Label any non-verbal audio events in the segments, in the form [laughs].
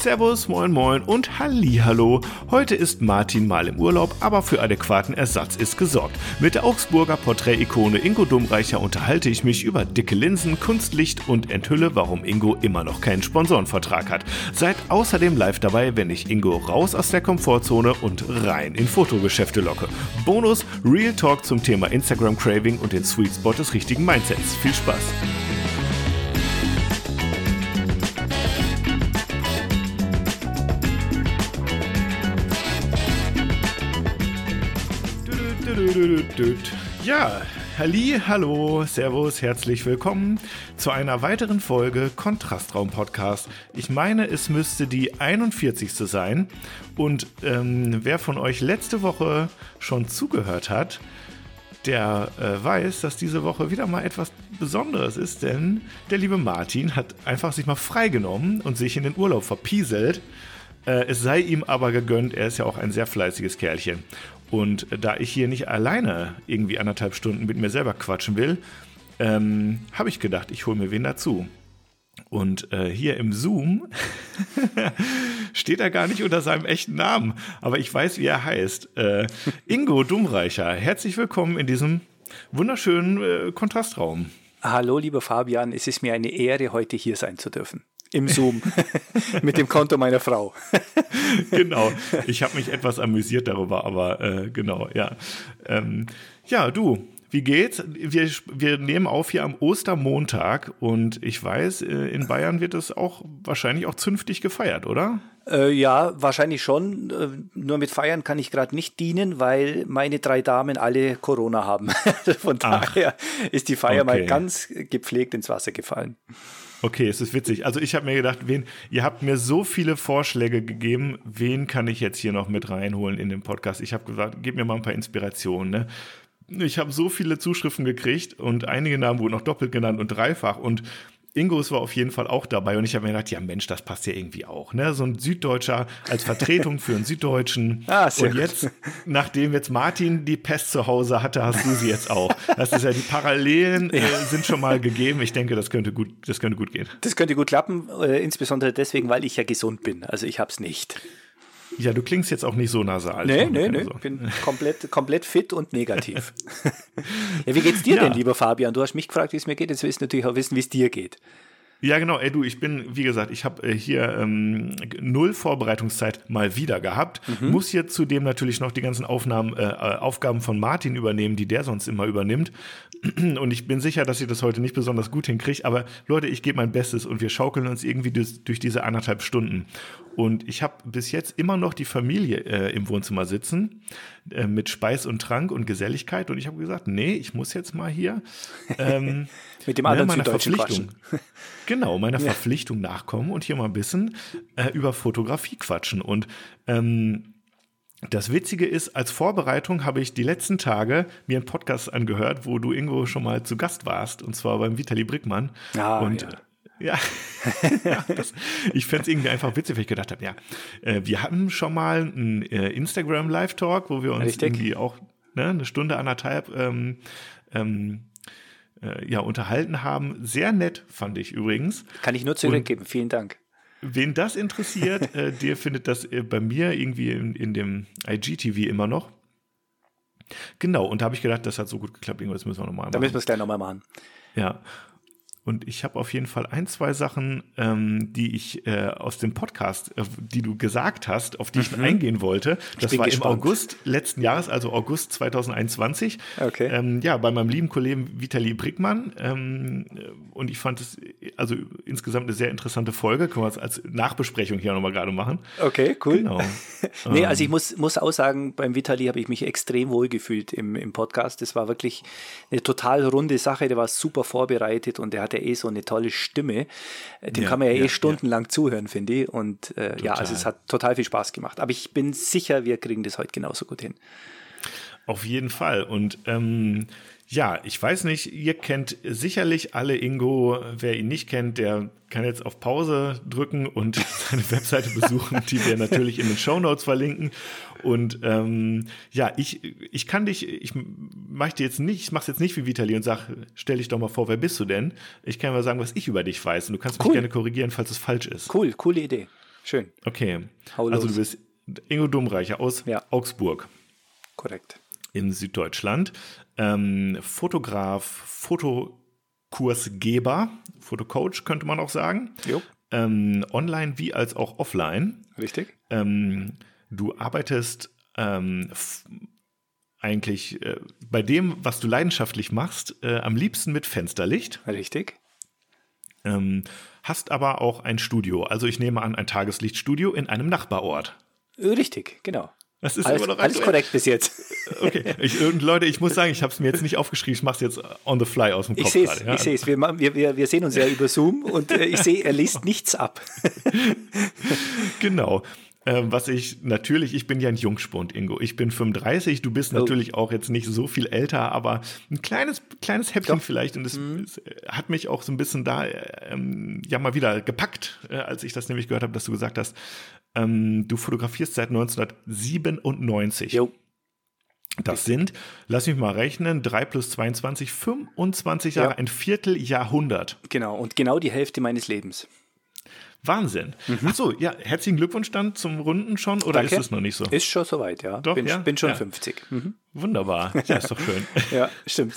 Servus, moin moin und Hallihallo. Heute ist Martin mal im Urlaub, aber für adäquaten Ersatz ist gesorgt. Mit der Augsburger Porträtikone Ingo Dummreicher unterhalte ich mich über dicke Linsen, Kunstlicht und enthülle, warum Ingo immer noch keinen Sponsorenvertrag hat. Seid außerdem live dabei, wenn ich Ingo raus aus der Komfortzone und rein in Fotogeschäfte locke. Bonus Real Talk zum Thema Instagram Craving und den Sweet Spot des richtigen Mindsets. Viel Spaß! Ja, Halli, hallo, servus, herzlich willkommen zu einer weiteren Folge Kontrastraum Podcast. Ich meine, es müsste die 41. sein und ähm, wer von euch letzte Woche schon zugehört hat, der äh, weiß, dass diese Woche wieder mal etwas Besonderes ist, denn der liebe Martin hat einfach sich mal freigenommen und sich in den Urlaub verpieselt. Äh, es sei ihm aber gegönnt, er ist ja auch ein sehr fleißiges Kerlchen. Und da ich hier nicht alleine irgendwie anderthalb Stunden mit mir selber quatschen will, ähm, habe ich gedacht, ich hole mir wen dazu. Und äh, hier im Zoom [laughs] steht er gar nicht unter seinem echten Namen, aber ich weiß, wie er heißt. Äh, Ingo Dummreicher, herzlich willkommen in diesem wunderschönen äh, Kontrastraum. Hallo, lieber Fabian, es ist mir eine Ehre, heute hier sein zu dürfen im Zoom [laughs] mit dem Konto meiner Frau. [laughs] genau. Ich habe mich etwas amüsiert darüber, aber äh, genau, ja. Ähm, ja, du, wie geht's? Wir, wir nehmen auf hier am Ostermontag und ich weiß, äh, in Bayern wird es auch wahrscheinlich auch zünftig gefeiert, oder? Äh, ja, wahrscheinlich schon. Äh, nur mit Feiern kann ich gerade nicht dienen, weil meine drei Damen alle Corona haben. [laughs] Von daher Ach, ist die Feier okay. mal ganz gepflegt ins Wasser gefallen. Okay, es ist witzig. Also ich habe mir gedacht, wen, ihr habt mir so viele Vorschläge gegeben, wen kann ich jetzt hier noch mit reinholen in den Podcast? Ich habe gesagt, gib mir mal ein paar Inspirationen. Ne? Ich habe so viele Zuschriften gekriegt und einige Namen wurden noch doppelt genannt und dreifach und Ingos war auf jeden Fall auch dabei und ich habe mir gedacht, ja Mensch, das passt ja irgendwie auch, ne? So ein Süddeutscher als Vertretung für einen Süddeutschen. [laughs] Ah, sehr und jetzt, gut. nachdem jetzt Martin die Pest zu Hause hatte, hast du sie jetzt auch. Das ist ja die Parallelen äh, sind schon mal gegeben. Ich denke, das könnte gut, das könnte gut gehen. Das könnte gut klappen, äh, insbesondere deswegen, weil ich ja gesund bin. Also ich habe es nicht. Ja, du klingst jetzt auch nicht so nasal. Nee, nee, nee. Ich bin komplett, komplett fit und negativ. [laughs] ja, wie geht's dir ja. denn, lieber Fabian? Du hast mich gefragt, wie es mir geht. Jetzt willst du natürlich auch wissen, wie es dir geht. Ja, genau. Ey, du, ich bin, wie gesagt, ich habe äh, hier ähm, null Vorbereitungszeit mal wieder gehabt. Mhm. Muss hier zudem natürlich noch die ganzen Aufnahmen, äh, äh Aufgaben von Martin übernehmen, die der sonst immer übernimmt. [clears throat] Und ich bin sicher, dass ich das heute nicht besonders gut hinkriege. Aber Leute, ich gebe mein Bestes und wir schaukeln uns irgendwie durch, durch diese anderthalb Stunden. Und ich habe bis jetzt immer noch die Familie äh, im Wohnzimmer sitzen äh, mit Speis und Trank und Geselligkeit. Und ich habe gesagt, nee, ich muss jetzt mal hier ähm, [laughs] mit dem anderen ne, Verpflichtung. [laughs] Genau, meiner ja. Verpflichtung nachkommen und hier mal ein bisschen äh, über Fotografie quatschen. Und ähm, das Witzige ist, als Vorbereitung habe ich die letzten Tage mir einen Podcast angehört, wo du irgendwo schon mal zu Gast warst, und zwar beim Vitali Brickmann. Ah, und ja. Ja, [laughs] ja das, ich fände es irgendwie einfach witzig, weil ich gedacht habe, ja, äh, wir hatten schon mal einen äh, Instagram Live-Talk, wo wir uns Richtig. irgendwie auch ne, eine Stunde, anderthalb ähm, ähm, äh, ja, unterhalten haben. Sehr nett, fand ich übrigens. Kann ich nur zurückgeben, vielen Dank. Wen das interessiert, [laughs] äh, der findet das äh, bei mir irgendwie in, in dem IGTV immer noch. Genau, und da habe ich gedacht, das hat so gut geklappt, das müssen wir nochmal machen. Da müssen wir es gleich nochmal machen. Ja, und ich habe auf jeden Fall ein, zwei Sachen, ähm, die ich äh, aus dem Podcast, äh, die du gesagt hast, auf die ich mhm. eingehen wollte. Das war gespannt. im August letzten Jahres, also August 2021. Okay. Ähm, ja, bei meinem lieben Kollegen Vitali Brickmann. Ähm, und ich fand es also insgesamt eine sehr interessante Folge. Können wir es als Nachbesprechung hier nochmal gerade machen. Okay, cool. Genau. [laughs] nee, also ich ähm. muss, muss auch sagen, beim Vitali habe ich mich extrem wohl gefühlt im, im Podcast. Das war wirklich eine total runde Sache. Der war super vorbereitet und der hat hat ja eh so eine tolle Stimme. Dem ja, kann man ja, eh ja eh stundenlang ja. zuhören, finde ich. Und äh, ja, also es hat total viel Spaß gemacht. Aber ich bin sicher, wir kriegen das heute genauso gut hin. Auf jeden Fall. Und ähm, ja, ich weiß nicht, ihr kennt sicherlich alle Ingo. Wer ihn nicht kennt, der kann jetzt auf Pause drücken und [laughs] seine Webseite besuchen, die wir natürlich in den Show Notes verlinken. Und ähm, ja, ich, ich kann dich, ich mache dir jetzt nicht, ich mache jetzt nicht wie Vitali und sag, stell dich doch mal vor, wer bist du denn? Ich kann mal sagen, was ich über dich weiß und du kannst cool. mich gerne korrigieren, falls es falsch ist. Cool, coole Idee. schön. Okay. also du bist Ingo Dummreicher aus ja. Augsburg. Korrekt. In Süddeutschland. Ähm, Fotograf, Fotokursgeber, Fotocoach könnte man auch sagen. Ähm, online wie als auch offline. Richtig. Ähm, du arbeitest ähm, eigentlich äh, bei dem, was du leidenschaftlich machst, äh, am liebsten mit Fensterlicht. Richtig. Ähm, hast aber auch ein Studio, also ich nehme an, ein Tageslichtstudio in einem Nachbarort. Richtig, genau. Das ist alles, immer noch alles korrekt bis jetzt. [laughs] Okay, ich, Leute, ich muss sagen, ich habe es mir jetzt nicht aufgeschrieben, ich mache es jetzt on the fly aus dem Kopf. Ich sehe es, ja. ich sehe es. Wir, wir, wir sehen uns ja über Zoom und äh, ich sehe, er liest nichts ab. [laughs] genau. Ähm, was ich natürlich, ich bin ja ein Jungspund, Ingo. Ich bin 35, du bist oh. natürlich auch jetzt nicht so viel älter, aber ein kleines, kleines Häppchen Doch. vielleicht. Und es, mhm. hat mich auch so ein bisschen da ähm, ja mal wieder gepackt, äh, als ich das nämlich gehört habe, dass du gesagt hast, ähm, du fotografierst seit 1997. Jo. Das sind, lass mich mal rechnen, 3 plus 22, 25 Jahre, ja. ein Vierteljahrhundert. Genau, und genau die Hälfte meines Lebens. Wahnsinn. Mhm. Achso, ja, herzlichen Glückwunsch dann zum Runden schon oder Danke. ist es noch nicht so? Ist schon soweit, ja. Doch, bin, ja? bin schon ja. 50. Mhm. Wunderbar. Ja, ist doch schön. [laughs] ja, stimmt.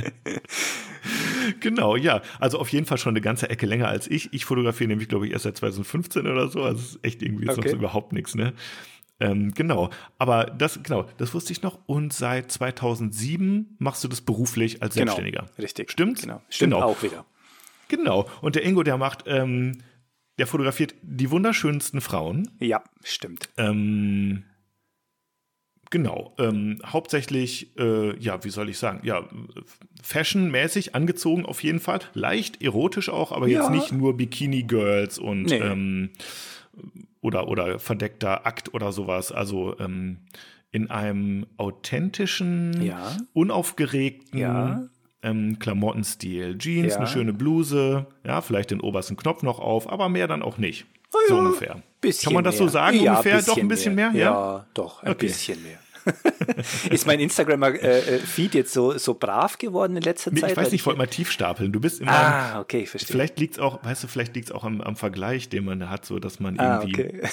[laughs] genau, ja. Also auf jeden Fall schon eine ganze Ecke länger als ich. Ich fotografiere nämlich, glaube ich, erst seit 2015 oder so. Also ist echt irgendwie okay. noch so überhaupt nichts, ne? Ähm, genau, aber das, genau, das wusste ich noch. Und seit 2007 machst du das beruflich als genau, Selbstständiger. Richtig. Stimmt's? Genau. Stimmt genau. auch wieder. Genau. Und der Ingo, der macht, ähm, der fotografiert die wunderschönsten Frauen. Ja, stimmt. Ähm, genau. Ähm, hauptsächlich, äh, ja, wie soll ich sagen, ja, fashionmäßig angezogen auf jeden Fall. Leicht erotisch auch, aber ja. jetzt nicht nur Bikini-Girls und nee. ähm, oder, oder verdeckter Akt oder sowas. Also ähm, in einem authentischen, ja. unaufgeregten, ja ähm, Klamottenstil. Jeans, ja. eine schöne Bluse, ja, vielleicht den obersten Knopf noch auf, aber mehr dann auch nicht. Ja, so ungefähr. Kann man das mehr. so sagen ja, ungefähr? Doch ein bisschen mehr? mehr? Ja, doch, ein okay. bisschen mehr. [laughs] ist mein Instagram-Feed jetzt so, so brav geworden in letzter nee, Zeit? Ich weiß nicht, ich wollte mal tief stapeln. Du bist immer. Ah, okay, verstehe. Vielleicht liegt es auch, weißt du, vielleicht liegt es auch am, am, Vergleich, den man hat, so dass man ah, irgendwie. Ah, okay. [laughs]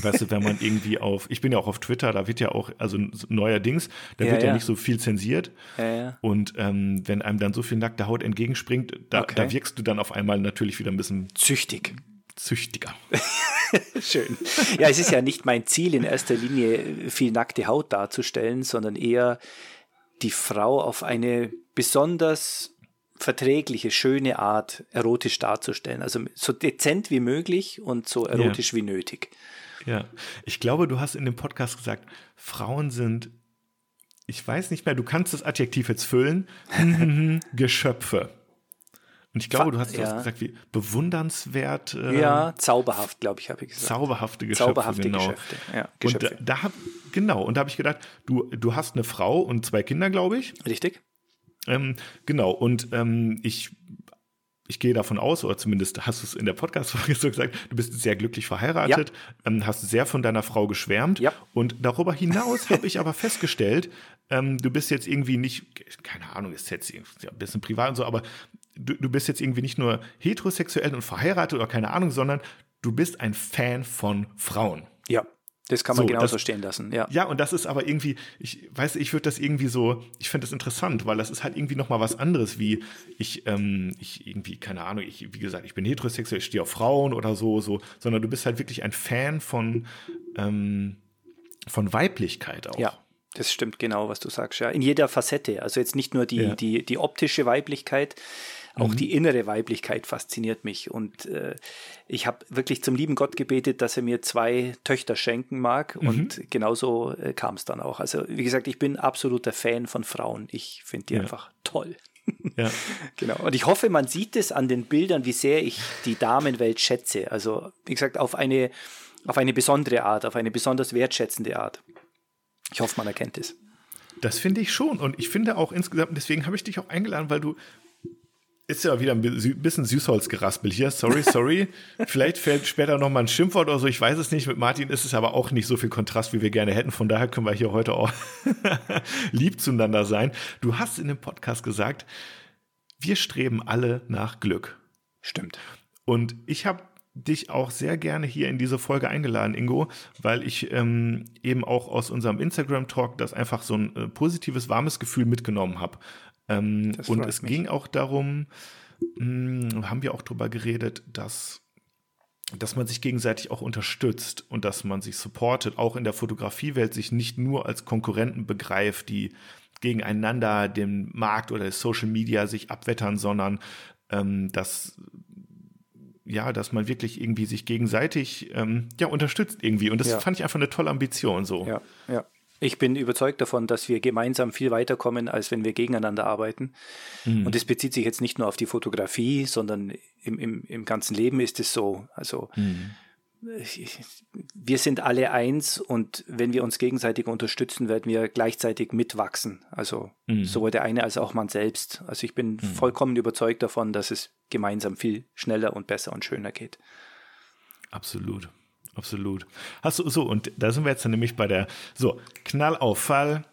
Weißt du, wenn man irgendwie auf, ich bin ja auch auf Twitter, da wird ja auch, also neuerdings, da ja, wird ja, ja, nicht so viel zensiert. Ja, Und ähm, wenn einem dann so viel nackte Haut entgegenspringt, da, okay. da wirkst du dann auf einmal natürlich wieder ein bisschen züchtig. Züchtiger. [laughs] Schön. Ja, es ist ja nicht mein Ziel, in erster Linie viel nackte Haut darzustellen, sondern eher die Frau auf eine besonders verträgliche, schöne Art erotisch darzustellen. Also so dezent wie möglich und so erotisch ja. wie nötig. Ja, ich glaube, du hast in dem Podcast gesagt, Frauen sind, ich weiß nicht mehr, du kannst das Adjektiv jetzt füllen, [laughs] Geschöpfe. Und ich glaube, du hast ja. gesagt, wie bewundernswert. Äh, ja, zauberhaft, glaube ich, habe ich gesagt. Zauberhafte Geschöpfe. Zauberhafte genau. Geschäfte. Ja, Geschöpfe. Und da, da hab, genau, und da habe ich gedacht, du, du hast eine Frau und zwei Kinder, glaube ich. Richtig. Ähm, genau, und ähm, ich ich gehe davon aus, oder zumindest hast du es in der Podcast-Folge [laughs] so gesagt, du bist sehr glücklich verheiratet, ja. ähm, hast sehr von deiner Frau geschwärmt. Ja. Und darüber hinaus habe ich aber festgestellt, ähm, du bist jetzt irgendwie nicht, keine Ahnung, ist jetzt ein bisschen privat und so, aber du, du bist jetzt irgendwie nicht nur heterosexuell und verheiratet oder keine Ahnung, sondern du bist ein Fan von Frauen. Ja. Das kann man so, genauso das, stehen lassen, ja. Ja, und das ist aber irgendwie, ich weiß, ich würde das irgendwie so, ich finde das interessant, weil das ist halt irgendwie nochmal was anderes, wie ich, ähm, ich irgendwie, keine Ahnung, ich, wie gesagt, ich bin heterosexuell, ich stehe auf Frauen oder so, so, sondern du bist halt wirklich ein Fan von, ähm, von Weiblichkeit auch. Ja. Das stimmt genau, was du sagst, ja. In jeder Facette. Also jetzt nicht nur die, ja. die, die optische Weiblichkeit, auch mhm. die innere Weiblichkeit fasziniert mich. Und äh, ich habe wirklich zum lieben Gott gebetet, dass er mir zwei Töchter schenken mag. Mhm. Und genauso äh, kam es dann auch. Also, wie gesagt, ich bin absoluter Fan von Frauen. Ich finde die ja. einfach toll. Ja. [laughs] genau. Und ich hoffe, man sieht es an den Bildern, wie sehr ich die Damenwelt schätze. Also, wie gesagt, auf eine, auf eine besondere Art, auf eine besonders wertschätzende Art. Ich hoffe, man erkennt es. Das finde ich schon. Und ich finde auch insgesamt, deswegen habe ich dich auch eingeladen, weil du ist ja wieder ein bisschen Süßholzgeraspel hier. Sorry, sorry. [laughs] Vielleicht fällt später noch mal ein Schimpfwort oder so. Ich weiß es nicht. Mit Martin ist es aber auch nicht so viel Kontrast, wie wir gerne hätten. Von daher können wir hier heute auch [laughs] lieb zueinander sein. Du hast in dem Podcast gesagt, wir streben alle nach Glück. Stimmt. Und ich habe dich auch sehr gerne hier in diese Folge eingeladen, Ingo, weil ich ähm, eben auch aus unserem Instagram-Talk das einfach so ein äh, positives, warmes Gefühl mitgenommen habe. Ähm, und es mich. ging auch darum, mh, hm, haben wir auch darüber geredet, dass dass man sich gegenseitig auch unterstützt und dass man sich supportet, auch in der Fotografiewelt sich nicht nur als Konkurrenten begreift, die gegeneinander den Markt oder Social Media sich abwettern, sondern ähm, dass ja, dass man wirklich irgendwie sich gegenseitig ähm, ja, unterstützt irgendwie. Und das ja. fand ich einfach eine tolle Ambition so. Ja, ja. Ich bin überzeugt davon, dass wir gemeinsam viel weiterkommen, als wenn wir gegeneinander arbeiten. Mhm. Und das bezieht sich jetzt nicht nur auf die Fotografie, sondern im, im, im ganzen Leben ist es so. Also mhm wir sind alle eins und wenn wir uns gegenseitig unterstützen, werden wir gleichzeitig mitwachsen. Also mhm. sowohl der eine als auch man selbst. Also ich bin mhm. vollkommen überzeugt davon, dass es gemeinsam viel schneller und besser und schöner geht. Absolut. Absolut. Hast du so, und da sind wir jetzt dann nämlich bei der, so, Knallauffall.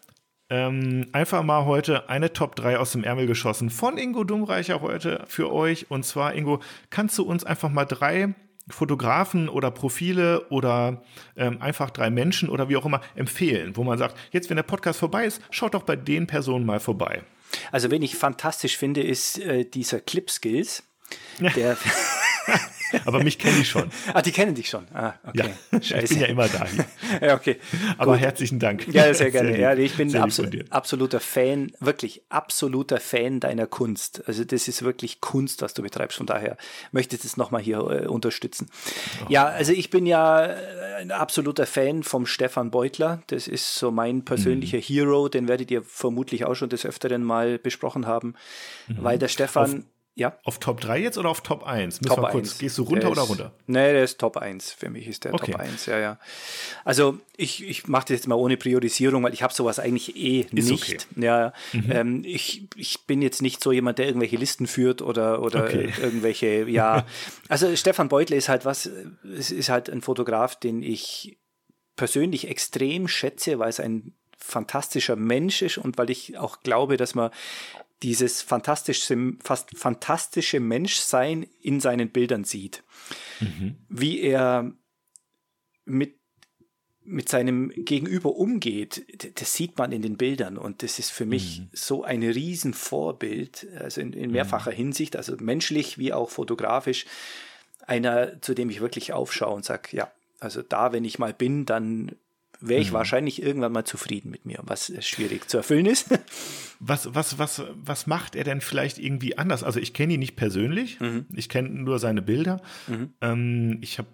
Ähm, einfach mal heute eine Top 3 aus dem Ärmel geschossen von Ingo Dummreicher heute für euch. Und zwar, Ingo, kannst du uns einfach mal drei Fotografen oder Profile oder ähm, einfach drei Menschen oder wie auch immer empfehlen, wo man sagt, jetzt wenn der Podcast vorbei ist, schaut doch bei den Personen mal vorbei. Also wen ich fantastisch finde, ist äh, dieser Clip Skills. [laughs] Der [laughs] [laughs] Aber mich kennen die schon. Ah, die kennen dich schon. Ah, okay. Ja, Scheiße. ich bin ja immer da. [laughs] Ja, okay. Aber Gut. herzlichen Dank. Ja, sehr gerne. Sehr ja, ich bin absol absoluter Fan, wirklich absoluter Fan deiner Kunst. Also das ist wirklich Kunst, was du betreibst. Von daher möchte ich das nochmal hier äh, unterstützen. Oh. Ja, also ich bin ja äh, ein absoluter Fan vom Stefan Beutler. Das ist so mein persönlicher mhm. Hero. Den werdet ihr vermutlich auch schon des Öfteren mal besprochen haben, mhm. weil der Stefan... Auf ja. Auf Top 3 jetzt oder auf Top 1? Müssen Top wir kurz, 1. Gehst du runter ist, oder runter? Nee, der ist Top 1. Für mich ist der okay. Top 1, ja, ja. Also ich, ich mache das jetzt mal ohne Priorisierung, weil ich habe sowas eigentlich eh ist nicht. Okay. Ja, mhm. ähm, ich, ich bin jetzt nicht so jemand, der irgendwelche Listen führt oder, oder okay. [laughs] irgendwelche, ja. [laughs] Also Stefan Beutle ist halt was, es ist halt ein Fotograf, den ich persönlich extrem schätze, weil es ein fantastischer Mensch ist und weil ich auch glaube, dass man dieses fantastische, fast fantastische Menschsein in seinen Bildern sieht. Mhm. Wie er mit, mit seinem Gegenüber umgeht, das sieht man in den Bildern und das ist für mich mhm. so ein Riesenvorbild, also in, in mehrfacher mhm. Hinsicht, also menschlich wie auch fotografisch, einer, zu dem ich wirklich aufschaue und sage, ja, also da, wenn ich mal bin, dann wäre ich mhm. wahrscheinlich irgendwann mal zufrieden mit mir, was schwierig zu erfüllen ist. [laughs] Was, was, was, was macht er denn vielleicht irgendwie anders? Also ich kenne ihn nicht persönlich, mhm. ich kenne nur seine Bilder. Mhm. Ähm, ich habe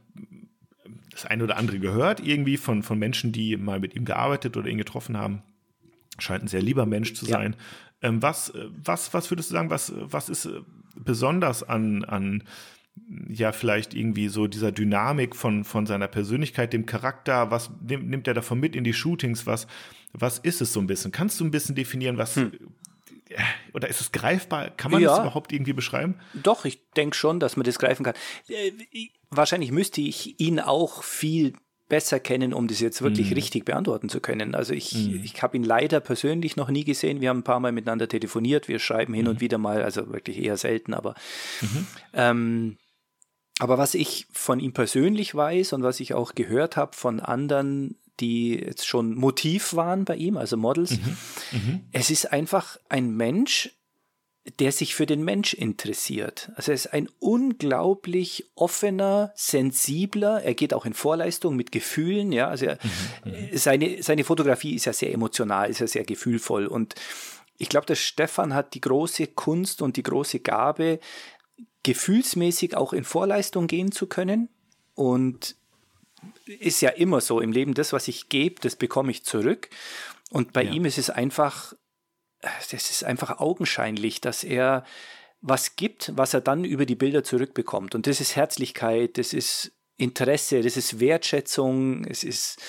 das eine oder andere gehört, irgendwie von, von Menschen, die mal mit ihm gearbeitet oder ihn getroffen haben. Scheint ein sehr lieber Mensch zu sein. Ja. Ähm, was, was, was würdest du sagen, was, was ist besonders an, an ja vielleicht irgendwie so dieser Dynamik von, von seiner Persönlichkeit, dem Charakter, was nimmt, nimmt er davon mit in die Shootings, was, was ist es so ein bisschen? Kannst du ein bisschen definieren, was hm. oder ist es greifbar? Kann man ja. das überhaupt irgendwie beschreiben? Doch, ich denke schon, dass man das greifen kann. Äh, wahrscheinlich müsste ich ihn auch viel besser kennen, um das jetzt wirklich mm. richtig beantworten zu können. Also ich, mm. ich habe ihn leider persönlich noch nie gesehen. Wir haben ein paar Mal miteinander telefoniert, wir schreiben hin mm. und wieder mal, also wirklich eher selten, aber -hmm. ähm, aber was ich von ihm persönlich weiß und was ich auch gehört habe von anderen, die jetzt schon Motiv waren bei ihm, also Models, mhm. Mhm. es ist einfach ein Mensch, der sich für den Mensch interessiert. Also er ist ein unglaublich offener, sensibler, er geht auch in Vorleistung mit Gefühlen, ja, also er, mhm. mhm. seine, seine Fotografie ist ja sehr emotional, ist ja sehr gefühlvoll und ich glaube, der Stefan hat die große Kunst und die große Gabe, gefühlsmäßig auch in Vorleistung gehen zu können. Und ist ja immer so im Leben, das, was ich gebe, das bekomme ich zurück. Und bei ja. ihm ist es einfach, das ist einfach augenscheinlich, dass er was gibt, was er dann über die Bilder zurückbekommt. Und das ist Herzlichkeit, das ist Interesse, das ist Wertschätzung, es ist,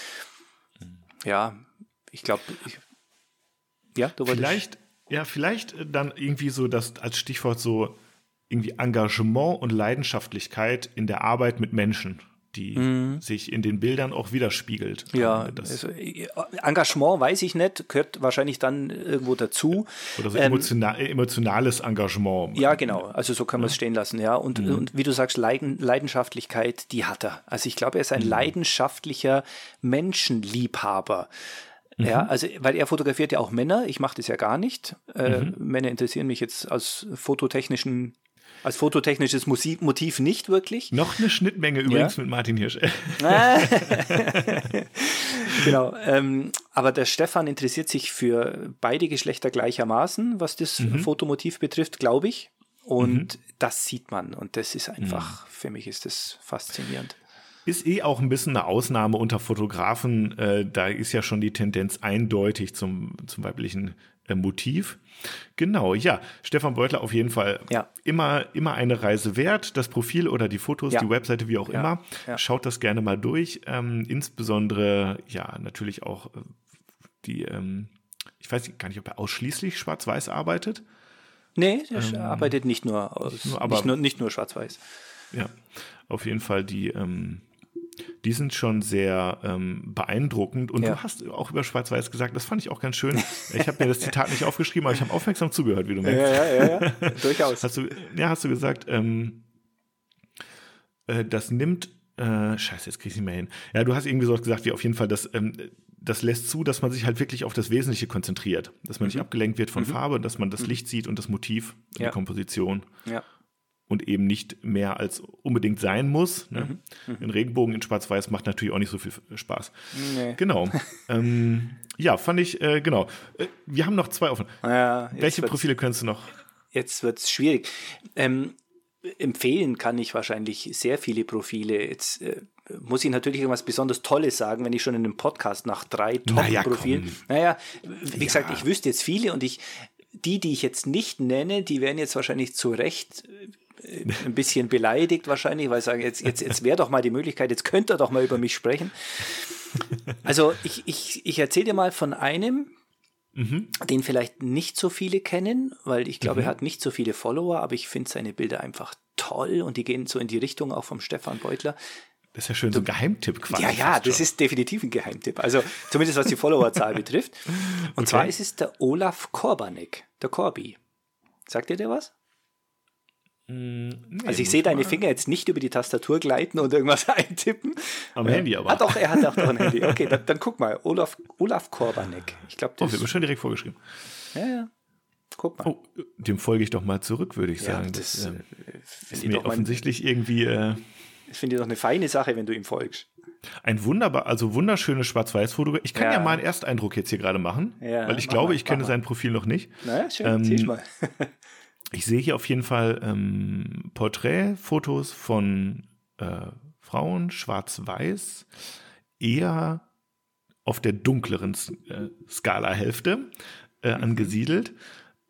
ja, ich glaube, ja, du wolltest. Vielleicht, ja, vielleicht dann irgendwie so das als Stichwort so irgendwie Engagement und Leidenschaftlichkeit in der Arbeit mit Menschen. die mhm. sich in den Bildern auch widerspiegelt. Ja, also, Engagement weiß ich nicht, gehört wahrscheinlich dann irgendwo dazu. Oder so ähm, emotional, emotionales Engagement. Ja, genau, also so kann man es stehen lassen, ja. Und, mhm. und wie du sagst, Leiden, Leidenschaftlichkeit, die hat er. Also ich glaube, er ist ein mhm. leidenschaftlicher Menschenliebhaber. Ja, mhm. also, weil er fotografiert ja auch Männer, ich mache das ja gar nicht. Äh, mhm. Männer interessieren mich jetzt aus fototechnischen als fototechnisches Motiv nicht wirklich. Noch eine Schnittmenge übrigens ja. mit Martin Hirsch. [laughs] [laughs] genau. Ähm, aber der Stefan interessiert sich für beide Geschlechter gleichermaßen, was das mhm. Fotomotiv betrifft, glaube ich. Und mhm. das sieht man. Und das ist einfach, mhm. für mich ist das faszinierend. Ist eh auch ein bisschen eine Ausnahme unter Fotografen. Äh, da ist ja schon die Tendenz eindeutig zum, zum weiblichen Motiv. Genau, ja. Stefan Beutler auf jeden Fall ja. immer, immer eine Reise wert. Das Profil oder die Fotos, ja. die Webseite, wie auch ja. immer. Schaut das gerne mal durch. Ähm, insbesondere, ja, natürlich auch äh, die, ähm, ich weiß gar nicht, ob er ausschließlich schwarz-weiß arbeitet. Nee, er ähm, arbeitet nicht nur, aus, nicht nur, nicht nur, nicht nur schwarz-weiß. Ja, auf jeden Fall die, ähm, die sind schon sehr ähm, beeindruckend. Und ja. du hast auch über Schwarz-Weiß gesagt, das fand ich auch ganz schön. Ich habe mir das [laughs] Zitat nicht aufgeschrieben, aber ich habe aufmerksam zugehört, wie du merkst. Ja, ja, ja, ja. [laughs] durchaus. Hast du, ja, hast du gesagt, ähm, äh, das nimmt, äh, scheiße, jetzt krieg ich nicht mehr hin. Ja, du hast irgendwie so gesagt, wie auf jeden Fall, das, ähm, das lässt zu, dass man sich halt wirklich auf das Wesentliche konzentriert. Dass man mhm. nicht abgelenkt wird von mhm. Farbe, dass man das mhm. Licht sieht und das Motiv, ja. die Komposition. Ja und eben nicht mehr als unbedingt sein muss. Ne? Mhm. Mhm. Ein Regenbogen in Schwarz-Weiß macht natürlich auch nicht so viel Spaß. Nee. Genau. [laughs] ähm, ja, fand ich, äh, genau. Äh, wir haben noch zwei offen. Ja, Welche Profile könntest du noch? Jetzt wird es schwierig. Ähm, empfehlen kann ich wahrscheinlich sehr viele Profile. Jetzt äh, muss ich natürlich irgendwas besonders Tolles sagen, wenn ich schon in einem Podcast nach drei Top-Profilen. Naja, naja, wie ja. gesagt, ich wüsste jetzt viele und ich, die, die ich jetzt nicht nenne, die werden jetzt wahrscheinlich zu Recht ein bisschen beleidigt wahrscheinlich, weil sagen, jetzt, jetzt, jetzt wäre doch mal die Möglichkeit, jetzt könnte er doch mal über mich sprechen. Also ich, ich, ich erzähle dir mal von einem, mhm. den vielleicht nicht so viele kennen, weil ich glaube, mhm. er hat nicht so viele Follower, aber ich finde seine Bilder einfach toll und die gehen so in die Richtung auch vom Stefan Beutler. Das ist ja schön so ein Geheimtipp quasi. Ja, ja, das ist definitiv ein Geheimtipp. Also zumindest was die Followerzahl [laughs] betrifft. Und okay. zwar ist es der Olaf Korbanek, der Corby. Sagt ihr der was? Mm, nee, also ich sehe deine Finger jetzt nicht über die Tastatur gleiten und irgendwas [laughs] eintippen. Am äh, Handy aber. Ah doch, er hat auch ein Handy. Okay, dann, dann, guck mal. Olaf, Olaf Korbanek. Ich glaube, das... Oh, wird mir schon direkt vorgeschrieben. Ja, ja. Guck mal. Oh, dem folge ich doch mal zurück, würde ich ja, sagen. Das, das äh, ist mir offensichtlich irgendwie... Äh, ich finde doch eine feine Sache, wenn du ihm folgst. Ein wunderbar, also wunderschönes Schwarz-Weiß-Foto. Ich kann ja. ja. mal einen Ersteindruck jetzt hier gerade machen, ja, weil ich glaube, mal, ich kenne sein Profil noch nicht. Na, ja, schön, ähm, mal. [laughs] Ich sehe hier auf jeden Fall ähm, Porträtfotos von äh, Frauen, schwarz-weiß, eher auf der dunkleren äh, Skala-Hälfte äh, mhm. angesiedelt.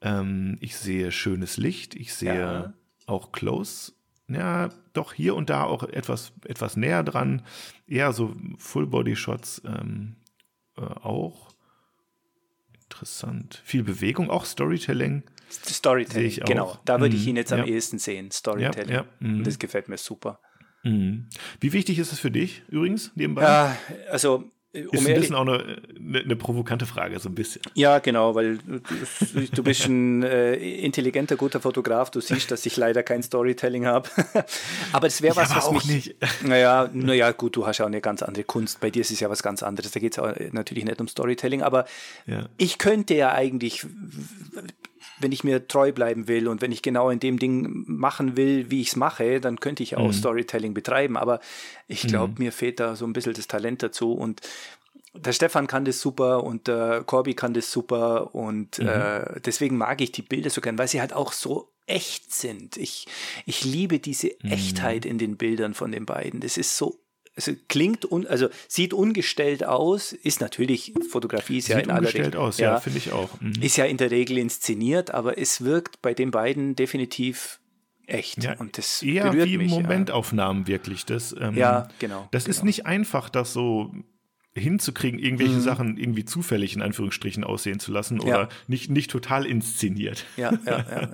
Ähm, ich sehe schönes Licht, ich sehe ja. auch Close. Ja, doch hier und da auch etwas, etwas näher dran. Eher so Full-Body-Shots ähm, äh, auch. Interessant. Viel Bewegung, auch Storytelling. Storytelling, genau. Da würde ich mhm. ihn jetzt am ja. ehesten sehen. Storytelling. Ja, ja. Mhm. Das gefällt mir super. Mhm. Wie wichtig ist es für dich übrigens nebenbei? Ja, also um ist ein bisschen auch eine, eine, eine, provokante Frage, so ein bisschen. Ja, genau, weil du, du bist ein äh, intelligenter, guter Fotograf. Du siehst, dass ich leider kein Storytelling habe. [laughs] aber es wäre was, ja, was auch mich. Nicht. Naja, naja, gut, du hast ja auch eine ganz andere Kunst. Bei dir ist es ja was ganz anderes. Da geht es natürlich nicht um Storytelling, aber ja. ich könnte ja eigentlich wenn ich mir treu bleiben will und wenn ich genau in dem Ding machen will, wie ich es mache, dann könnte ich auch mhm. Storytelling betreiben. Aber ich glaube, mhm. mir fehlt da so ein bisschen das Talent dazu. Und der Stefan kann das super und der Corby kann das super und mhm. äh, deswegen mag ich die Bilder so gern, weil sie halt auch so echt sind. Ich, ich liebe diese mhm. Echtheit in den Bildern von den beiden. Das ist so also klingt un, also sieht ungestellt aus, ist natürlich, Fotografie ist sieht ja in aller Regel. aus, ja, ja finde ich auch. Mhm. Ist ja in der Regel inszeniert, aber es wirkt bei den beiden definitiv echt. Ja, und das eher wie mich, Momentaufnahmen ja. wirklich. Das, ähm, ja, genau. Das genau. ist nicht einfach, das so hinzukriegen, irgendwelche mhm. Sachen irgendwie zufällig in Anführungsstrichen aussehen zu lassen oder ja. nicht, nicht total inszeniert. Ja, ja, ja, ja.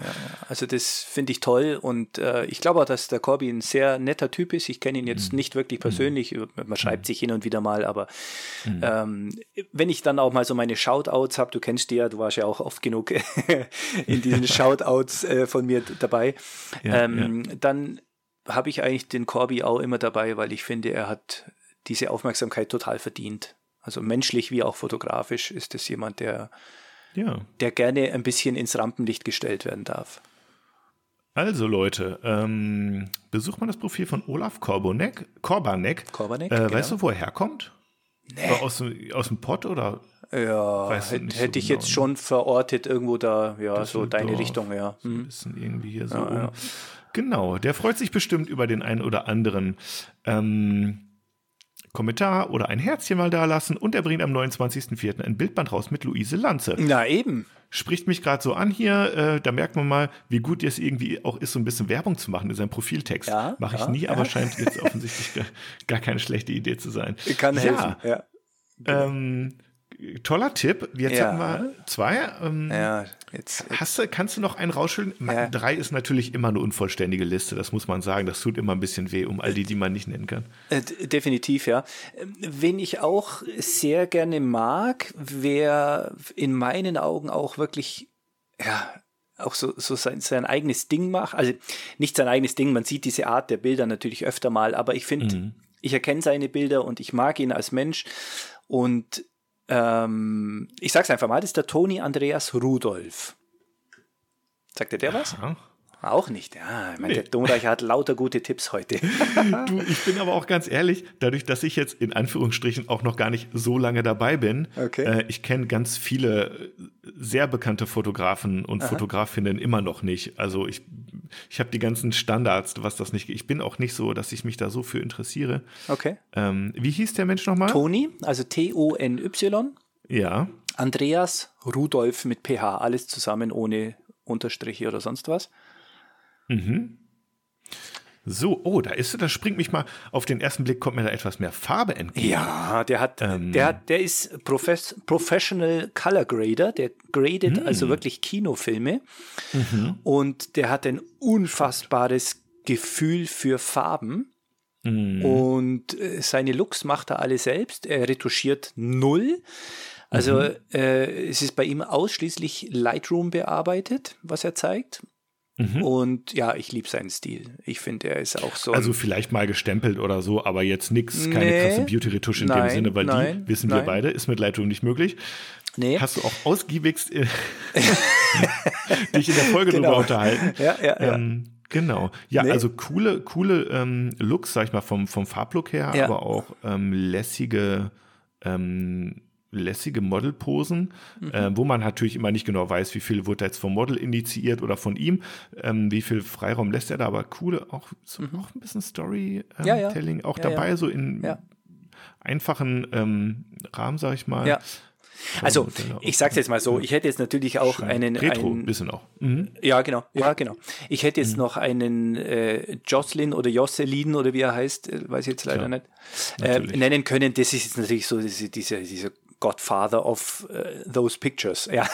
Also das finde ich toll und äh, ich glaube auch, dass der Corby ein sehr netter Typ ist. Ich kenne ihn jetzt mhm. nicht wirklich persönlich, mhm. man schreibt mhm. sich hin und wieder mal, aber mhm. ähm, wenn ich dann auch mal so meine Shoutouts habe, du kennst die ja, du warst ja auch oft genug [laughs] in diesen [laughs] Shoutouts äh, von mir dabei, ähm, dann habe ich eigentlich den Corby auch immer dabei, weil ich finde, er hat diese Aufmerksamkeit total verdient. Also menschlich wie auch fotografisch ist es jemand, der, ja. der gerne ein bisschen ins Rampenlicht gestellt werden darf. Also Leute, ähm, besucht mal das Profil von Olaf Korbonek. Korbanek. Korbanek äh, genau. Weißt du, wo er herkommt? Nee. Aus, aus dem Pott oder? Ja, hätte, hätte so ich genau, jetzt schon verortet irgendwo da, ja, so deine Richtung, ja. So ein hm. bisschen irgendwie hier so. Ja, ja. Genau, der freut sich bestimmt über den einen oder anderen ähm, Kommentar oder ein Herzchen mal da lassen und er bringt am 29.04. ein Bildband raus mit Luise Lanze. Na eben. Spricht mich gerade so an hier, äh, da merkt man mal, wie gut es irgendwie auch ist, so ein bisschen Werbung zu machen in seinem Profiltext. Ja, Mache ich ja, nie, ja. aber scheint jetzt offensichtlich [laughs] gar, gar, keine schlechte Idee zu sein. Kann helfen, ja. Ähm, toller Tipp. Jetzt ja. haben wir zwei. Ähm, ja, jetzt, jetzt. Hast du, kannst du noch einen rausschütteln? Ja. Drei ist natürlich immer eine unvollständige Liste, das muss man sagen. Das tut immer ein bisschen weh, um all die, die man nicht nennen kann. Äh, definitiv, ja. Ähm, wen ich auch sehr gerne mag, wer in meinen Augen auch wirklich, ja, auch so, so sein, sein eigenes Ding macht. Also nicht sein eigenes Ding, man sieht diese Art der Bilder natürlich öfter mal, aber ich finde, mhm. ich erkenne seine Bilder und ich mag ihn als Mensch. Und ähm, ich sag's einfach mal, das ist der Toni Andreas Rudolf. Sagt dir der was? Aha. Auch nicht, ja. Ich meine, nee. Der Domreich hat lauter gute Tipps heute. [laughs] du, ich bin aber auch ganz ehrlich, dadurch, dass ich jetzt in Anführungsstrichen auch noch gar nicht so lange dabei bin, okay. äh, ich kenne ganz viele sehr bekannte Fotografen und Aha. Fotografinnen immer noch nicht. Also ich, ich habe die ganzen Standards, was das nicht. Ich bin auch nicht so, dass ich mich da so für interessiere. Okay. Ähm, wie hieß der Mensch nochmal? Toni, also T-O-N-Y. Ja. Andreas Rudolf mit PH, alles zusammen ohne Unterstriche oder sonst was. Mhm. So, oh, da ist, da springt mich mal, auf den ersten Blick kommt mir da etwas mehr Farbe entgegen. Ja, der hat, ähm, der hat, der ist Profes Professional Color Grader, der gradet mh. also wirklich Kinofilme mhm. und der hat ein unfassbares Gefühl für Farben. Mhm. Und äh, seine Looks macht er alle selbst. Er retuschiert null. Also mhm. äh, es ist bei ihm ausschließlich Lightroom bearbeitet, was er zeigt. Mhm. Und ja, ich liebe seinen Stil. Ich finde, er ist auch so. Also vielleicht mal gestempelt oder so, aber jetzt nichts, keine nee, krasse Beauty-Retusche in nein, dem Sinne, weil nein, die, wissen nein. wir beide, ist mit Lightroom nicht möglich. Nee. Hast du auch ausgiebigst äh, [laughs] dich in der Folge genau. drüber unterhalten. Ja, ja, ja. Ähm, Genau. Ja, nee. also coole, coole ähm, Looks, sag ich mal, vom, vom Farblook her, ja. aber auch ähm, lässige ähm, lässige Modelposen, mhm. äh, wo man natürlich immer nicht genau weiß, wie viel wurde jetzt vom Model initiiert oder von ihm, ähm, wie viel Freiraum lässt er da, aber coole, auch, so, mhm. auch ein bisschen Storytelling ähm, ja, ja. auch ja, dabei, so in einfachen ähm, Rahmen, sag ich mal. Ja. Also, ich sag's jetzt mal so, ich hätte jetzt natürlich auch Schein. einen. Retro, einen, bisschen auch. Mhm. Ja, genau. Ja, genau. Ich hätte jetzt mhm. noch einen äh, Jocelyn oder Jocelyn oder wie er heißt, äh, weiß ich jetzt leider Klar. nicht, äh, nennen können. Das ist jetzt natürlich so diese, diese, diese Godfather of uh, those pictures. Ja,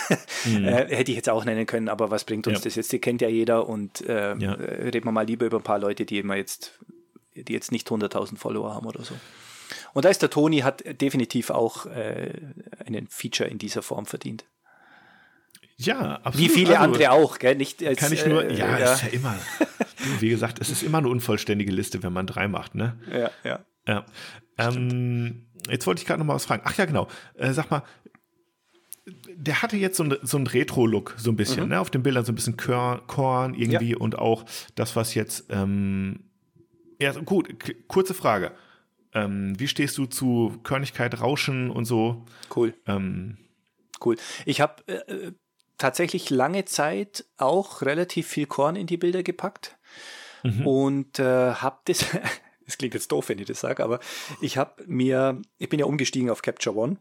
mhm. [laughs] äh, hätte ich jetzt auch nennen können, aber was bringt uns ja. das jetzt? Die kennt ja jeder und äh, ja. Reden wir mal lieber über ein paar Leute, die immer jetzt, die jetzt nicht 100.000 Follower haben oder so. Und da ist der Toni, hat definitiv auch äh, einen Feature in dieser Form verdient. Ja, absolut. Wie viele also, andere auch, gell? Nicht als, kann ich nur, äh, ja, ja, ist ja immer. wie gesagt, es ist immer eine unvollständige Liste, wenn man drei macht, ne? Ja, ja. Ja. Ähm, jetzt wollte ich gerade noch mal was fragen. Ach ja, genau. Äh, sag mal, der hatte jetzt so, ein, so einen Retro-Look, so ein bisschen, mhm. ne? Auf den Bildern so ein bisschen Korn, irgendwie ja. und auch das, was jetzt. Ähm, ja, gut, kurze Frage. Ähm, wie stehst du zu Körnigkeit, Rauschen und so? Cool. Ähm, cool. Ich habe äh, äh, tatsächlich lange Zeit auch relativ viel Korn in die Bilder gepackt mhm. und äh, habe das [laughs] Es klingt jetzt doof, wenn ich das sage, aber ich habe mir, ich bin ja umgestiegen auf Capture One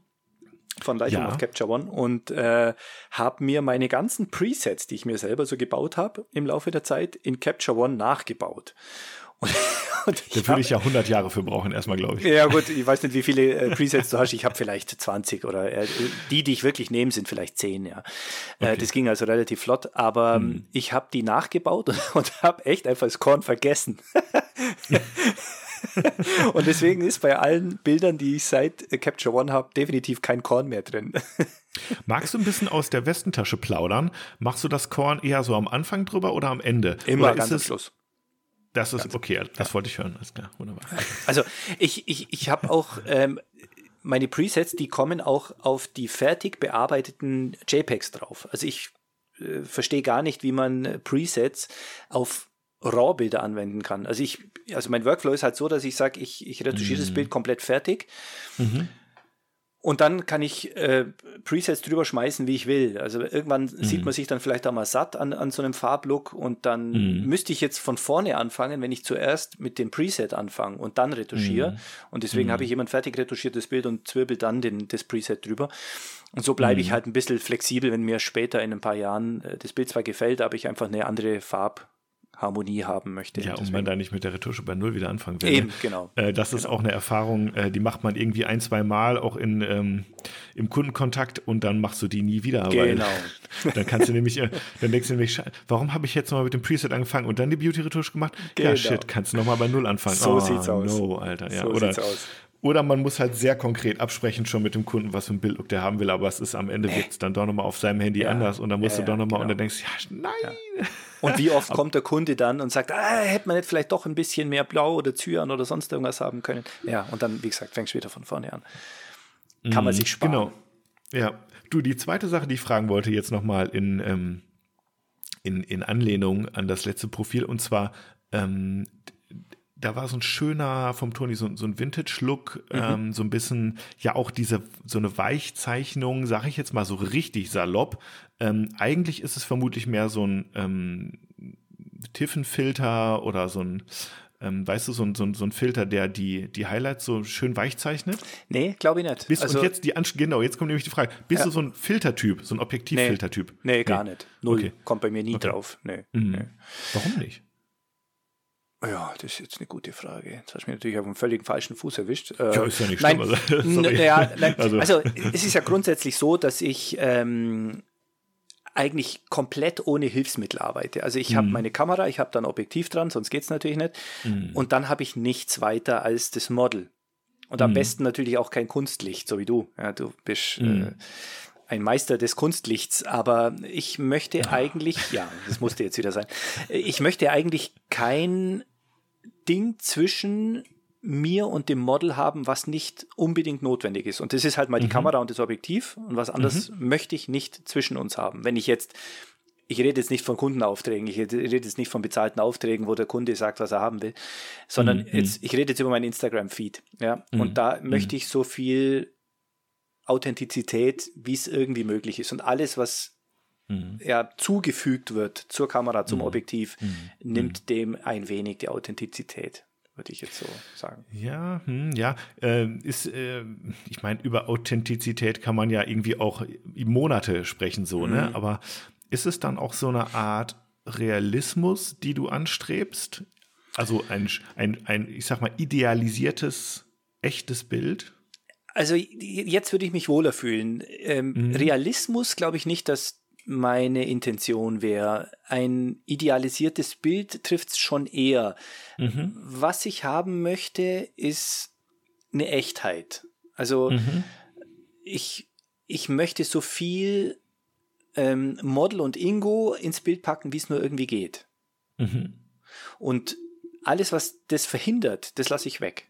von Lightroom ja. auf Capture One und äh, habe mir meine ganzen Presets, die ich mir selber so gebaut habe, im Laufe der Zeit in Capture One nachgebaut. Und, [laughs] und da würde ich ja 100 Jahre für brauchen, erstmal, glaube ich. Ja, gut, ich weiß nicht, wie viele äh, Presets du hast. Ich habe vielleicht 20 oder äh, die, die ich wirklich nehme, sind vielleicht 10, ja. Äh, okay. das ging also relativ flott, aber hm. ich habe die nachgebaut [laughs] und, und habe echt einfach das Korn vergessen. [laughs] und deswegen ist bei allen Bildern, die ich seit Capture One habe, definitiv kein Korn mehr drin. Magst du ein bisschen aus der Westentasche plaudern? Machst du das Korn eher so am Anfang drüber oder am Ende? Immer oder ganz am Schluss. Das ist ganz okay, das ja. wollte ich hören. Alles klar, wunderbar. [laughs] Also ich, ich, ich habe auch ähm, meine Presets, die kommen auch auf die fertig bearbeiteten JPEGs drauf. Also ich äh, verstehe gar nicht, wie man Presets auf RAW-Bilder anwenden kann. Also ich, also mein Workflow ist halt so, dass ich sage, ich, ich retuschiere mhm. das Bild komplett fertig. Mhm. Und dann kann ich äh, Presets drüber schmeißen, wie ich will. Also irgendwann mhm. sieht man sich dann vielleicht auch mal satt an, an so einem Farblook und dann mhm. müsste ich jetzt von vorne anfangen, wenn ich zuerst mit dem Preset anfange und dann retuschiere. Mhm. Und deswegen habe ich jemand fertig retuschiertes Bild und zwirbel dann den, das Preset drüber. Und so bleibe ich mhm. halt ein bisschen flexibel, wenn mir später in ein paar Jahren äh, das Bild zwar gefällt, aber ich einfach eine andere Farb Harmonie haben möchte. Ja, und man da nicht mit der Retusche bei Null wieder anfangen will. Eben, genau. Äh, das genau. ist auch eine Erfahrung, äh, die macht man irgendwie ein, zwei Mal auch in, ähm, im Kundenkontakt und dann machst du die nie wieder. Genau. [laughs] dann kannst du nämlich, äh, dann denkst du nämlich, warum habe ich jetzt nochmal mit dem Preset angefangen und dann die Beauty-Retusche gemacht? Genau. Ja, shit, kannst du nochmal bei Null anfangen. So oh, sieht's aus. No, Alter. Ja. So Oder, sieht's aus. Oder man muss halt sehr konkret absprechen schon mit dem Kunden, was für ein Bildlook der haben will, aber es ist am Ende wird es dann doch nochmal auf seinem Handy ja. anders und dann musst ja, du doch nochmal genau. und dann denkst du, ja, nein. Und wie oft [laughs] kommt der Kunde dann und sagt, ah, hätte man nicht vielleicht doch ein bisschen mehr Blau oder Zyan oder sonst irgendwas haben können. Ja, und dann, wie gesagt, fängst du wieder von vorne an. Kann man mhm, sich sparen. Genau. Ja. Du, die zweite Sache, die ich fragen wollte, jetzt nochmal in, ähm, in, in Anlehnung an das letzte Profil, und zwar ähm, da war so ein schöner vom Toni, so, so ein Vintage-Look, mhm. ähm, so ein bisschen, ja auch diese, so eine Weichzeichnung, sag ich jetzt mal so richtig salopp. Ähm, eigentlich ist es vermutlich mehr so ein ähm, Tiffenfilter oder so ein, ähm, weißt du, so ein, so, ein, so ein Filter, der die, die Highlights so schön weich zeichnet? Nee, glaube ich nicht. Bist, also, und jetzt die genau, jetzt kommt nämlich die Frage. Bist ja. du so ein Filtertyp, so ein Objektivfiltertyp? Nee, nee, gar nicht. Null. Okay. Kommt bei mir nie okay. drauf. Nee. Mhm. nee. Warum nicht? Ja, das ist jetzt eine gute Frage. Jetzt hast du mich natürlich auf einem völlig falschen Fuß erwischt. Äh, ja, ist ja nicht schlimm. Also, [laughs] ja, nein, also. also. es ist ja grundsätzlich so, dass ich ähm, eigentlich komplett ohne Hilfsmittel arbeite. Also ich mhm. habe meine Kamera, ich habe dann Objektiv dran, sonst geht es natürlich nicht. Mhm. Und dann habe ich nichts weiter als das Model. Und am mhm. besten natürlich auch kein Kunstlicht, so wie du. Ja, du bist äh, mhm. ein Meister des Kunstlichts, aber ich möchte ja. eigentlich, ja, [laughs] das musste jetzt wieder sein, ich möchte eigentlich kein Ding zwischen mir und dem Model haben, was nicht unbedingt notwendig ist. Und das ist halt mal die mhm. Kamera und das Objektiv. Und was anderes mhm. möchte ich nicht zwischen uns haben. Wenn ich jetzt, ich rede jetzt nicht von Kundenaufträgen, ich rede jetzt nicht von bezahlten Aufträgen, wo der Kunde sagt, was er haben will, sondern mhm. jetzt, ich rede jetzt über meinen Instagram-Feed. Ja? Und mhm. da möchte mhm. ich so viel Authentizität, wie es irgendwie möglich ist. Und alles, was mhm. ja, zugefügt wird zur Kamera, zum mhm. Objektiv, mhm. nimmt dem ein wenig die Authentizität würde ich jetzt so sagen. Ja, hm, ja, äh, ist, äh, ich meine, über Authentizität kann man ja irgendwie auch Monate sprechen, so, ne? mhm. ne? Aber ist es dann auch so eine Art Realismus, die du anstrebst? Also ein, ein, ein ich sag mal, idealisiertes, echtes Bild? Also jetzt würde ich mich wohler fühlen. Ähm, mhm. Realismus glaube ich nicht, dass meine Intention wäre. Ein idealisiertes Bild trifft es schon eher. Mhm. Was ich haben möchte, ist eine Echtheit. Also mhm. ich, ich möchte so viel ähm, Model und Ingo ins Bild packen, wie es nur irgendwie geht. Mhm. Und alles, was das verhindert, das lasse ich weg.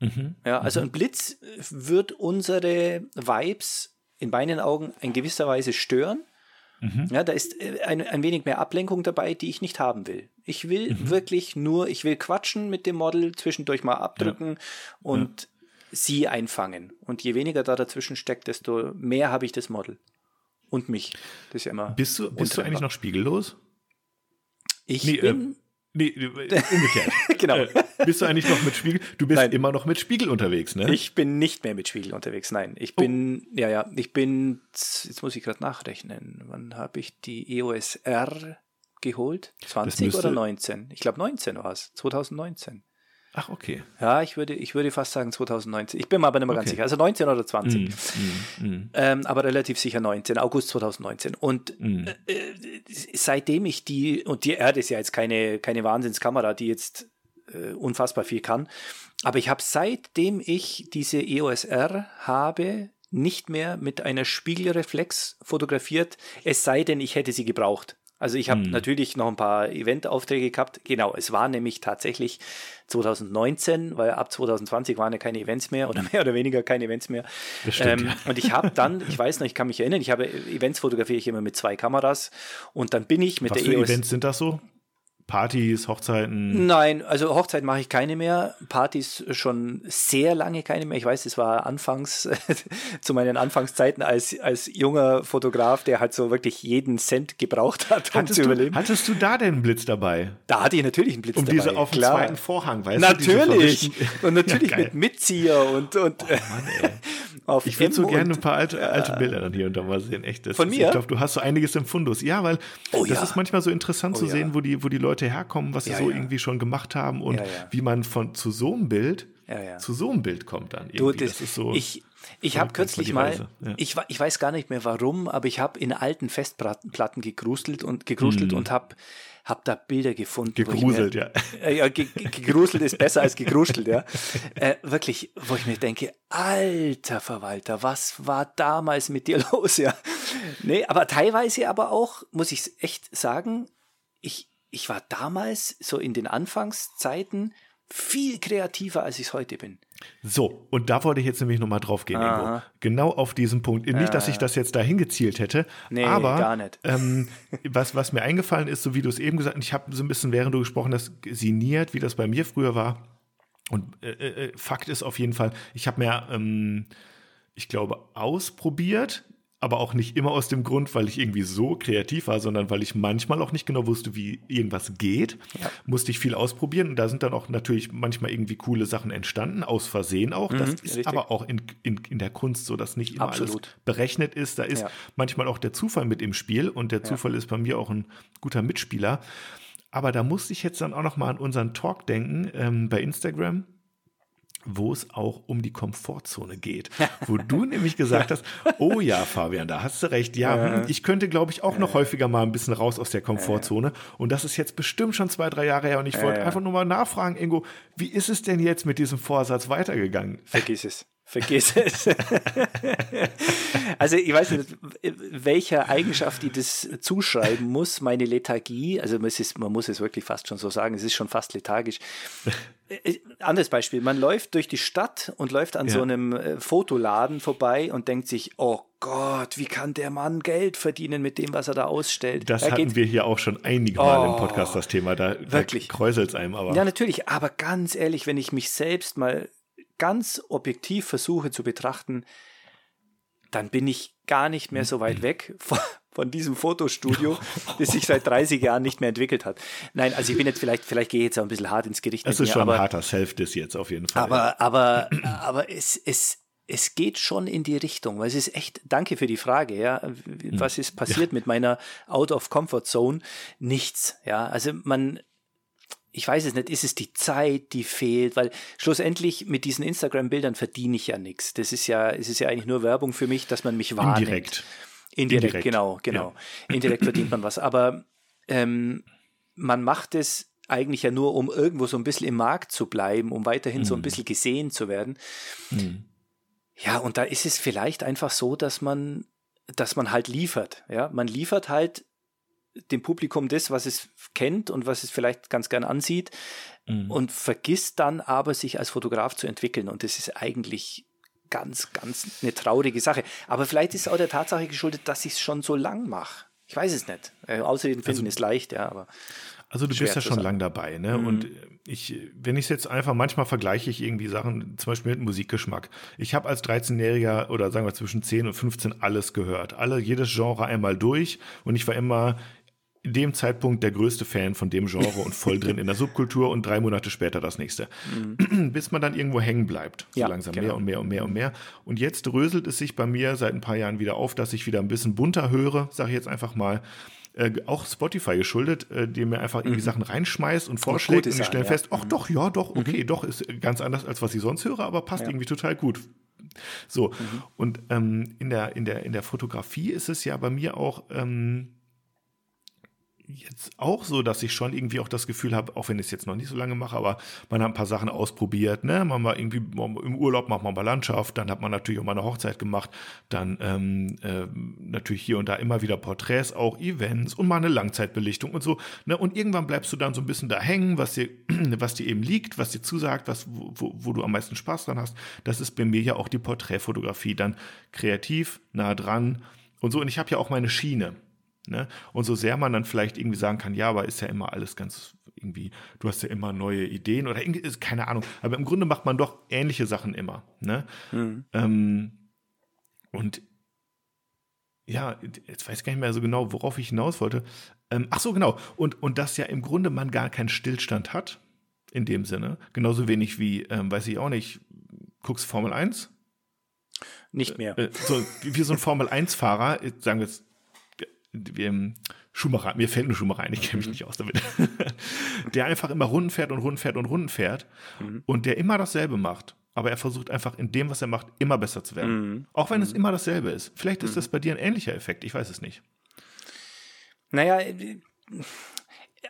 Mhm. Ja, also mhm. ein Blitz wird unsere Vibes in meinen Augen in gewisser Weise stören. Mhm. Ja, da ist äh, ein, ein wenig mehr Ablenkung dabei, die ich nicht haben will. Ich will mhm. wirklich nur, ich will quatschen mit dem Model, zwischendurch mal abdrücken ja. und ja. sie einfangen. Und je weniger da dazwischen steckt, desto mehr habe ich das Model. Und mich. Das ist ja immer. Bist du, bist du eigentlich noch spiegellos? Ich nee, bin. Äh, Nee, umgekehrt. [laughs] genau. Äh, bist du eigentlich noch mit Spiegel? Du bist nein. immer noch mit Spiegel unterwegs, ne? Ich bin nicht mehr mit Spiegel unterwegs, nein. Ich bin, oh. ja, ja, ich bin, jetzt muss ich gerade nachrechnen, wann habe ich die EOS R geholt. 20 oder 19? Ich glaube 19 war es. 2019. Ach, okay. Ja, ich würde, ich würde fast sagen 2019. Ich bin mir aber nicht mehr okay. ganz sicher. Also 19 oder 20. Mm, mm, mm. Ähm, aber relativ sicher 19, August 2019. Und mm. äh, äh, seitdem ich die, und die Erde ist ja jetzt keine, keine Wahnsinnskamera, die jetzt äh, unfassbar viel kann. Aber ich habe seitdem ich diese EOS R habe, nicht mehr mit einer Spiegelreflex fotografiert, es sei denn, ich hätte sie gebraucht. Also ich habe hm. natürlich noch ein paar Eventaufträge gehabt. Genau, es war nämlich tatsächlich 2019, weil ab 2020 waren ja keine Events mehr oder [laughs] mehr oder weniger keine Events mehr. Stimmt, ähm, ja. Und ich habe dann, ich weiß noch, ich kann mich erinnern, ich habe Events fotografiere ich immer mit zwei Kameras und dann bin ich mit Was der für EOS. Events sind das so? Partys, Hochzeiten? Nein, also Hochzeiten mache ich keine mehr. Partys schon sehr lange keine mehr. Ich weiß, es war anfangs [laughs] zu meinen Anfangszeiten als, als junger Fotograf, der halt so wirklich jeden Cent gebraucht hat, um hattest zu überleben. Du, hattest du da denn einen Blitz dabei? Da hatte ich natürlich einen Blitz um dabei. Um diese auf dem zweiten Vorhang, weißt natürlich. du? Und natürlich [laughs] ja, mit Mitzieher und, und oh Mann, auf Ich würde so gerne ein paar alte, alte Bilder dann hier und da mal sehen. Echt, Von ist, mir? Ich glaube, du hast so einiges im Fundus. Ja, weil oh, das ja. ist manchmal so interessant oh, zu sehen, wo die, wo die Leute herkommen, was sie ja, so irgendwie schon gemacht haben und wie man von zu so einem Bild zu so einem Bild kommt dann. Du, das, das, ist so. Ich, ich habe kürzlich mal, ich, ich weiß gar nicht mehr warum, aber ich habe in alten Festplatten gegrustelt und gegrustelt hm. und habe hab da Bilder gefunden. Gegruselt, mir, ja. Äh, ja ge, gegruselt ist besser als gegruschelt, ja. Äh, wirklich, wo ich mir denke, alter Verwalter, was war damals mit dir [laughs] los, ja? Nee, aber teilweise aber auch, muss ich echt sagen, ich, ich war damals so in den Anfangszeiten viel kreativer, als ich es heute bin. So, und da wollte ich jetzt nämlich nochmal drauf gehen, Ingo. Genau auf diesen Punkt. Nicht, dass ich das jetzt dahin gezielt hätte, nee, aber gar nicht. Ähm, was, was mir eingefallen ist, so wie du es eben gesagt hast, ich habe so ein bisschen, während du gesprochen hast, sinniert, wie das bei mir früher war. Und äh, äh, Fakt ist auf jeden Fall, ich habe mir, ähm, ich glaube, ausprobiert, aber auch nicht immer aus dem Grund, weil ich irgendwie so kreativ war, sondern weil ich manchmal auch nicht genau wusste, wie irgendwas geht. Ja. Musste ich viel ausprobieren und da sind dann auch natürlich manchmal irgendwie coole Sachen entstanden, aus Versehen auch. Mhm, das ist richtig. aber auch in, in, in der Kunst so, dass nicht immer Absolut. alles berechnet ist. Da ist ja. manchmal auch der Zufall mit im Spiel und der Zufall ja. ist bei mir auch ein guter Mitspieler. Aber da musste ich jetzt dann auch noch mal an unseren Talk denken ähm, bei Instagram wo es auch um die Komfortzone geht. Wo du [laughs] nämlich gesagt hast, oh ja, Fabian, da hast du recht. Ja, hm, ich könnte, glaube ich, auch noch häufiger mal ein bisschen raus aus der Komfortzone. Und das ist jetzt bestimmt schon zwei, drei Jahre her. Und ich wollte einfach nur mal nachfragen, Ingo, wie ist es denn jetzt mit diesem Vorsatz weitergegangen? Vergiss es. Vergiss es. also ich weiß nicht, welcher Eigenschaft ich das zuschreiben muss, meine Lethargie, also es ist, man muss es wirklich fast schon so sagen, es ist schon fast lethargisch. Äh, anderes Beispiel, man läuft durch die Stadt und läuft an ja. so einem äh, Fotoladen vorbei und denkt sich, oh Gott, wie kann der Mann Geld verdienen mit dem, was er da ausstellt? Das er hatten wir hier auch schon einige Mal oh, im Podcast, das Thema, da, wirklich. da kräuselt es einem aber. Ja, natürlich, aber ganz ehrlich, wenn ich mich selbst mal ganz objektiv versuche zu betrachten, dann bin ich gar nicht mehr so weit [clears throat] weg von, von diesem Fotostudio, das sich seit 30 Jahren nicht mehr entwickelt hat. Nein, also ich bin jetzt vielleicht, vielleicht gehe ich jetzt auch ein bisschen hart ins Gericht. Das ist mir, schon aber, ein harter Self-Diss jetzt auf jeden Fall. Aber, aber, aber es, es, es geht schon in die Richtung, weil es ist echt, danke für die Frage, ja. Was ist passiert ja. mit meiner Out of Comfort Zone? Nichts, ja. Also man, ich weiß es nicht, ist es die Zeit, die fehlt, weil schlussendlich mit diesen Instagram-Bildern verdiene ich ja nichts. Das ist ja, es ist ja eigentlich nur Werbung für mich, dass man mich wahrnimmt. Indirekt. Indirekt, Indirekt. genau, genau. Ja. [laughs] Indirekt verdient man was. Aber ähm, man macht es eigentlich ja nur, um irgendwo so ein bisschen im Markt zu bleiben, um weiterhin mhm. so ein mhm. bisschen gesehen zu werden. Mhm. Ja, und da ist es vielleicht einfach so, dass man, dass man halt liefert. Ja, man liefert halt dem Publikum das, was es kennt und was es vielleicht ganz gern ansieht mhm. und vergisst dann aber, sich als Fotograf zu entwickeln. Und das ist eigentlich ganz, ganz eine traurige Sache. Aber vielleicht ist es auch der Tatsache geschuldet, dass ich es schon so lang mache. Ich weiß es nicht. Äh, Ausreden finden also, ist leicht, ja, aber. Also du bist ja schon lang dabei, ne? Mhm. Und ich, wenn ich es jetzt einfach, manchmal vergleiche ich irgendwie Sachen, zum Beispiel mit Musikgeschmack. Ich habe als 13-Jähriger oder sagen wir zwischen 10 und 15 alles gehört. Alle, jedes Genre einmal durch und ich war immer in dem Zeitpunkt der größte Fan von dem Genre und voll drin in der Subkultur und drei Monate später das nächste. Mhm. Bis man dann irgendwo hängen bleibt. So ja, langsam genau. mehr und mehr und mehr und mehr. Und jetzt dröselt es sich bei mir seit ein paar Jahren wieder auf, dass ich wieder ein bisschen bunter höre, sage ich jetzt einfach mal. äh, auch Spotify geschuldet, äh, die mir einfach irgendwie mhm. Sachen reinschmeißt und vorschlägt und ich stelle fest, ach ja. doch, ja, doch, okay, mhm. doch, ist ganz anders als was ich sonst höre, aber passt ja. irgendwie total gut. So, mhm. und ähm, in, der, in, der, in der Fotografie ist es ja bei mir auch ähm, jetzt auch so, dass ich schon irgendwie auch das Gefühl habe, auch wenn ich es jetzt noch nicht so lange mache, aber man hat ein paar Sachen ausprobiert, ne? Man war irgendwie im Urlaub macht man mal Landschaft, dann hat man natürlich auch mal eine Hochzeit gemacht, dann ähm, äh, natürlich hier und da immer wieder Porträts, auch Events und mal eine Langzeitbelichtung und so. Ne? Und irgendwann bleibst du dann so ein bisschen da hängen, was dir, [clears throat] was dir eben liegt, was dir zusagt, was, wo, wo du am meisten Spaß dran hast. Das ist bei mir ja auch die Porträtfotografie, dann kreativ, nah dran und so. Und ich habe ja auch meine Schiene. Ne? Und so sehr man dann vielleicht irgendwie sagen kann, ja, aber ist ja immer alles ganz irgendwie, du hast ja immer neue Ideen oder irgendwie, keine Ahnung. Aber im Grunde macht man doch ähnliche Sachen immer. Ne? Mhm. Ähm, und ja, jetzt weiß ich gar nicht mehr so genau, worauf ich hinaus wollte. Ähm, ach so, genau. Und, und dass ja im Grunde man gar keinen Stillstand hat, in dem Sinne. Genauso wenig wie, ähm, weiß ich auch nicht, guckst Formel 1? Nicht mehr. Äh, so, wie, so ein [laughs] Formel 1-Fahrer, sagen wir jetzt Schumacher, mir fällt nur Schumacher ein, ich kenne mich mhm. nicht aus damit, [laughs] der einfach immer Runden fährt und Runden fährt und Runden fährt mhm. und der immer dasselbe macht. Aber er versucht einfach in dem, was er macht, immer besser zu werden. Mhm. Auch wenn es mhm. immer dasselbe ist. Vielleicht ist mhm. das bei dir ein ähnlicher Effekt, ich weiß es nicht. Naja,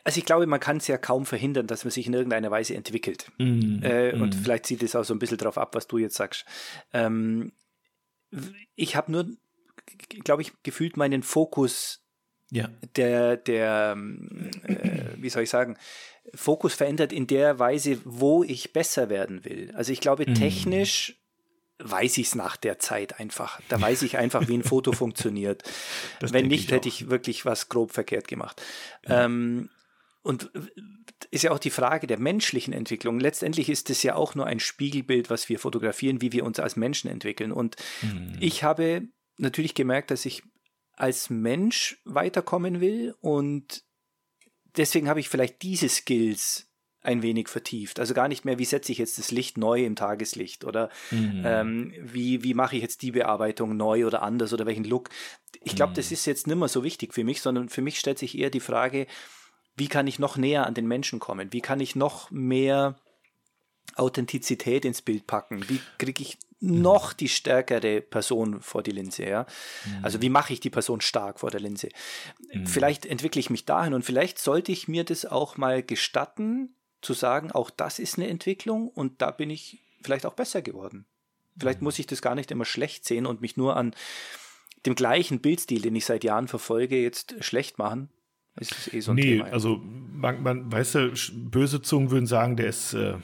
also ich glaube, man kann es ja kaum verhindern, dass man sich in irgendeiner Weise entwickelt. Mm, äh. Und vielleicht zieht es auch so ein bisschen drauf ab, was du jetzt sagst. Ähm, ich habe nur glaube ich, gefühlt meinen Fokus ja. der, der äh, wie soll ich sagen, Fokus verändert in der Weise, wo ich besser werden will. Also ich glaube, mhm. technisch weiß ich es nach der Zeit einfach. Da weiß ich einfach, wie ein Foto [laughs] funktioniert. Das Wenn nicht, ich hätte ich wirklich was grob verkehrt gemacht. Ja. Ähm, und ist ja auch die Frage der menschlichen Entwicklung. Letztendlich ist es ja auch nur ein Spiegelbild, was wir fotografieren, wie wir uns als Menschen entwickeln. Und mhm. ich habe natürlich gemerkt, dass ich als Mensch weiterkommen will und deswegen habe ich vielleicht diese Skills ein wenig vertieft. Also gar nicht mehr, wie setze ich jetzt das Licht neu im Tageslicht oder mhm. ähm, wie, wie mache ich jetzt die Bearbeitung neu oder anders oder welchen Look. Ich glaube, mhm. das ist jetzt nicht mehr so wichtig für mich, sondern für mich stellt sich eher die Frage, wie kann ich noch näher an den Menschen kommen? Wie kann ich noch mehr Authentizität ins Bild packen? Wie kriege ich noch die stärkere Person vor die Linse, ja. Mhm. Also wie mache ich die Person stark vor der Linse? Mhm. Vielleicht entwickle ich mich dahin und vielleicht sollte ich mir das auch mal gestatten, zu sagen, auch das ist eine Entwicklung und da bin ich vielleicht auch besser geworden. Vielleicht mhm. muss ich das gar nicht immer schlecht sehen und mich nur an dem gleichen Bildstil, den ich seit Jahren verfolge, jetzt schlecht machen, ist eh so ein nee, Thema, ja. also man, man, weißt du, böse Zungen würden sagen, der ist äh,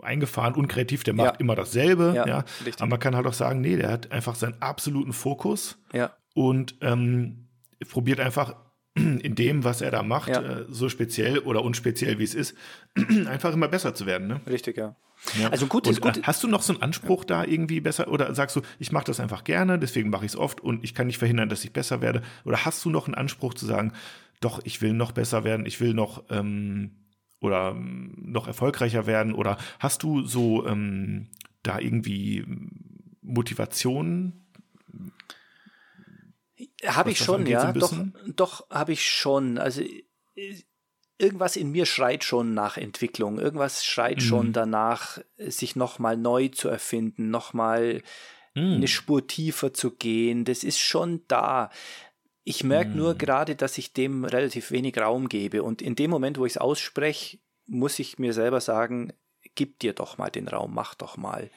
eingefahren, unkreativ, der macht ja. immer dasselbe. Ja, ja. Aber man kann halt auch sagen, nee, der hat einfach seinen absoluten Fokus ja. und ähm, probiert einfach [clears throat] in dem, was er da macht, ja. äh, so speziell oder unspeziell wie es ist, [clears throat] einfach immer besser zu werden. Ne? Richtig, ja. Ja. Also gut, ist gut. Äh, hast du noch so einen Anspruch da irgendwie besser oder sagst du, ich mache das einfach gerne, deswegen mache ich es oft und ich kann nicht verhindern, dass ich besser werde? Oder hast du noch einen Anspruch zu sagen, doch, ich will noch besser werden, ich will noch ähm, oder ähm, noch erfolgreicher werden? Oder hast du so ähm, da irgendwie Motivation? Habe ich schon, ja. Doch, doch habe ich schon. Also irgendwas in mir schreit schon nach Entwicklung. Irgendwas schreit mhm. schon danach, sich nochmal neu zu erfinden, nochmal mhm. eine Spur tiefer zu gehen. Das ist schon da. Ich merke mm. nur hm. gerade, dass ich dem relativ wenig Raum gebe. Und in dem Moment, wo ich es ausspreche, muss ich mir selber sagen, gib dir doch mal den Raum, mach doch mal,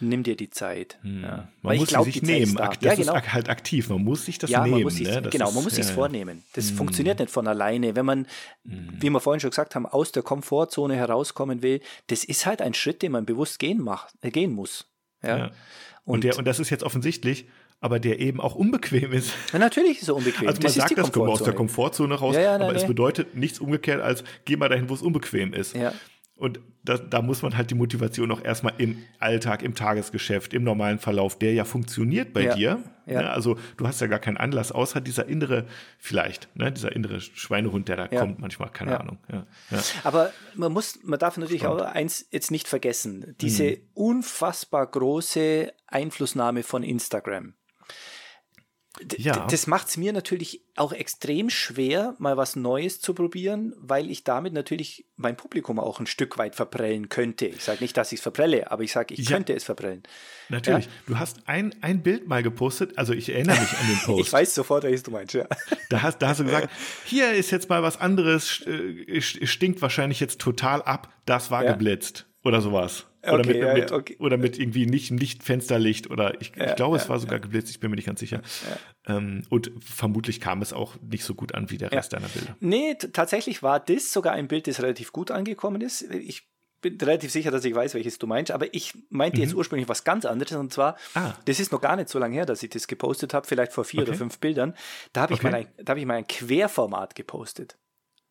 nimm dir die Zeit. Hm. Ja. Man Weil muss glaub, sich nehmen, da. das ja, genau. ist halt aktiv, man muss sich das ja, nehmen. Man muss sich, ne? genau, man muss sich ja, vornehmen. Das hm. funktioniert nicht von alleine. Wenn man, hm. wie wir vorhin schon gesagt haben, aus der Komfortzone herauskommen will, das ist halt ein Schritt, den man bewusst gehen, macht, äh, gehen muss. Ja. Und, und, der, und das ist jetzt offensichtlich, aber der eben auch unbequem ist. Ja, natürlich ist er unbequem. Also man das sagt das, komm aus der Komfortzone raus, ja, ja, nein, aber nee. es bedeutet nichts umgekehrt als, geh mal dahin, wo es unbequem ist. Ja. Und da, da muss man halt die Motivation auch erstmal im Alltag, im Tagesgeschäft, im normalen Verlauf, der ja funktioniert bei ja, dir. Ja. Ne? Also du hast ja gar keinen Anlass, außer dieser innere, vielleicht, ne, dieser innere Schweinehund, der da ja. kommt manchmal, keine Ahnung. Aber man muss, man darf natürlich Spannend. auch eins jetzt nicht vergessen, diese mhm. unfassbar große Einflussnahme von Instagram ja. Das macht es mir natürlich auch extrem schwer, mal was Neues zu probieren, weil ich damit natürlich mein Publikum auch ein Stück weit verprellen könnte. Ich sage nicht, dass ich es verprelle, aber ich sage, ich ja. könnte es verprellen. Natürlich. Ja? Du hast ein, ein Bild mal gepostet, also ich erinnere mich an den [laughs] Post. ich weiß sofort, welches du meinst, ja. Da hast, da hast du gesagt, hier ist jetzt mal was anderes, äh, stinkt wahrscheinlich jetzt total ab, das war geblitzt oder sowas. Oder, okay, mit, ja, mit, okay. oder mit irgendwie nicht, nicht Fensterlicht oder ich, ja, ich glaube, ja, es war sogar geblitzt, ich bin mir nicht ganz sicher. Ähm, und vermutlich kam es auch nicht so gut an wie der Rest deiner Bilder. Nee, tatsächlich war das sogar ein Bild, das relativ gut angekommen ist. Ich bin relativ sicher, dass ich weiß, welches du meinst, aber ich meinte mhm. jetzt ursprünglich was ganz anderes und zwar, ah. das ist noch gar nicht so lange her, dass ich das gepostet habe, vielleicht vor vier okay. oder fünf Bildern. Da habe ich, okay. hab ich mal ein Querformat gepostet.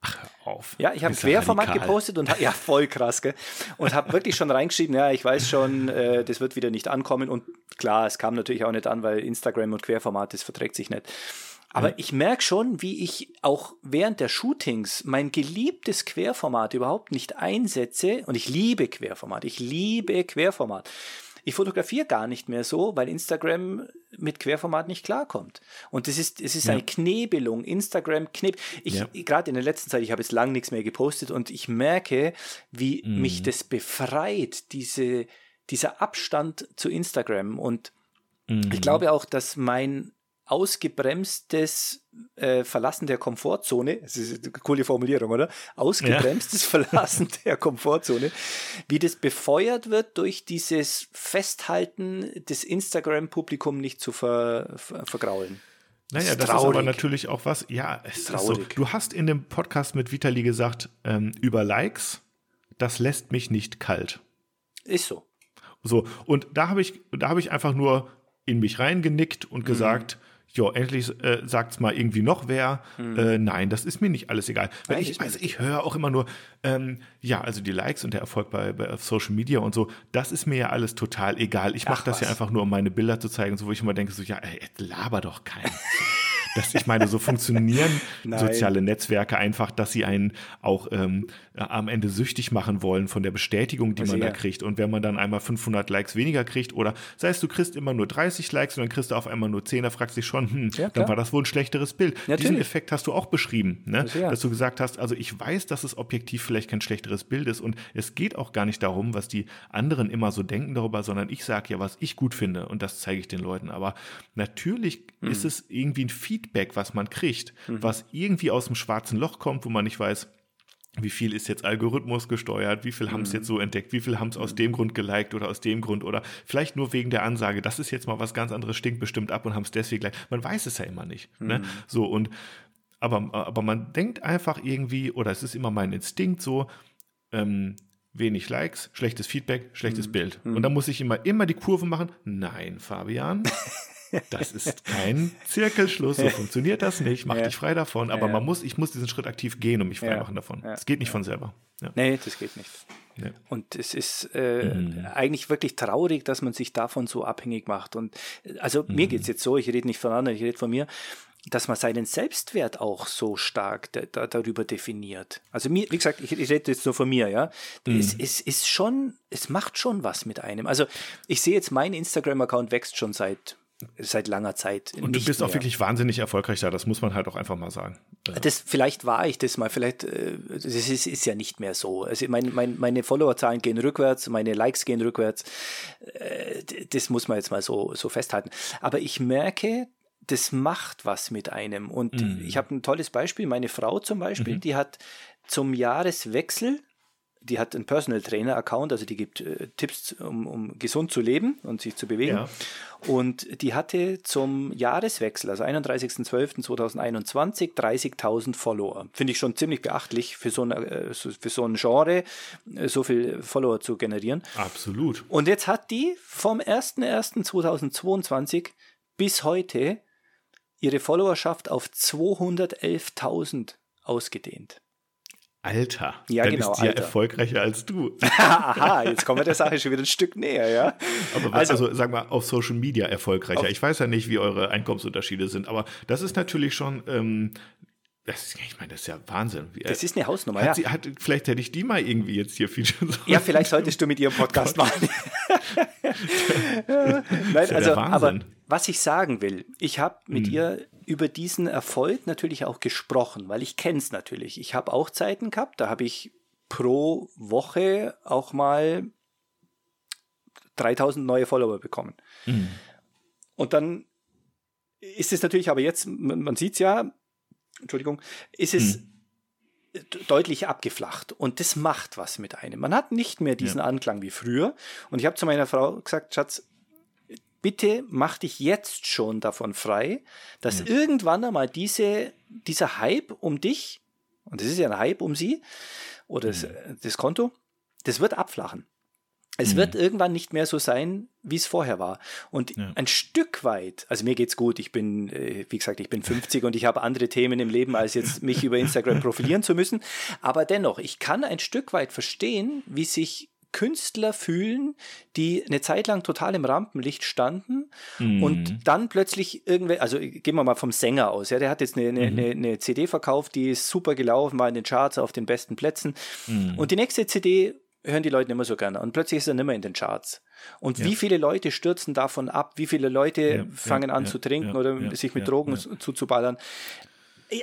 Ach, auf. Ja, ich habe Querformat radikal. gepostet und ja, voll krass, gell? Und habe wirklich schon reingeschrieben, ja, ich weiß schon, äh, das wird wieder nicht ankommen. Und klar, es kam natürlich auch nicht an, weil Instagram und Querformat, das verträgt sich nicht. Aber ja. ich merke schon, wie ich auch während der Shootings mein geliebtes Querformat überhaupt nicht einsetze. Und ich liebe Querformat. Ich liebe Querformat. Ich fotografiere gar nicht mehr so, weil Instagram mit Querformat nicht klarkommt. Und das ist, es ist ja. eine Knebelung. Instagram knebt. Ich, ja. gerade in der letzten Zeit, ich habe jetzt lang nichts mehr gepostet und ich merke, wie mhm. mich das befreit, diese, dieser Abstand zu Instagram. Und mhm. ich glaube auch, dass mein ausgebremstes äh, Verlassen der Komfortzone, das ist eine coole Formulierung, oder? Ausgebremstes ja. [laughs] Verlassen der Komfortzone, wie das befeuert wird durch dieses Festhalten des Instagram-Publikum nicht zu ver, ver, vergraulen. Naja, das, das ist aber natürlich auch was, ja, es ist so. Du hast in dem Podcast mit Vitali gesagt, ähm, über Likes, das lässt mich nicht kalt. Ist so. So, und da habe ich, da habe ich einfach nur in mich reingenickt und mhm. gesagt, jo, endlich äh, sagt's mal irgendwie noch wer. Mhm. Äh, nein, das ist mir nicht alles egal. Weil ich, also ich höre auch immer nur, ähm, ja, also die Likes und der Erfolg bei, bei Social Media und so, das ist mir ja alles total egal. Ich mache das was. ja einfach nur, um meine Bilder zu zeigen, so wo ich immer denke, so, ja, ey, laber doch keinen. [laughs] Das, ich meine, so funktionieren [laughs] soziale Netzwerke einfach, dass sie einen auch ähm, am Ende süchtig machen wollen von der Bestätigung, die also man ja. da kriegt. Und wenn man dann einmal 500 Likes weniger kriegt oder sei es, du kriegst immer nur 30 Likes und dann kriegst du auf einmal nur 10, da fragst du dich schon, hm, ja, dann war das wohl ein schlechteres Bild. Natürlich. Diesen Effekt hast du auch beschrieben, ne? Also ja. dass du gesagt hast, also ich weiß, dass es objektiv vielleicht kein schlechteres Bild ist und es geht auch gar nicht darum, was die anderen immer so denken darüber, sondern ich sage ja, was ich gut finde und das zeige ich den Leuten. Aber natürlich mhm. ist es irgendwie ein Feedback, was man kriegt, mhm. was irgendwie aus dem schwarzen Loch kommt, wo man nicht weiß, wie viel ist jetzt Algorithmus gesteuert, wie viel mhm. haben es jetzt so entdeckt, wie viel haben es aus dem Grund geliked oder aus dem Grund oder vielleicht nur wegen der Ansage, das ist jetzt mal was ganz anderes, stinkt bestimmt ab und haben es deswegen gleich. Man weiß es ja immer nicht. Ne? Mhm. Ne? So und aber, aber man denkt einfach irgendwie, oder es ist immer mein Instinkt so, ähm, wenig Likes, schlechtes Feedback, schlechtes mhm. Bild. Und dann muss ich immer, immer die Kurve machen. Nein, Fabian, [laughs] Das ist kein Zirkelschluss, so funktioniert das nicht, mach ja. dich frei davon. Aber ja. man muss, ich muss diesen Schritt aktiv gehen und mich frei machen davon. Es geht nicht von selber. Ja. Nee, das geht nicht. Und es ist äh, mhm. eigentlich wirklich traurig, dass man sich davon so abhängig macht. Und also mhm. mir geht es jetzt so, ich rede nicht von anderen, ich rede von mir, dass man seinen Selbstwert auch so stark da, darüber definiert. Also mir, wie gesagt, ich, ich rede jetzt nur von mir, ja. Mhm. Es, es ist schon, es macht schon was mit einem. Also ich sehe jetzt, mein Instagram-Account wächst schon seit seit langer Zeit. Und du bist mehr. auch wirklich wahnsinnig erfolgreich da, das muss man halt auch einfach mal sagen. Das, vielleicht war ich das mal, vielleicht, äh, das ist, ist ja nicht mehr so. Also mein, mein, meine Followerzahlen gehen rückwärts, meine Likes gehen rückwärts. Äh, das muss man jetzt mal so, so festhalten. Aber ich merke, das macht was mit einem. Und mhm. ich habe ein tolles Beispiel. Meine Frau zum Beispiel, mhm. die hat zum Jahreswechsel die hat einen Personal Trainer Account, also die gibt äh, Tipps, um, um, gesund zu leben und sich zu bewegen. Ja. Und die hatte zum Jahreswechsel, also 31.12.2021, 30.000 Follower. Finde ich schon ziemlich beachtlich für so, ein, äh, für so ein Genre, äh, so viel Follower zu generieren. Absolut. Und jetzt hat die vom 01.01.2022 bis heute ihre Followerschaft auf 211.000 ausgedehnt. Alter, ja, dann genau, ist die Alter. ja erfolgreicher als du. [laughs] Aha, jetzt kommen wir der Sache schon wieder ein Stück näher, ja. Aber was, also, also sag mal, auf Social Media erfolgreicher. Ich weiß ja nicht, wie eure Einkommensunterschiede sind, aber das ist natürlich schon, ähm, Das ist, ich meine, das ist ja Wahnsinn. Das ist eine Hausnummer, hat ja. Sie, hat, vielleicht hätte ich die mal irgendwie jetzt hier viel Ja, vielleicht solltest du mit ihrem Podcast [laughs] machen. [laughs] Nein, also, aber was ich sagen will, ich habe mit hm. ihr über diesen Erfolg natürlich auch gesprochen, weil ich kenne es natürlich. Ich habe auch Zeiten gehabt, da habe ich pro Woche auch mal 3000 neue Follower bekommen. Mhm. Und dann ist es natürlich aber jetzt, man sieht es ja, Entschuldigung, ist es mhm. deutlich abgeflacht und das macht was mit einem. Man hat nicht mehr diesen ja. Anklang wie früher. Und ich habe zu meiner Frau gesagt, Schatz, bitte mach dich jetzt schon davon frei, dass ja. irgendwann einmal diese, dieser Hype um dich, und das ist ja ein Hype um sie, oder das, mhm. das Konto, das wird abflachen. Es mhm. wird irgendwann nicht mehr so sein, wie es vorher war. Und ja. ein Stück weit, also mir geht's gut, ich bin, äh, wie gesagt, ich bin 50 und ich habe andere Themen im Leben, als jetzt mich über Instagram profilieren zu müssen. Aber dennoch, ich kann ein Stück weit verstehen, wie sich Künstler fühlen, die eine Zeit lang total im Rampenlicht standen mhm. und dann plötzlich irgendwelche, also gehen wir mal vom Sänger aus, ja, der hat jetzt eine, eine, mhm. eine, CD verkauft, die ist super gelaufen, war in den Charts auf den besten Plätzen mhm. und die nächste CD hören die Leute nicht mehr so gerne. Und plötzlich ist er nicht mehr in den Charts. Und ja. wie viele Leute stürzen davon ab? Wie viele Leute ja, fangen ja, an zu trinken oder sich mit Drogen zuzuballern?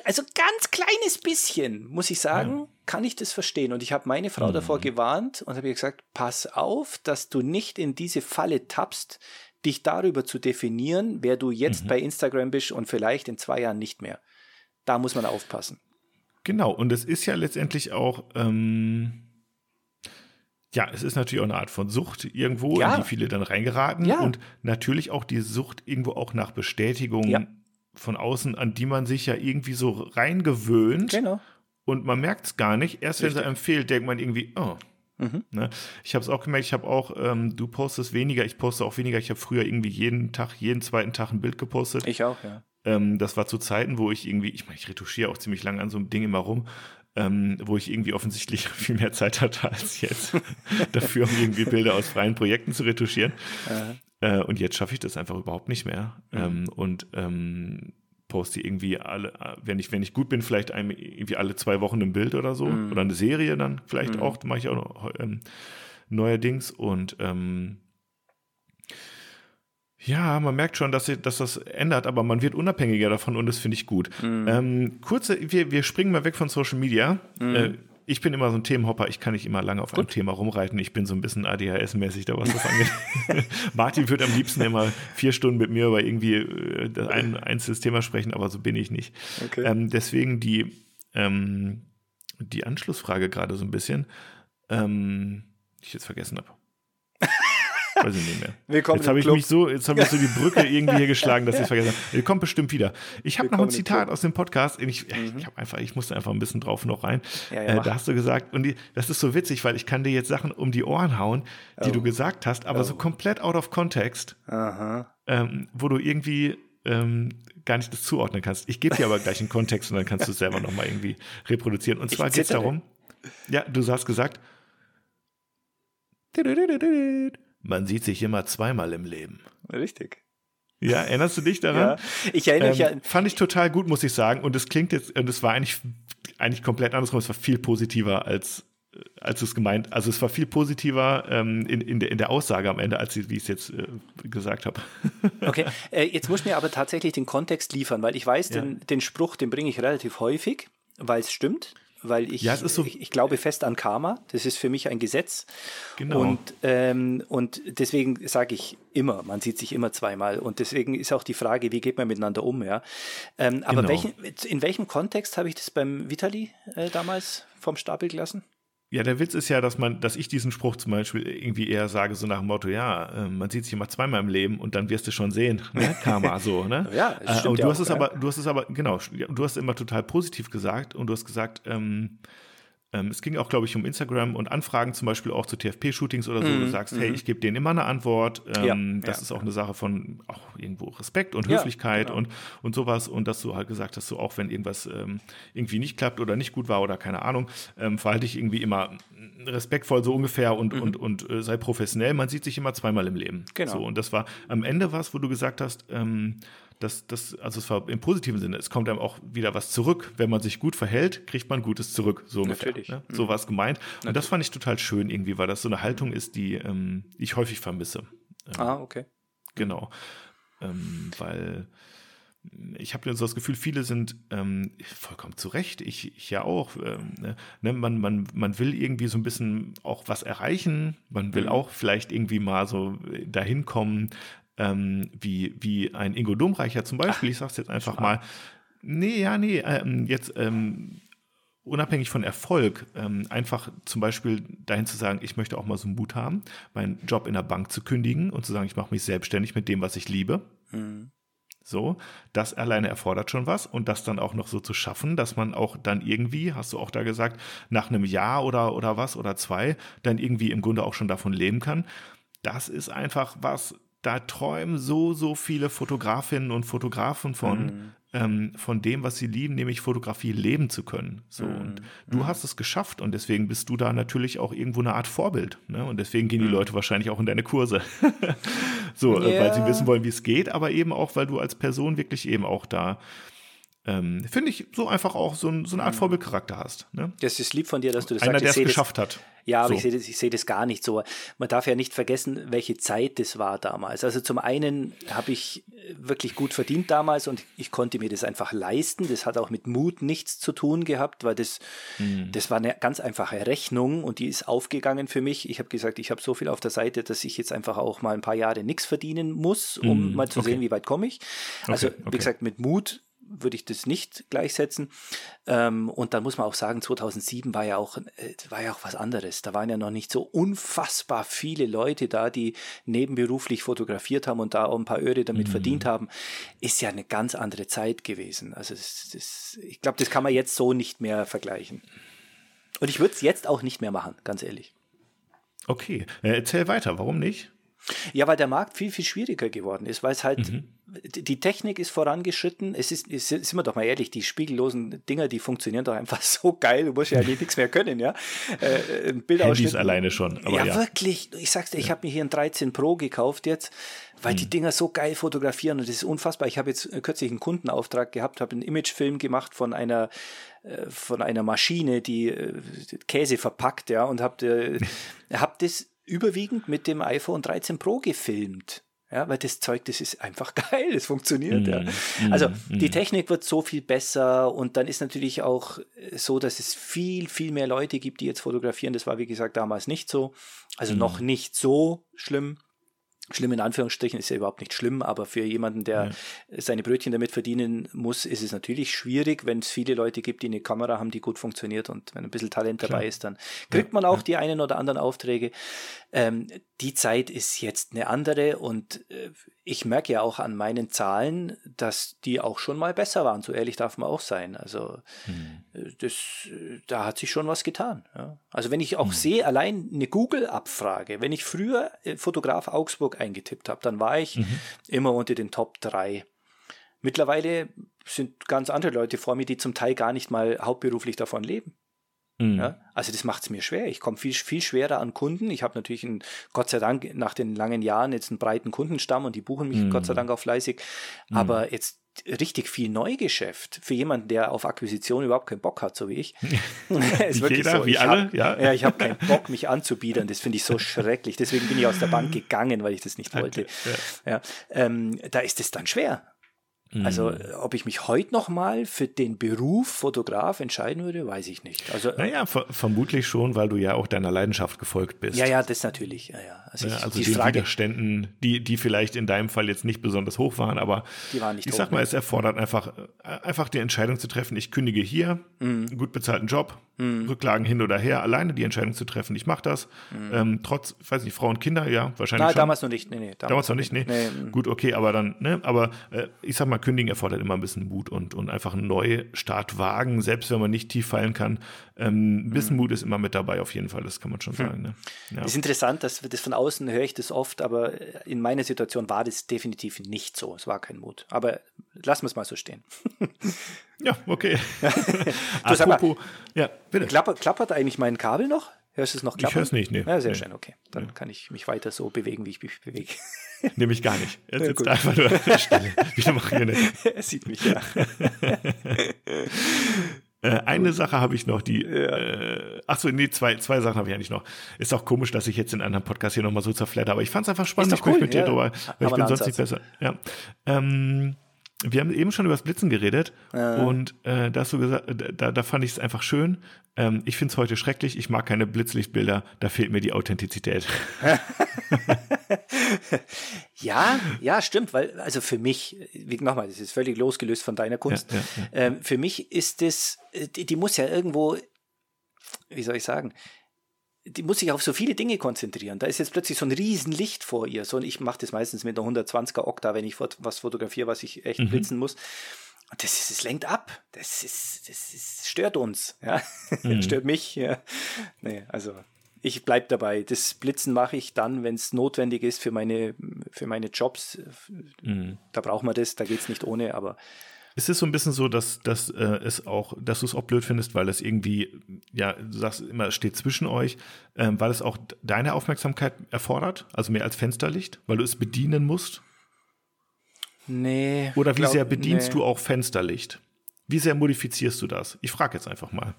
Also ganz kleines bisschen, muss ich sagen, kann ich das verstehen. Und ich habe meine Frau mhm. davor gewarnt und habe gesagt, pass auf, dass du nicht in diese Falle tappst, dich darüber zu definieren, wer du jetzt mhm. bei Instagram bist und vielleicht in zwei Jahren nicht mehr. Da muss man aufpassen. Genau, und es ist ja letztendlich auch, ähm, ja, es ist natürlich auch eine Art von Sucht irgendwo, ja. in die viele dann reingeraten. Ja. Und natürlich auch die Sucht irgendwo auch nach Bestätigung ja. Von außen, an die man sich ja irgendwie so reingewöhnt. Genau. Und man merkt es gar nicht. Erst Richtig. wenn es einem fehlt, denkt man irgendwie, oh. Mhm. Ne? Ich habe es auch gemerkt, ich habe auch, ähm, du postest weniger, ich poste auch weniger. Ich habe früher irgendwie jeden Tag, jeden zweiten Tag ein Bild gepostet. Ich auch, ja. Ähm, das war zu Zeiten, wo ich irgendwie, ich meine, ich retuschiere auch ziemlich lange an so einem Ding immer rum ähm, wo ich irgendwie offensichtlich [laughs] viel mehr Zeit hatte als jetzt [laughs] dafür, um irgendwie Bilder aus freien Projekten zu retuschieren. Äh, und jetzt schaffe ich das einfach überhaupt nicht mehr. Mhm. Ähm, und ähm, poste irgendwie alle, wenn ich, wenn ich gut bin, vielleicht ein, irgendwie alle zwei Wochen ein Bild oder so. Mhm. Oder eine Serie dann vielleicht mhm. auch, mache ich auch noch ähm, neuerdings. Und ähm, ja, man merkt schon, dass, dass das ändert, aber man wird unabhängiger davon und das finde ich gut. Mhm. Ähm, kurze, wir, wir springen mal weg von Social Media. Mhm. Äh, ich bin immer so ein Themenhopper, ich kann nicht immer lange auf Gut. einem Thema rumreiten. Ich bin so ein bisschen ADHS-mäßig, da was das angeht. [laughs] Martin wird am liebsten immer vier Stunden mit mir über irgendwie äh, ein einzelnes Thema sprechen, aber so bin ich nicht. Okay. Ähm, deswegen die, ähm, die Anschlussfrage gerade so ein bisschen, ähm, die ich jetzt vergessen habe. Weiß ich nicht mehr. Willkommen jetzt habe ich mich so, jetzt habe ich so die Brücke [laughs] irgendwie hier geschlagen, dass ich es vergessen habe. Kommt bestimmt wieder. Ich habe noch ein Zitat aus dem Podcast. Ich, mhm. ich habe einfach, ich musste einfach ein bisschen drauf noch rein. Ja, ja, äh, da hast du gesagt, und die, das ist so witzig, weil ich kann dir jetzt Sachen um die Ohren hauen, die oh. du gesagt hast, aber oh. so komplett out of context, ähm, wo du irgendwie ähm, gar nicht das zuordnen kannst. Ich gebe dir aber gleich einen Kontext und dann kannst du es selber nochmal irgendwie reproduzieren. Und zwar geht es darum, ja, du hast gesagt, man sieht sich immer zweimal im Leben. Richtig. Ja, erinnerst du dich daran? Ja, ich erinnere mich ähm, ja. Fand ich total gut, muss ich sagen. Und es klingt jetzt, und es war eigentlich, eigentlich komplett andersrum. Es war viel positiver als, als es gemeint. Also es war viel positiver ähm, in, in, der, in der Aussage am Ende, als wie ich es jetzt äh, gesagt habe. [laughs] Okay, äh, jetzt muss ich mir aber tatsächlich den Kontext liefern, weil ich weiß, ja. den, den Spruch, den bringe ich relativ häufig, weil es stimmt weil ich, ja, so ich, ich, glaube fest an Karma. Das ist für mich ein Gesetz. Genau. Und, ähm, und deswegen sage ich immer, man sieht sich immer zweimal. Und deswegen ist auch die Frage, wie geht man miteinander um, ja. Ähm, aber genau. welchen, in welchem Kontext habe ich das beim Vitali äh, damals vom Stapel gelassen? Ja, der Witz ist ja, dass man, dass ich diesen Spruch zum Beispiel irgendwie eher sage, so nach dem Motto, ja, äh, man sieht sich immer zweimal im Leben und dann wirst du schon sehen, ne? [laughs] Karma so, ne? ja, das äh, und du ja hast auch, es ja. aber, du hast es aber, genau, du hast immer total positiv gesagt und du hast gesagt, ähm, ähm, es ging auch, glaube ich, um Instagram und Anfragen zum Beispiel auch zu TFP-Shootings oder so. Mm, du sagst, hey, mhm. ich gebe denen immer eine Antwort. Ähm, ja, das ja. ist auch eine Sache von auch irgendwo Respekt und Höflichkeit genau. und, und sowas. Und dass du halt gesagt hast, so auch wenn irgendwas ähm, irgendwie nicht klappt oder nicht gut war oder keine Ahnung, ähm, verhalte dich irgendwie immer respektvoll so ungefähr und, mhm. und, und äh, sei professionell. Man sieht sich immer zweimal im Leben. Genau. So, und das war am Ende was, wo du gesagt hast, ähm, das, das, also es war im positiven Sinne, es kommt einem auch wieder was zurück. Wenn man sich gut verhält, kriegt man Gutes zurück. So ungefähr. Natürlich. Ne? So mhm. war es gemeint. Und Natürlich. das fand ich total schön irgendwie, weil das so eine Haltung ist, die ähm, ich häufig vermisse. Ähm, ah, okay. Genau. Ähm, weil ich habe so das Gefühl, viele sind ähm, vollkommen zu Recht, ich, ich ja auch. Ähm, ne, ne man, man, man will irgendwie so ein bisschen auch was erreichen, man will mhm. auch vielleicht irgendwie mal so dahin kommen, ähm, wie, wie ein Ingo Domreicher zum Beispiel, Ach, ich sage es jetzt einfach mal. Nee, ja, nee, ähm, jetzt ähm, unabhängig von Erfolg, ähm, einfach zum Beispiel dahin zu sagen, ich möchte auch mal so einen Mut haben, meinen Job in der Bank zu kündigen und zu sagen, ich mache mich selbstständig mit dem, was ich liebe. Mhm. So, das alleine erfordert schon was und das dann auch noch so zu schaffen, dass man auch dann irgendwie, hast du auch da gesagt, nach einem Jahr oder, oder was oder zwei, dann irgendwie im Grunde auch schon davon leben kann. Das ist einfach was, da träumen so, so viele Fotografinnen und Fotografen von, mhm. ähm, von dem, was sie lieben, nämlich Fotografie leben zu können. So, mhm. und du mhm. hast es geschafft und deswegen bist du da natürlich auch irgendwo eine Art Vorbild. Ne? Und deswegen gehen die mhm. Leute wahrscheinlich auch in deine Kurse. [laughs] so, yeah. äh, weil sie wissen wollen, wie es geht, aber eben auch, weil du als Person wirklich eben auch da ähm, finde ich, so einfach auch so, ein, so eine Art mhm. Vorbildcharakter hast. Ne? Das ist lieb von dir, dass du das Einer, sagst. Einer, der es geschafft hat. Ja, aber so. ich sehe das, seh das gar nicht so. Man darf ja nicht vergessen, welche Zeit das war damals. Also zum einen habe ich wirklich gut verdient damals und ich konnte mir das einfach leisten. Das hat auch mit Mut nichts zu tun gehabt, weil das, mhm. das war eine ganz einfache Rechnung und die ist aufgegangen für mich. Ich habe gesagt, ich habe so viel auf der Seite, dass ich jetzt einfach auch mal ein paar Jahre nichts verdienen muss, um mhm. mal zu okay. sehen, wie weit komme ich. Also okay, okay. wie gesagt, mit Mut würde ich das nicht gleichsetzen. Ähm, und dann muss man auch sagen, 2007 war ja auch, äh, war ja auch was anderes. Da waren ja noch nicht so unfassbar viele Leute da, die nebenberuflich fotografiert haben und da auch ein paar Öre damit mhm. verdient haben. Ist ja eine ganz andere Zeit gewesen. Also das, das, ich glaube, das kann man jetzt so nicht mehr vergleichen. Und ich würde es jetzt auch nicht mehr machen, ganz ehrlich. Okay, äh, erzähl weiter, warum nicht? Ja, weil der Markt viel, viel schwieriger geworden ist, weil es halt, mhm. die Technik ist vorangeschritten. Es ist, ist, sind wir doch mal ehrlich, die spiegellosen Dinger, die funktionieren doch einfach [laughs] so geil. Du musst ja eigentlich nichts mehr können, ja. Äh, Handys alleine schon. Ja, ja, wirklich. Ich sag's dir, ich habe mir hier ein 13 Pro gekauft jetzt, weil mhm. die Dinger so geil fotografieren und das ist unfassbar. Ich habe jetzt kürzlich einen Kundenauftrag gehabt, habe einen Imagefilm gemacht von einer äh, von einer Maschine, die äh, Käse verpackt, ja, und habe [laughs] hab das überwiegend mit dem iPhone 13 Pro gefilmt. Ja, weil das Zeug, das ist einfach [laughs] geil, das funktioniert. Mm, ja. Mm, also mm. die Technik wird so viel besser und dann ist natürlich auch so, dass es viel, viel mehr Leute gibt, die jetzt fotografieren. Das war, wie gesagt, damals nicht so. Also mm. noch nicht so schlimm. Schlimm in Anführungsstrichen ist ja überhaupt nicht schlimm, aber für jemanden, der ja. seine Brötchen damit verdienen muss, ist es natürlich schwierig, wenn es viele Leute gibt, die eine Kamera haben, die gut funktioniert und wenn ein bisschen Talent Klar. dabei ist, dann kriegt ja. man auch ja. die einen oder anderen Aufträge. Ähm, die Zeit ist jetzt eine andere und äh, ich merke ja auch an meinen Zahlen, dass die auch schon mal besser waren. So ehrlich darf man auch sein. Also hm. Äh, das, äh, da hat sich schon was getan. Ja. Also wenn ich auch hm. sehe, allein eine Google-Abfrage, wenn ich früher äh, Fotograf Augsburg eingetippt habe, dann war ich mhm. immer unter den Top 3. Mittlerweile sind ganz andere Leute vor mir, die zum Teil gar nicht mal hauptberuflich davon leben. Mhm. Ja, also das macht es mir schwer. Ich komme viel, viel schwerer an Kunden. Ich habe natürlich einen, Gott sei Dank nach den langen Jahren jetzt einen breiten Kundenstamm und die buchen mich mhm. Gott sei Dank auch fleißig. Mhm. Aber jetzt richtig viel Neugeschäft für jemanden, der auf Akquisition überhaupt keinen Bock hat, so wie ich. [laughs] [laughs] ist wirklich jeder, so. wie alle, hab, ja. ja. Ich habe keinen Bock, mich anzubiedern. Das finde ich so schrecklich. Deswegen bin ich aus der Bank [laughs] gegangen, weil ich das nicht wollte. Okay, ja. ja ähm, da ist es dann schwer. Also, mhm. ob ich mich heute noch mal für den Beruf Fotograf entscheiden würde, weiß ich nicht. Also, naja, ver vermutlich schon, weil du ja auch deiner Leidenschaft gefolgt bist. Ja, ja, das natürlich. Ja, ja. Also, ich, also die den Frage, Widerständen, die, die vielleicht in deinem Fall jetzt nicht besonders hoch waren, aber die waren nicht ich hoch, sag mal, ne? es erfordert einfach, einfach die Entscheidung zu treffen, ich kündige hier, mhm. einen gut bezahlten Job, mhm. Rücklagen hin oder her, alleine die Entscheidung zu treffen, ich mache das. Mhm. Ähm, trotz, ich weiß nicht, Frau und Kinder, ja, wahrscheinlich. Nein, damals noch nicht. Nee, nee, damals, damals noch nicht, nee. nee. Mhm. Gut, okay, aber dann, ne, aber äh, ich sag mal, kündigen erfordert immer ein bisschen Mut und, und einfach einen Neustart wagen, selbst wenn man nicht tief fallen kann. Ähm, ein bisschen mhm. Mut ist immer mit dabei, auf jeden Fall, das kann man schon hm. sagen. Ne? Ja. Das ist interessant, dass das von außen höre ich das oft, aber in meiner Situation war das definitiv nicht so. Es war kein Mut. Aber lassen wir es mal so stehen. [laughs] ja, okay. [laughs] du, sag mal, ja, bitte. Klappert, klappert eigentlich mein Kabel noch? Hörst du es noch klappen? Ich höre es nicht, nee. Ja, sehr nee. schön, okay. Dann nee. kann ich mich weiter so bewegen, wie ich mich bewege. [laughs] Nämlich gar nicht. Er sitzt ja, einfach nur an der Stelle. Wieder Marionette. [laughs] er sieht mich, ja. Äh, eine Sache habe ich noch, die. Ja. Äh, achso, nee, zwei, zwei Sachen habe ich eigentlich noch. Ist auch komisch, dass ich jetzt in einem anderen Podcast hier nochmal so zerflatter, aber ich fand es einfach spannend. Ist doch cool, ich mit ja. dir drüber, weil ich bin sonst nicht besser. Ja. Ähm, wir haben eben schon über das Blitzen geredet äh. und äh, da hast du gesagt, da, da fand ich es einfach schön. Ähm, ich finde es heute schrecklich, ich mag keine Blitzlichtbilder, da fehlt mir die Authentizität. [laughs] ja, ja, stimmt, weil, also für mich, wie nochmal, das ist völlig losgelöst von deiner Kunst. Ja, ja, ja. Ähm, für mich ist das, die, die muss ja irgendwo, wie soll ich sagen, die muss sich auf so viele Dinge konzentrieren. Da ist jetzt plötzlich so ein Riesenlicht vor ihr. So, ich mache das meistens mit einer 120er Okta, wenn ich was fotografiere, was ich echt mhm. blitzen muss. Und das, ist, das lenkt ab. Das, ist, das ist, stört uns. Ja? [laughs] Mhm. stört mich. Ja. Nee, also ich bleibe dabei. Das Blitzen mache ich dann, wenn es notwendig ist für meine, für meine Jobs. Mhm. Da braucht man das, da geht es nicht ohne, aber ist es so ein bisschen so, dass, dass äh, es auch, dass du es auch blöd findest, weil es irgendwie, ja, du sagst immer, es steht zwischen euch, ähm, weil es auch deine Aufmerksamkeit erfordert, also mehr als Fensterlicht, weil du es bedienen musst? Nee. Oder wie glaub, sehr bedienst nee. du auch Fensterlicht? Wie sehr modifizierst du das? Ich frage jetzt einfach mal.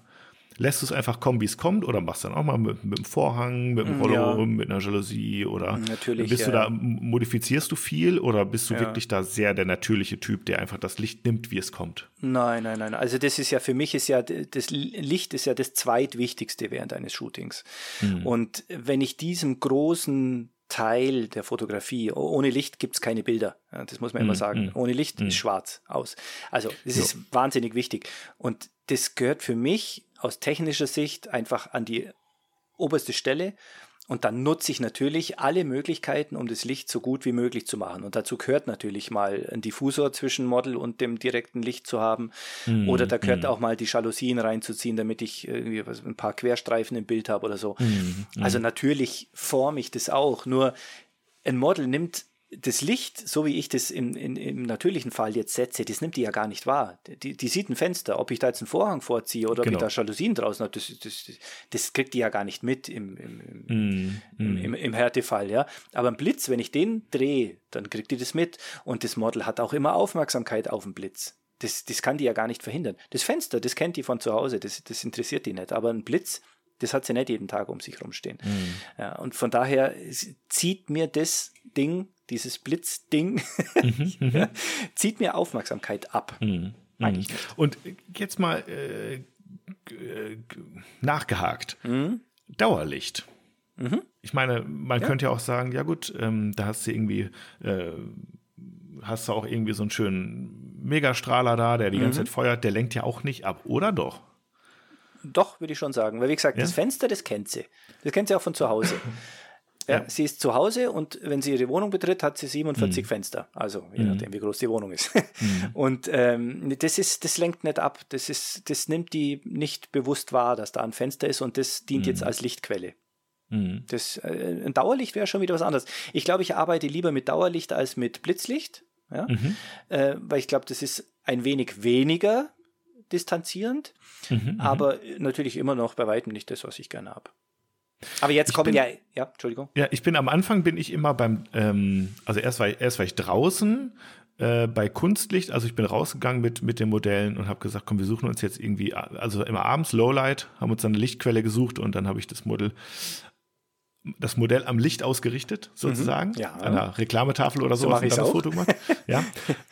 Lässt du es einfach kommen, wie es kommt, oder machst du dann auch mal mit, mit einem Vorhang, mit einem mm, Rollo, ja. mit einer Jalousie oder mm, Natürlich, bist ja. du da, modifizierst du viel oder bist du ja. wirklich da sehr der natürliche Typ, der einfach das Licht nimmt, wie es kommt? Nein, nein, nein. Also das ist ja für mich ist ja das Licht ist ja das zweitwichtigste während eines Shootings. Mhm. Und wenn ich diesem großen Teil der Fotografie. Ohne Licht gibt es keine Bilder. Das muss man mm, immer sagen. Mm, Ohne Licht ist schwarz aus. Also, das ist wahnsinnig wichtig. Und das gehört für mich aus technischer Sicht einfach an die oberste Stelle. Und dann nutze ich natürlich alle Möglichkeiten, um das Licht so gut wie möglich zu machen. Und dazu gehört natürlich mal ein Diffusor zwischen Model und dem direkten Licht zu haben. Mm, oder da gehört mm. auch mal die Jalousien reinzuziehen, damit ich irgendwie ein paar Querstreifen im Bild habe oder so. Mm, also natürlich forme ich das auch. Nur ein Model nimmt das Licht, so wie ich das im, in, im natürlichen Fall jetzt setze, das nimmt die ja gar nicht wahr. Die, die sieht ein Fenster. Ob ich da jetzt einen Vorhang vorziehe oder genau. ob ich genau. da Jalousien draußen habe, das, das, das kriegt die ja gar nicht mit im, im, im, mm, im, im Härtefall. Ja? Aber ein Blitz, wenn ich den drehe, dann kriegt die das mit. Und das Model hat auch immer Aufmerksamkeit auf den Blitz. Das, das kann die ja gar nicht verhindern. Das Fenster, das kennt die von zu Hause, das, das interessiert die nicht. Aber ein Blitz, das hat sie nicht jeden Tag um sich rumstehen. Mhm. Ja, und von daher zieht mir das Ding, dieses Blitzding, mhm, [laughs] mhm. zieht mir Aufmerksamkeit ab. Mhm. mhm. Und jetzt mal äh, nachgehakt. Mhm. Dauerlicht. Mhm. Ich meine, man ja. könnte ja auch sagen, ja gut, ähm, da hast du irgendwie, äh, hast du auch irgendwie so einen schönen Megastrahler da, der die ganze Zeit feuert, der lenkt ja auch nicht ab, oder doch? Doch, würde ich schon sagen. Weil, wie gesagt, ja? das Fenster, das kennt sie. Das kennt sie auch von zu Hause. [laughs] Ja, ja, Sie ist zu Hause und wenn sie ihre Wohnung betritt, hat sie 47 mhm. Fenster. Also je mhm. nachdem, wie groß die Wohnung ist. Mhm. [laughs] Und ähm, das ist, das lenkt nicht ab. Das ist, das nimmt die nicht bewusst wahr, dass da ein Fenster ist und das dient jetzt mhm. als Lichtquelle. Mhm. Das, äh, ein Dauerlicht wäre schon wieder was anderes. Ich glaube, ich arbeite lieber mit Dauerlicht als mit Blitzlicht. Ja? Mhm. Äh, weil ich glaube, das ist ein wenig weniger distanzierend, aber natürlich immer noch bei weitem nicht das, was ich gerne habe. Aber jetzt ich kommen bin, ja, ja, Entschuldigung. Ja, ich bin am Anfang bin ich immer beim, ähm, also erst war ich, erst war ich draußen äh, bei Kunstlicht, also ich bin rausgegangen mit, mit den Modellen und habe gesagt, komm, wir suchen uns jetzt irgendwie, also immer abends Lowlight, haben uns dann eine Lichtquelle gesucht und dann habe ich das Model das Modell am Licht ausgerichtet, sozusagen, mhm, ja. an einer Reklametafel oder so, so und dann das Foto gemacht. [laughs] ja.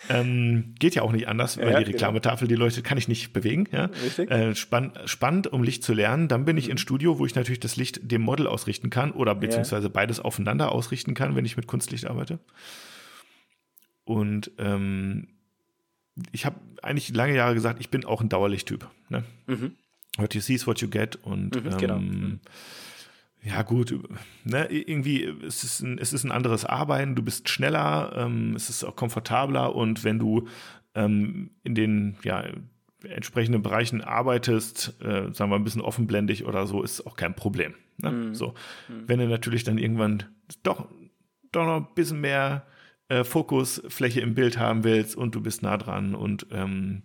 ähm, geht ja auch nicht anders, weil ja, die genau. Reklametafel, genau. die leuchtet, kann ich nicht bewegen. Ja. Äh, spann spannend, um Licht zu lernen. Dann bin ich mhm. ins Studio, wo ich natürlich das Licht dem Model ausrichten kann oder beziehungsweise beides aufeinander ausrichten kann, wenn ich mit Kunstlicht arbeite. Und ähm, ich habe eigentlich lange Jahre gesagt, ich bin auch ein Dauerlichttyp. Ne? Mhm. What you see is what you get. Und mhm, genau. ähm, genau ja gut, ne, irgendwie es ist ein, es ist ein anderes Arbeiten, du bist schneller, ähm, es ist auch komfortabler und wenn du ähm, in den ja, entsprechenden Bereichen arbeitest, äh, sagen wir ein bisschen offenblendig oder so, ist auch kein Problem. Ne? Mhm. So, mhm. wenn du natürlich dann irgendwann doch, doch noch ein bisschen mehr äh, Fokusfläche im Bild haben willst und du bist nah dran und ähm,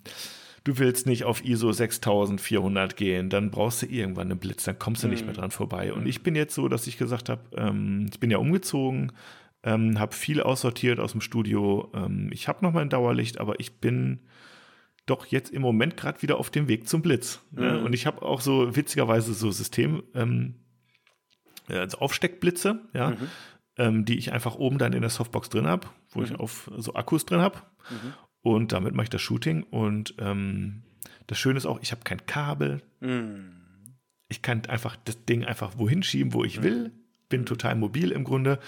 du willst nicht auf ISO 6400 gehen, dann brauchst du irgendwann einen Blitz, dann kommst du nicht mehr mhm. dran vorbei. Und mhm. ich bin jetzt so, dass ich gesagt habe, ähm, ich bin ja umgezogen, ähm, habe viel aussortiert aus dem Studio. Ähm, ich habe noch mein Dauerlicht, aber ich bin doch jetzt im Moment gerade wieder auf dem Weg zum Blitz. Ne? Mhm. Und ich habe auch so witzigerweise so System, ähm, also Aufsteckblitze, ja, mhm. ähm, die ich einfach oben dann in der Softbox drin habe, wo mhm. ich auf so Akkus drin habe. Und damit mache ich das Shooting. Und ähm, das Schöne ist auch, ich habe kein Kabel. Mhm. Ich kann einfach das Ding einfach wohin schieben, wo ich mhm. will. Bin total mobil im Grunde.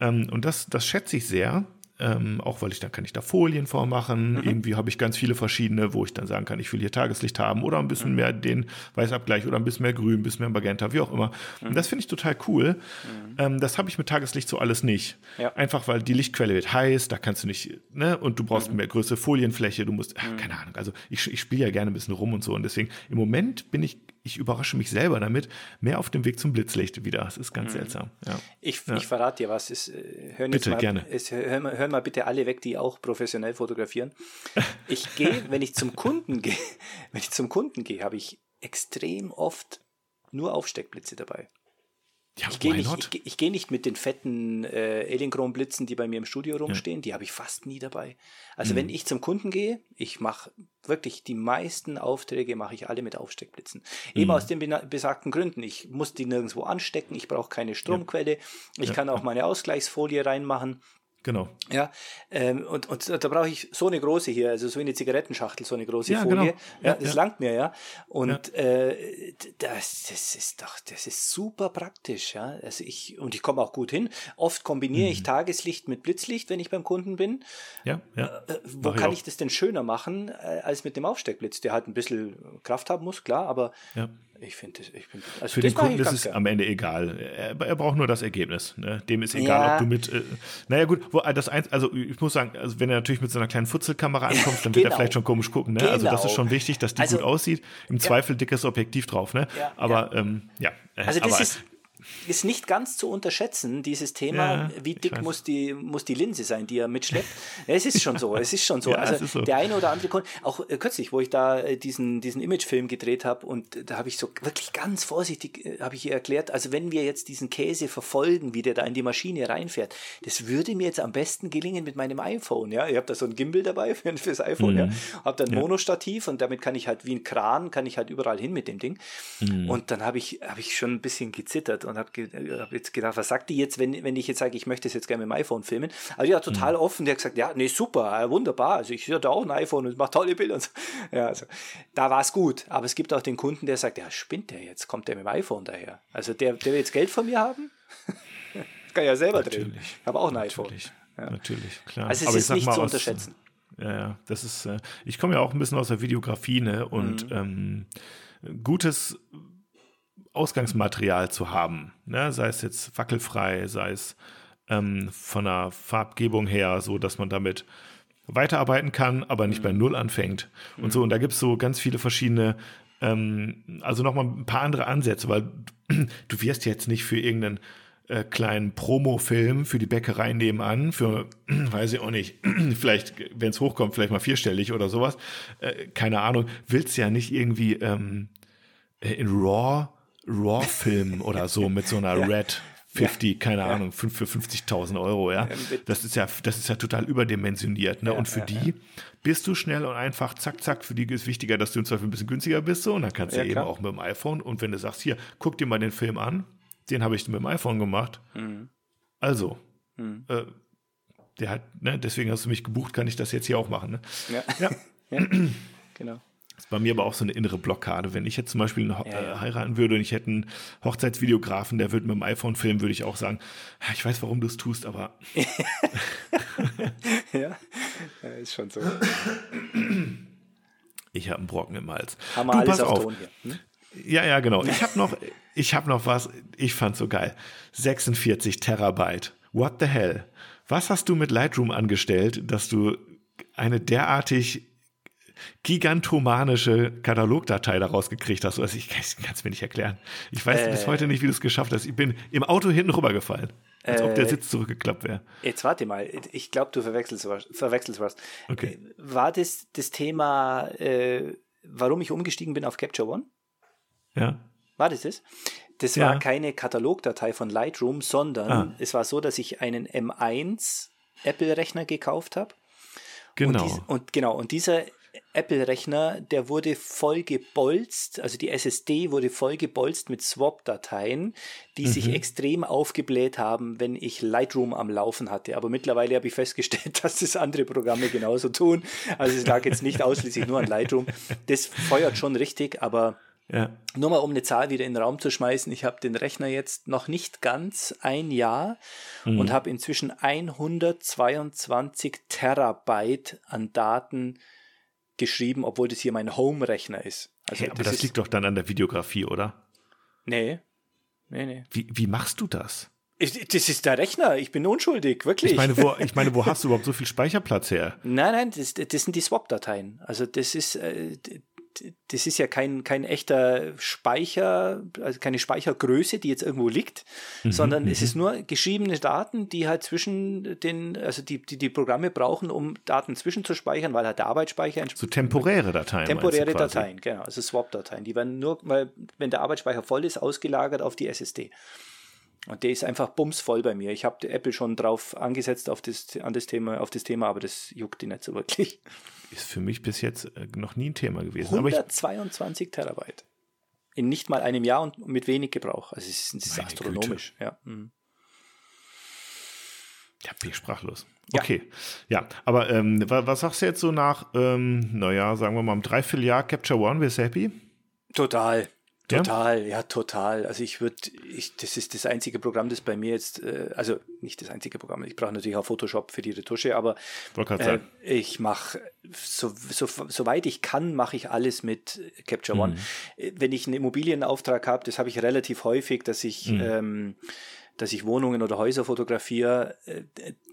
Ähm, und das, das schätze ich sehr. Ähm, auch weil ich dann kann ich da Folien vormachen. Mhm. Irgendwie habe ich ganz viele verschiedene, wo ich dann sagen kann, ich will hier Tageslicht haben oder ein bisschen mhm. mehr den Weißabgleich oder ein bisschen mehr Grün, ein bisschen mehr Magenta, wie auch immer. Mhm. Und das finde ich total cool. Mhm. Ähm, das habe ich mit Tageslicht so alles nicht. Ja. Einfach weil die Lichtquelle wird heiß, da kannst du nicht, ne, und du brauchst mhm. mehr größere Folienfläche, du musst, ach, mhm. keine Ahnung. Also ich, ich spiele ja gerne ein bisschen rum und so. Und deswegen, im Moment bin ich ich überrasche mich selber damit, mehr auf dem Weg zum Blitzlicht wieder. Das ist ganz mhm. seltsam. Ja. Ich, ja. ich verrate dir was. Es, äh, hören bitte, mal, gerne. Es, hören, hören mal bitte alle weg, die auch professionell fotografieren. [laughs] Ich gehe, wenn ich zum Kunden gehe, [laughs] wenn ich zum Kunden gehe, habe ich extrem oft nur Aufsteckblitze dabei. Ja, ich gehe nicht, ich, ich geh nicht mit den fetten äh, Alienchrom-Blitzen, die bei mir im Studio rumstehen, ja. die habe ich fast nie dabei. Also mhm. wenn ich zum Kunden gehe, ich mache wirklich die meisten Aufträge mache ich alle mit Aufsteckblitzen. Mhm. Eben aus den besagten Gründen. Ich muss die nirgendwo anstecken, ich brauche keine Stromquelle, ja. ich kann auch meine Ausgleichsfolie reinmachen. Genau. Ja, ähm, und, und da brauche ich so eine große hier, also so eine Zigarettenschachtel, so eine große ja, Folie. Genau. Ja, ja, das langt mir, ja. Und äh, das, das ist doch, das ist super praktisch, ja. Also ich, und ich komme auch gut hin. Oft kombiniere mhm. ich Tageslicht mit Blitzlicht, wenn ich beim Kunden bin. Ja, ja. Äh, äh wo Mach kann ich, ich, das denn schöner machen äh, als mit dem Aufsteckblitz, der halt ein bisschen Kraft haben muss, klar, aber ja. Ich finde es, ich bin, also Für den Kunden ist es gern. am Ende egal. Er, er, braucht nur das Ergebnis. Ne? Dem ist egal, ja. ob du mit. Äh, naja, gut, wo, äh, das eins, also ich muss sagen, also wenn er natürlich mit so einer kleinen Futzelkamera ankommt, dann genau. wird er genau. vielleicht schon komisch gucken. Ne? Genau. Also das ist schon genau. wichtig, dass die also, gut aussieht. Im ja. Zweifel dickes Objektiv drauf. Ne? Ja, aber ähm, ja. Also das aber, ist ist nicht ganz zu unterschätzen, dieses Thema, ja, wie dick muss die, muss die Linse sein, die er mitschleppt. es ist schon so, es ist schon so. [laughs] ja, also so. der eine oder andere Kunde, auch äh, kürzlich, wo ich da äh, diesen, diesen Imagefilm gedreht habe und da habe ich so wirklich ganz vorsichtig, äh, habe ich ihr erklärt, also wenn wir jetzt diesen Käse verfolgen, wie der da in die Maschine reinfährt, das würde mir jetzt am besten gelingen mit meinem iPhone, ja. Ich habe da so ein Gimbal dabei [laughs] für, fürs iPhone, mhm. ja. Habe dann ein Monostativ und damit kann ich halt wie ein Kran, kann ich halt überall hin mit dem Ding. Mhm. Und dann habe ich, habe ich schon ein bisschen gezittert und habe ge hab jetzt gedacht, was sagt die jetzt, wenn, wenn ich jetzt sage, ich möchte es jetzt gerne mit dem iPhone filmen? Also ja, total mhm. offen. Der hat gesagt, ja, nee, super, wunderbar. Also ich hatte auch ein iPhone und mache tolle Bilder. So. [laughs] Ja, also da war es gut. Aber es gibt auch den Kunden, der sagt, ja, spinnt der jetzt? Kommt der mit dem iPhone daher? Also der, der will jetzt Geld von mir haben? [laughs] das kann ja selber Natürlich. drehen. Ich habe auch ein Natürlich. iPhone. Ja. Natürlich, klar. Also es Aber ist nicht zu unterschätzen. Ja, ja, das ist, äh, ich komme ja auch ein bisschen aus der Videografie, ne? Und mhm. ähm, gutes Ausgangsmaterial zu haben. Ne? Sei es jetzt wackelfrei, sei es ähm, von der Farbgebung her, so dass man damit weiterarbeiten kann, aber nicht mhm. bei Null anfängt. Und mhm. so, und da gibt es so ganz viele verschiedene, ähm, also nochmal ein paar andere Ansätze, weil du wirst jetzt nicht für irgendeinen äh, kleinen Promo-Film für die Bäckerei nebenan, für, [clears throat] weiß ich auch nicht, [clears throat] vielleicht, wenn es hochkommt, vielleicht mal vierstellig oder sowas, äh, keine Ahnung, willst ja nicht irgendwie ähm, in RAW Raw-Film [laughs] oder so mit so einer ja. Red 50, ja. keine ja. Ahnung, für 50.000 Euro, ja. Das ist ja, das ist ja total überdimensioniert, ne? Ja, und für die bist du schnell und einfach, zack, zack, für die ist wichtiger, dass du im Zweifel ein bisschen günstiger bist, so, und dann kannst du eben auch mit dem iPhone, und wenn du sagst, hier, guck dir mal den Film an, den habe ich mit dem iPhone gemacht. Mhm. Also, mhm. Äh, der hat, ne, deswegen hast du mich gebucht, kann ich das jetzt hier auch machen, ne? Ja. ja. [laughs] genau. Das ist bei mir aber auch so eine innere Blockade. Wenn ich jetzt zum Beispiel ja, ja. Äh, heiraten würde und ich hätte einen Hochzeitsvideografen, der würde mit dem iPhone filmen, würde ich auch sagen, ich weiß, warum du es tust, aber. [laughs] ja. ja, ist schon so. Ich habe einen Brocken im Hals. Haben wir du, alles auf, Ton hier. Hm? Ja, ja, genau. Ich habe noch, ich habe noch was. Ich fand so geil. 46 Terabyte. What the hell? Was hast du mit Lightroom angestellt, dass du eine derartig gigantomanische Katalogdatei daraus gekriegt hast. Also ich kann es mir nicht erklären. Ich weiß äh, bis heute nicht, wie du es geschafft hast. Ich bin im Auto hinten rübergefallen. Als äh, ob der äh, Sitz zurückgeklappt wäre. Jetzt warte mal. Ich glaube, du verwechselst was. Verwechselst was. Okay. Äh, war das das Thema, äh, warum ich umgestiegen bin auf Capture One? Ja. War das das? Das ja. war keine Katalogdatei von Lightroom, sondern ah. es war so, dass ich einen M1 Apple-Rechner gekauft habe. Genau. Und, dies, und, genau. Und dieser Apple-Rechner, der wurde voll gebolzt, also die SSD wurde voll gebolzt mit Swap-Dateien, die mhm. sich extrem aufgebläht haben, wenn ich Lightroom am Laufen hatte. Aber mittlerweile habe ich festgestellt, [laughs] dass das andere Programme genauso tun. Also es lag jetzt nicht ausschließlich nur an Lightroom. Das feuert schon richtig, aber ja. Nur mal um eine Zahl wieder in den Raum zu schmeißen, ich habe den Rechner jetzt noch nicht ganz ein Jahr mhm. und habe inzwischen 122 Terabyte an Daten geschrieben, obwohl das hier mein Home-Rechner ist. Also hey, aber das, das liegt doch dann an der Videografie, oder? Nee. Nee, nee. Wie, wie machst du das? Ich, das ist der Rechner, ich bin unschuldig, wirklich. Ich meine, wo, ich meine, wo [laughs] hast du überhaupt so viel Speicherplatz her? Nein, nein, das, das sind die Swap-Dateien. Also das ist, äh, das ist ja kein, kein echter Speicher, also keine Speichergröße, die jetzt irgendwo liegt, mhm, sondern es mhm. ist nur geschriebene Daten, die halt zwischen den, also die, die, die Programme brauchen, um Daten zwischenzuspeichern, weil halt der Arbeitsspeicher. So temporäre Dateien. Temporäre Dateien, genau, also Swap-Dateien. Die werden nur, weil, wenn der Arbeitsspeicher voll ist, ausgelagert auf die SSD. Und der ist einfach bumsvoll bei mir. Ich habe Apple schon drauf angesetzt auf das, an das Thema, auf das Thema, aber das juckt die nicht so wirklich. Ist für mich bis jetzt äh, noch nie ein Thema gewesen. 122 Terabyte. In nicht mal einem Jahr und mit wenig Gebrauch. Also es ist, es ist astronomisch. Güte. Ja. Mhm. Ja, bin ich sprachlos. Okay, ja, ja aber ähm, was, sagst du jetzt so nach, ähm, naja, sagen wir mal, einem Dreivierteljahr Capture One, du happy? Total. Total, ja? ja, total. Also ich würde, ich, das ist das einzige Programm, das bei mir jetzt, äh, also nicht das einzige Programm, ich brauche natürlich auch Photoshop für die Retusche, aber äh, ich mache, so, so, soweit ich kann, mache ich alles mit Capture One. Mhm. Wenn ich einen Immobilienauftrag habe, das habe ich relativ häufig, dass ich mhm. ähm, dass ich Wohnungen oder Häuser fotografiere, äh,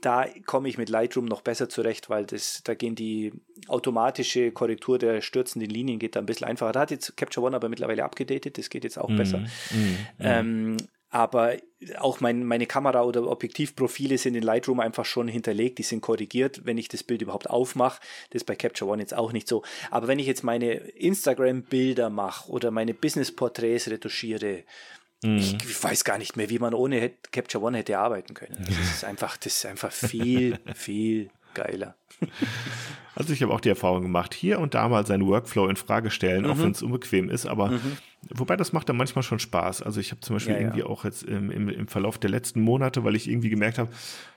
da komme ich mit Lightroom noch besser zurecht, weil das, da gehen die automatische Korrektur der stürzenden Linien geht da ein bisschen einfacher. Da hat jetzt Capture One aber mittlerweile abgedatet, das geht jetzt auch mm, besser. Mm, ähm, aber auch mein, meine Kamera- oder Objektivprofile sind in Lightroom einfach schon hinterlegt, die sind korrigiert, wenn ich das Bild überhaupt aufmache. Das ist bei Capture One jetzt auch nicht so. Aber wenn ich jetzt meine Instagram-Bilder mache oder meine Business-Porträts retuschiere, Mhm. Ich weiß gar nicht mehr, wie man ohne Capture One hätte arbeiten können. Das ist einfach, das ist einfach viel, [laughs] viel geiler. Also ich habe auch die Erfahrung gemacht, hier und da mal seinen Workflow in Frage stellen, mhm. auch wenn es unbequem ist, aber mhm. wobei das macht dann manchmal schon Spaß. Also ich habe zum Beispiel ja, irgendwie ja. auch jetzt im, im, im, Verlauf der letzten Monate, weil ich irgendwie gemerkt habe,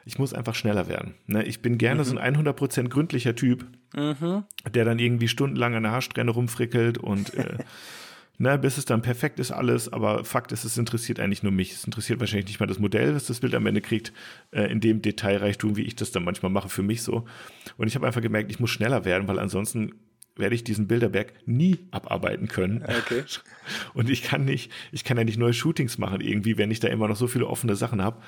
ich muss einfach schneller werden. Ne? Ich bin gerne mhm. so ein 100% gründlicher Typ, mhm. der dann irgendwie stundenlang an der Haarsträhne rumfrickelt und äh, [laughs] ne, bis es dann perfekt ist alles, aber Fakt ist, es interessiert eigentlich nur mich. Es interessiert wahrscheinlich nicht mal das Modell, was das Bild am Ende kriegt, äh, in dem Detailreichtum, wie ich das dann manchmal mache, für mich so. Und ich habe einfach gemerkt, ich muss schneller werden, weil ansonsten werde ich diesen Bilderberg nie abarbeiten können. Okay. [laughs] Und ich kann nicht, ich kann ja nicht neue Shootings machen irgendwie, wenn ich da immer noch so viele offene Sachen habe.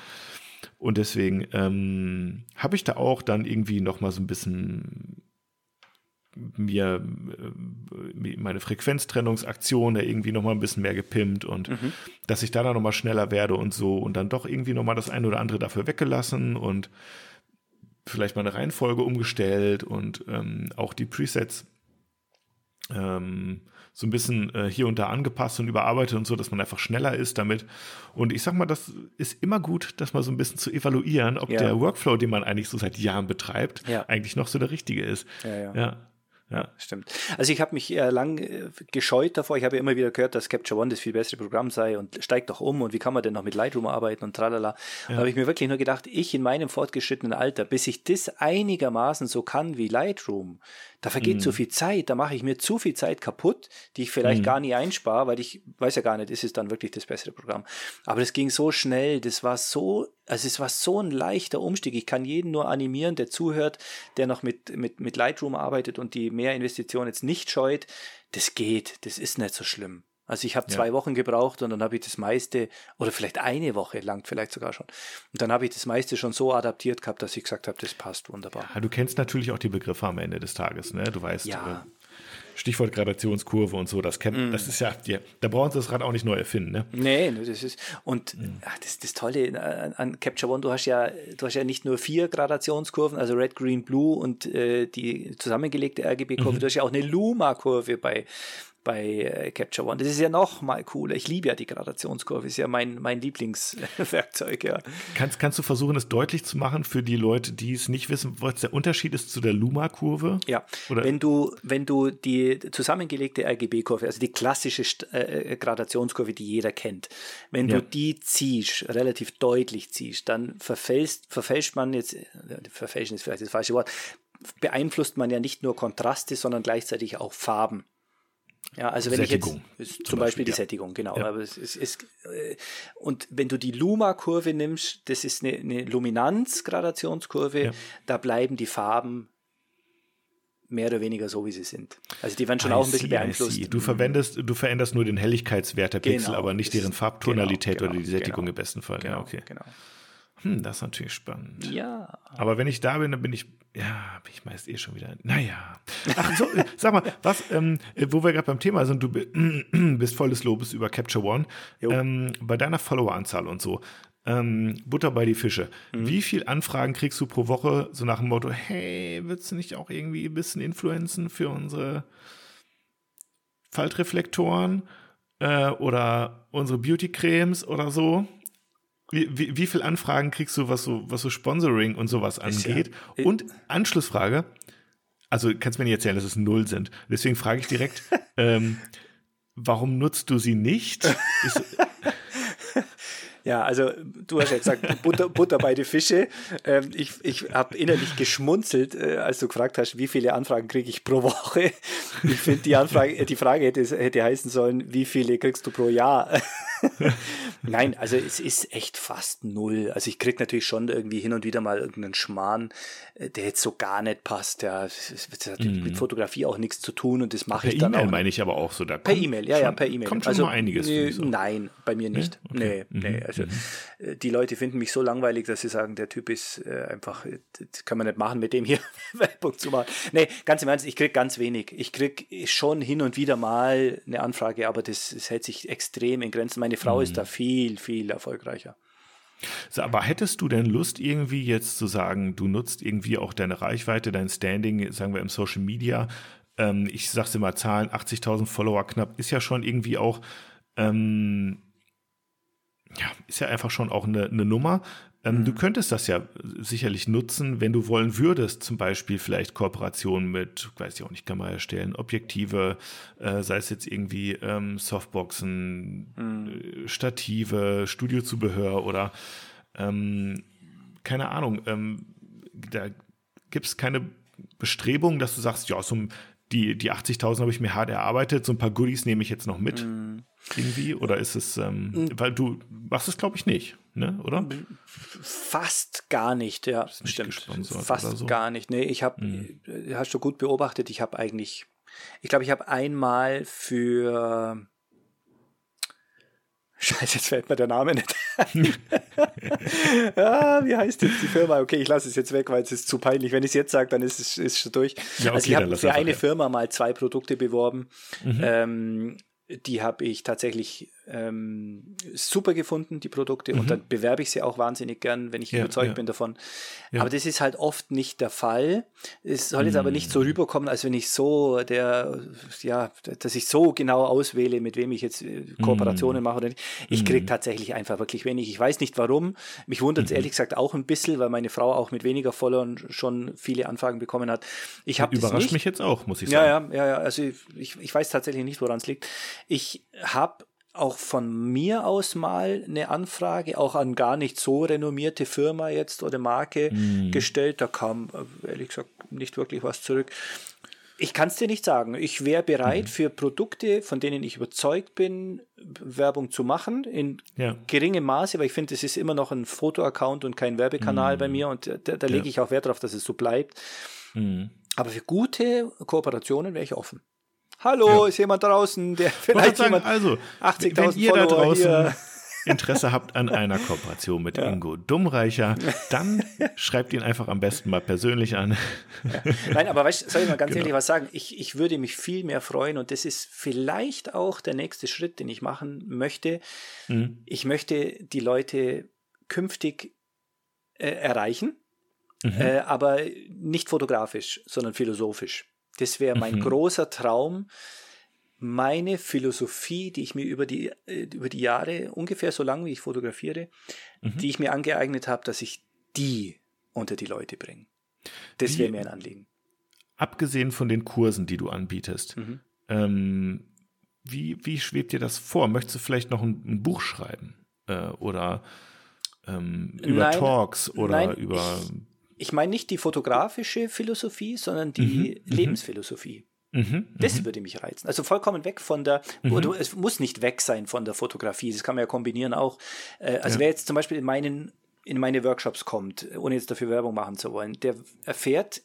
Und deswegen ähm, habe ich da auch dann irgendwie noch mal so ein bisschen mir äh, meine Frequenztrennungsaktion da irgendwie nochmal ein bisschen mehr gepimpt und mhm. dass ich da dann nochmal schneller werde und so und dann doch irgendwie nochmal das eine oder andere dafür weggelassen und vielleicht mal eine Reihenfolge umgestellt und ähm, auch die Presets ähm, so ein bisschen äh, hier und da angepasst und überarbeitet und so, dass man einfach schneller ist damit. Und ich sag mal, das ist immer gut, das mal so ein bisschen zu evaluieren, ob ja. der Workflow, den man eigentlich so seit Jahren betreibt, ja. eigentlich noch so der richtige ist. Ja, ja. Ja, stimmt. Also ich habe mich äh, lang äh, gescheut davor. Ich habe ja immer wieder gehört, dass Capture One das viel bessere Programm sei und steigt doch um und wie kann man denn noch mit Lightroom arbeiten und tralala. Ja. Da habe ich mir wirklich nur gedacht, ich in meinem fortgeschrittenen Alter, bis ich das einigermaßen so kann wie Lightroom, da vergeht mhm. zu viel Zeit, da mache ich mir zu viel Zeit kaputt, die ich vielleicht mhm. gar nie einspare, weil ich weiß ja gar nicht, ist es dann wirklich das bessere Programm. Aber das ging so schnell, das war so, also es war so ein leichter Umstieg. Ich kann jeden nur animieren, der zuhört, der noch mit, mit, mit Lightroom arbeitet und die Mehrinvestition jetzt nicht scheut. Das geht, das ist nicht so schlimm. Also ich habe zwei ja. Wochen gebraucht und dann habe ich das meiste, oder vielleicht eine Woche lang, vielleicht sogar schon. Und dann habe ich das meiste schon so adaptiert gehabt, dass ich gesagt habe, das passt wunderbar. Ja, du kennst natürlich auch die Begriffe am Ende des Tages, ne? Du weißt, ja. Stichwort Gradationskurve und so, das kennt, mm. das ist ja, ja, da brauchen sie das Rad auch nicht neu erfinden, ne? Nee, das ist, und mm. ach, das, das Tolle an, an, Capture One, du hast ja, du hast ja nicht nur vier Gradationskurven, also Red, Green, Blue und äh, die zusammengelegte RGB-Kurve, mhm. du hast ja auch eine Luma-Kurve bei, bei äh, Capture One. Das ist ja noch mal cooler. Ich liebe ja die Gradationskurve, ist ja mein, mein Lieblingswerkzeug, [laughs] ja. Kannst, kannst du versuchen, es deutlich zu machen für die Leute, die es nicht wissen, was der Unterschied ist zu der Luma-Kurve? Ja, Oder? Wenn, du, wenn du die zusammengelegte RGB-Kurve, also die klassische äh, äh, Gradationskurve, die jeder kennt, wenn ja. du die ziehst, relativ deutlich ziehst, dann verfälscht, verfälscht man jetzt, äh, verfälschen ist vielleicht das falsche Wort, beeinflusst man ja nicht nur Kontraste, sondern gleichzeitig auch Farben. Ja, also wenn Sättigung, ich jetzt zum, Beispiel, Beispiel, die ja. Sättigung, genau. Ja. Aber es ist, ist, äh, und wenn du die Luma-Kurve nimmst, das ist eine, eine Luminanz-Gradationskurve, ja. da bleiben die Farben mehr oder weniger so, wie sie sind. Also die werden schon I auch ein bisschen see, beeinflusst. Du verwendest, du veränderst nur den Helligkeitswert der Pixel, genau, aber nicht deren Farbtonalität genau, oder die Sättigung genau, im besten Fall. Genau, ja, okay. genau. Hm, das ist natürlich spannend. Ja. Aber wenn ich da bin, dann bin ich, ja, bin ich meist eh schon wieder, naja. Ach so, [laughs] sag mal, was, ähm, wo wir gerade beim Thema sind, du [clears throat] bist voll des Lobes über Capture One. Ähm, bei deiner Followeranzahl und so, ähm, Butter bei die Fische. Mhm. Wie viele Anfragen kriegst du pro Woche, so nach dem Motto, hey, willst du nicht auch irgendwie ein bisschen influenzen für unsere Faltreflektoren äh, oder unsere Beauty-Cremes oder so? Wie, wie, wie viele Anfragen kriegst du, was so, was so Sponsoring und sowas angeht? Ja, und Anschlussfrage, also kannst du mir nicht erzählen, dass es null sind. Deswegen frage ich direkt, [laughs] ähm, warum nutzt du sie nicht? Ist, Ja, also du hast ja gesagt, Butter, Butter bei die Fische. Ähm, ich ich habe innerlich geschmunzelt, äh, als du gefragt hast, wie viele Anfragen kriege ich pro Woche. Ich finde, die Anfrage, die Frage hätte, hätte heißen sollen, wie viele kriegst du pro Jahr? [laughs] Nein, also es ist echt fast null. Also ich kriege natürlich schon irgendwie hin und wieder mal irgendeinen Schmarrn, äh, der jetzt so gar nicht passt. Ja, das hat mm. mit Fotografie auch nichts zu tun und das mache ich dann e auch. Per E-Mail meine ich aber auch so. Da per E-Mail, ja, ja, per E-Mail. Kommt schon also, mal einiges. Nee. Nein, bei mir nicht. Nee, okay. nee, nee. Mhm. Also mhm. Äh, die Leute finden mich so langweilig, dass sie sagen, der Typ ist äh, einfach, das kann man nicht machen, mit dem hier [laughs] Werbung zu machen. Nee, ganz im Ernst, ich kriege ganz wenig. Ich kriege schon hin und wieder mal eine Anfrage, aber das, das hält sich extrem in Grenzen. Meine Frau mm. ist da viel, viel erfolgreicher. So, aber hättest du denn Lust, irgendwie jetzt zu sagen, du nutzt irgendwie auch deine Reichweite, dein Standing, sagen wir im Social Media, ähm, ich sag's mal, Zahlen, 80.000 Follower knapp, ist ja schon irgendwie auch ähm, ja, ist ja einfach schon auch eine, eine Nummer. Ähm, mhm. Du könntest das ja sicherlich nutzen, wenn du wollen würdest, zum Beispiel vielleicht Kooperationen mit, weiß ich auch nicht, Kamera erstellen, Objektive, äh, sei es jetzt irgendwie ähm, Softboxen, mhm. Stative, Studiozubehör oder ähm, keine Ahnung, ähm, da gibt es keine Bestrebung, dass du sagst, ja, so die, die 80.000 habe ich mir hart erarbeitet, so ein paar Goodies nehme ich jetzt noch mit. Mhm irgendwie? Oder ist es, ähm, mhm. weil du machst es, glaube ich, nicht, ne? oder? Fast gar nicht, ja, nicht stimmt. Fast so. gar nicht. Nee, ich habe, mhm. hast du gut beobachtet, ich habe eigentlich, ich glaube, ich habe einmal für [laughs] Scheiße, jetzt fällt mir der Name nicht ein. [laughs] ah, wie heißt jetzt die Firma? Okay, ich lasse es jetzt weg, weil es ist zu peinlich. Wenn ich es jetzt sage, dann ist es ist schon durch. Ja, okay, also ich habe für eine ja. Firma mal zwei Produkte beworben. Mhm. Ähm, die habe ich tatsächlich ähm, super gefunden, die Produkte, mhm. und dann bewerbe ich sie auch wahnsinnig gern, wenn ich ja, überzeugt ja. bin davon. Ja. Aber das ist halt oft nicht der Fall. Es soll jetzt mhm. aber nicht so rüberkommen, als wenn ich so der, ja, dass ich so genau auswähle, mit wem ich jetzt äh, Kooperationen mhm. mache oder nicht. Ich kriege mhm. tatsächlich einfach wirklich wenig. Ich weiß nicht warum. Mich wundert es mhm. ehrlich gesagt auch ein bisschen, weil meine Frau auch mit weniger Followern schon viele Anfragen bekommen hat. Ich habe Überrascht mich jetzt auch, muss ich sagen. Ja, ja, ja, also ich, ich weiß tatsächlich nicht, woran es liegt. Ich habe auch von mir aus mal eine Anfrage, auch an gar nicht so renommierte Firma jetzt oder Marke mm. gestellt. Da kam äh, ehrlich gesagt nicht wirklich was zurück. Ich kann es dir nicht sagen. Ich wäre bereit, mhm. für Produkte, von denen ich überzeugt bin, Werbung zu machen, in ja. geringem Maße, weil ich finde, es ist immer noch ein Fotoaccount und kein Werbekanal mhm. bei mir und da, da lege ja. ich auch Wert darauf, dass es so bleibt. Mhm. Aber für gute Kooperationen wäre ich offen. Hallo, ja. ist jemand draußen, der vielleicht sagen, jemand also 80.000 Follower draußen, hier. Interesse habt an einer Kooperation mit ja. Ingo Dummreicher, dann schreibt ihn einfach am besten mal persönlich an. Ja. Nein, aber weißt, soll ich mal ganz genau. ehrlich was sagen? Ich, ich würde mich viel mehr freuen und das ist vielleicht auch der nächste Schritt, den ich machen möchte. Mhm. Ich möchte die Leute künftig äh, erreichen, mhm. äh, aber nicht fotografisch, sondern philosophisch. Das wäre mein mhm. großer Traum, meine Philosophie, die ich mir über die, äh, über die Jahre, ungefähr so lange wie ich fotografiere, mhm. die ich mir angeeignet habe, dass ich die unter die Leute bringe. Das wäre mir ein Anliegen. Abgesehen von den Kursen, die du anbietest, mhm. ähm, wie, wie schwebt dir das vor? Möchtest du vielleicht noch ein, ein Buch schreiben? Äh, oder ähm, über nein, Talks oder nein, über. Ich, ich meine nicht die fotografische Philosophie, sondern die mhm, mhm. Lebensphilosophie. Mhm, das mhm. würde mich reizen. Also vollkommen weg von der, mhm. es muss nicht weg sein von der Fotografie, das kann man ja kombinieren auch. Äh, also ja. wer jetzt zum Beispiel in meinen in meine Workshops kommt, ohne jetzt dafür Werbung machen zu wollen, der erfährt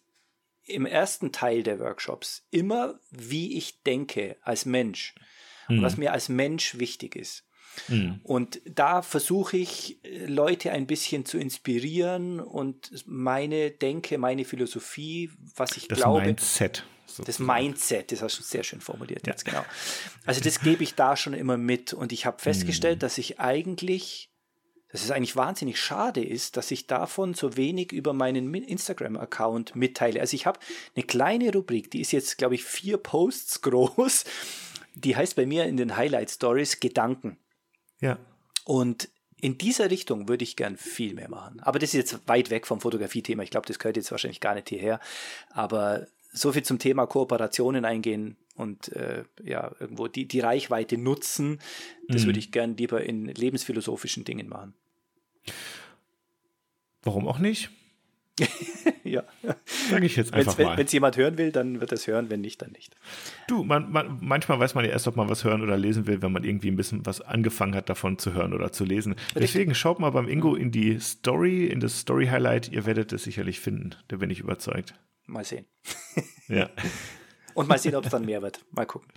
im ersten Teil der Workshops immer, wie ich denke als Mensch und was mir als Mensch wichtig ist. Mhm. Und da versuche ich, Leute ein bisschen zu inspirieren und meine Denke, meine Philosophie, was ich das glaube. Mindset. Das Mindset, das hast du sehr schön formuliert ja. jetzt, genau. Also das gebe ich da schon immer mit und ich habe festgestellt, mhm. dass ich eigentlich, dass es eigentlich wahnsinnig schade ist, dass ich davon so wenig über meinen Instagram-Account mitteile. Also ich habe eine kleine Rubrik, die ist jetzt, glaube ich, vier Posts [laughs] groß. Die heißt bei mir in den Highlight Stories Gedanken. Ja. Und in dieser Richtung würde ich gern viel mehr machen. Aber das ist jetzt weit weg vom Fotografie-Thema. Ich glaube, das gehört jetzt wahrscheinlich gar nicht hierher. Aber so viel zum Thema Kooperationen eingehen und äh, ja, irgendwo die, die Reichweite nutzen, das mhm. würde ich gern lieber in lebensphilosophischen Dingen machen. Warum auch nicht? [laughs] ja. Sage ich jetzt einfach wenn's, mal. Wenn es jemand hören will, dann wird es hören, wenn nicht, dann nicht. Du, man, man, manchmal weiß man ja erst, ob man was hören oder lesen will, wenn man irgendwie ein bisschen was angefangen hat, davon zu hören oder zu lesen. Richtig. Deswegen schaut mal beim Ingo in die Story, in das Story-Highlight. Ihr werdet es sicherlich finden. Da bin ich überzeugt. Mal sehen. [laughs] Ja. [laughs] Und mal sehen, ob es dann mehr wird. Mal gucken.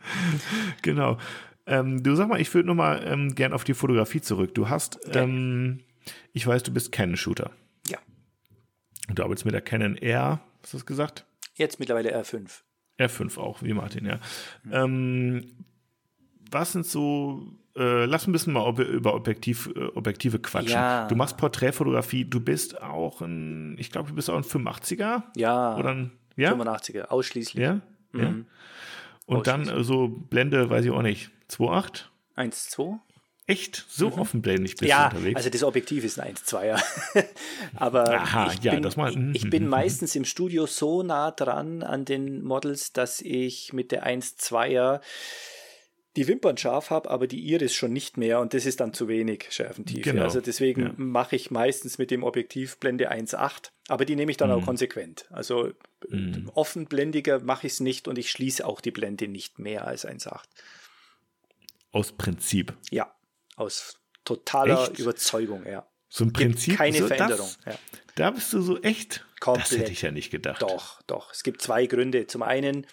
Genau. Ähm, du sag mal, ich würde nochmal ähm, gern auf die Fotografie zurück. Du hast, ähm, ich weiß, du bist Canon-Shooter. Du arbeitest mit der Canon R, hast du das gesagt? Jetzt mittlerweile R5. R5 auch, wie Martin, ja. Mhm. Ähm, was sind so, äh, lass ein bisschen mal über Objektiv, äh, Objektive quatschen. Ja. Du machst Porträtfotografie, du bist auch ein, ich glaube, du bist auch ein 85er? Ja. Oder ein, ja? 85er, ausschließlich. Ja? Mhm. ja. Und dann so Blende, weiß ich auch nicht, 2,8? 1,2? Echt? So mhm. offenblendig bist ja, du unterwegs? also das Objektiv ist ein 1,2er. [laughs] Aber Aha, ich, ja, bin, mal, ich, ich, bin meistens im Studio so nah dran an den Models, dass ich mit der 1,2er die Wimpern scharf habe, aber die Iris schon nicht mehr und das ist dann zu wenig Schärfentiefe. Genau. Also deswegen ja. mache ich meistens mit dem Objektiv Blende 1.8, aber die nehme ich dann mhm. auch konsequent. Also mhm. offenblendiger mache ich es nicht und ich schließe auch die Blende nicht mehr als 1.8. Aus Prinzip? Ja, aus totaler echt? Überzeugung, ja. So ein Prinzip? Gibt keine so Veränderung. Das, ja. Da bist du so echt? Komplett. Das hätte ich ja nicht gedacht. Doch, doch. Es gibt zwei Gründe. Zum einen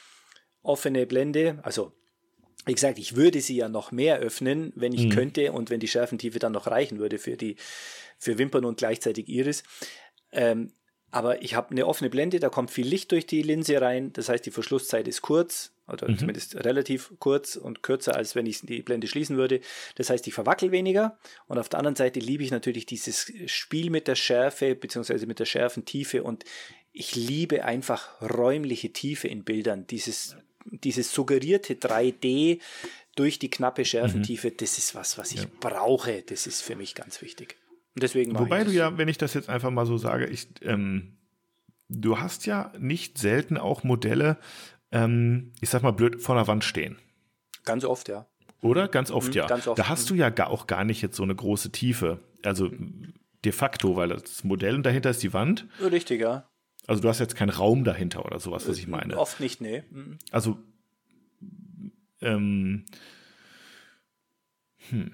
offene Blende, also wie gesagt, ich würde sie ja noch mehr öffnen, wenn ich mhm. könnte und wenn die Schärfentiefe dann noch reichen würde für die für Wimpern und gleichzeitig Iris. Ähm, aber ich habe eine offene Blende, da kommt viel Licht durch die Linse rein, das heißt, die Verschlusszeit ist kurz, oder mhm. zumindest relativ kurz und kürzer, als wenn ich die Blende schließen würde. Das heißt, ich verwackel weniger. Und auf der anderen Seite liebe ich natürlich dieses Spiel mit der Schärfe, beziehungsweise mit der Schärfentiefe. Und ich liebe einfach räumliche Tiefe in Bildern. Dieses dieses suggerierte 3D durch die knappe Schärfentiefe, mhm. das ist was, was ich ja. brauche. Das ist für mich ganz wichtig. Und deswegen Wobei du ja, wenn ich das jetzt einfach mal so sage, ich, ähm, du hast ja nicht selten auch Modelle, ähm, ich sag mal blöd, vor der Wand stehen. Ganz oft, ja. Oder? Ganz oft, mhm, ja. Ganz oft. Da hast du ja gar, auch gar nicht jetzt so eine große Tiefe. Also de facto, weil das Modell und dahinter ist die Wand. Richtig, ja. Also du hast jetzt keinen Raum dahinter oder sowas, was ich meine. Oft nicht, nee. Mhm. Also, ähm, hm.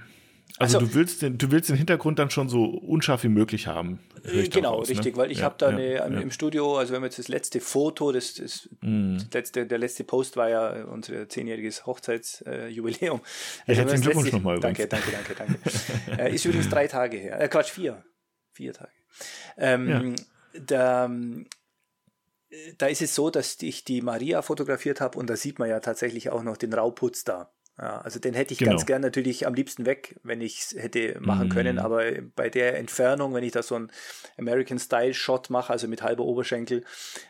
Also, also, du willst den, du willst den Hintergrund dann schon so unscharf wie möglich haben. Genau, raus, ne? richtig, ne? weil ich ja, habe da ja, eine, ja. im Studio, also wenn wir jetzt das letzte Foto, das, das, mm. das letzte, der letzte Post war ja unser zehnjähriges Hochzeitsjubiläum. [laughs] Äh, also herzlichen Glückwunsch nochmal Danke, danke, danke, danke. [laughs] äh, ist übrigens drei Tage her. Äh, Quatsch, vier. Vier Tage. Ähm, da, da ist es so, dass ich die Maria fotografiert habe und da sieht man ja tatsächlich auch noch den Rauputz da. Ja, also den hätte ich genau. ganz gern natürlich am liebsten weg, wenn ich es hätte machen mm. können. Aber bei der Entfernung, wenn ich da so einen American Style Shot mache, also mit halber Oberschenkel,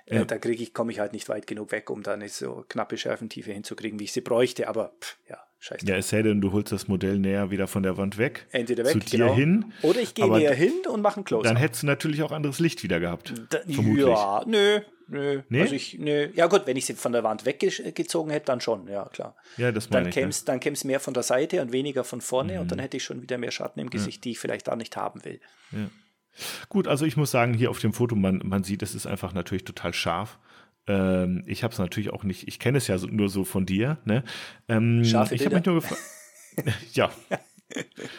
äh, ja. äh, da kriege ich, komme ich halt nicht weit genug weg, um da eine so knappe Schärfentiefe hinzukriegen, wie ich sie bräuchte. Aber pff, ja, scheiße. Ja, es sei denn, du holst das Modell näher wieder von der Wand weg. Entweder weg, zu dir genau. hin. Oder ich gehe näher hin und mache einen Close. Dann hättest du natürlich auch anderes Licht wieder gehabt. Da, vermutlich. Ja, nö, Nö. Nee? Also ich, nö. Ja gut, wenn ich sie von der Wand weggezogen hätte, dann schon, ja klar. Ja, das dann käme es mehr von der Seite und weniger von vorne mhm. und dann hätte ich schon wieder mehr Schatten im Gesicht, ja. die ich vielleicht da nicht haben will. Ja. Gut, also ich muss sagen, hier auf dem Foto, man, man sieht, es ist einfach natürlich total scharf. Ähm, ich habe es natürlich auch nicht, ich kenne es ja so, nur so von dir. Ne? Ähm, Scharfe ich habe mich nur gefragt. [laughs] ja.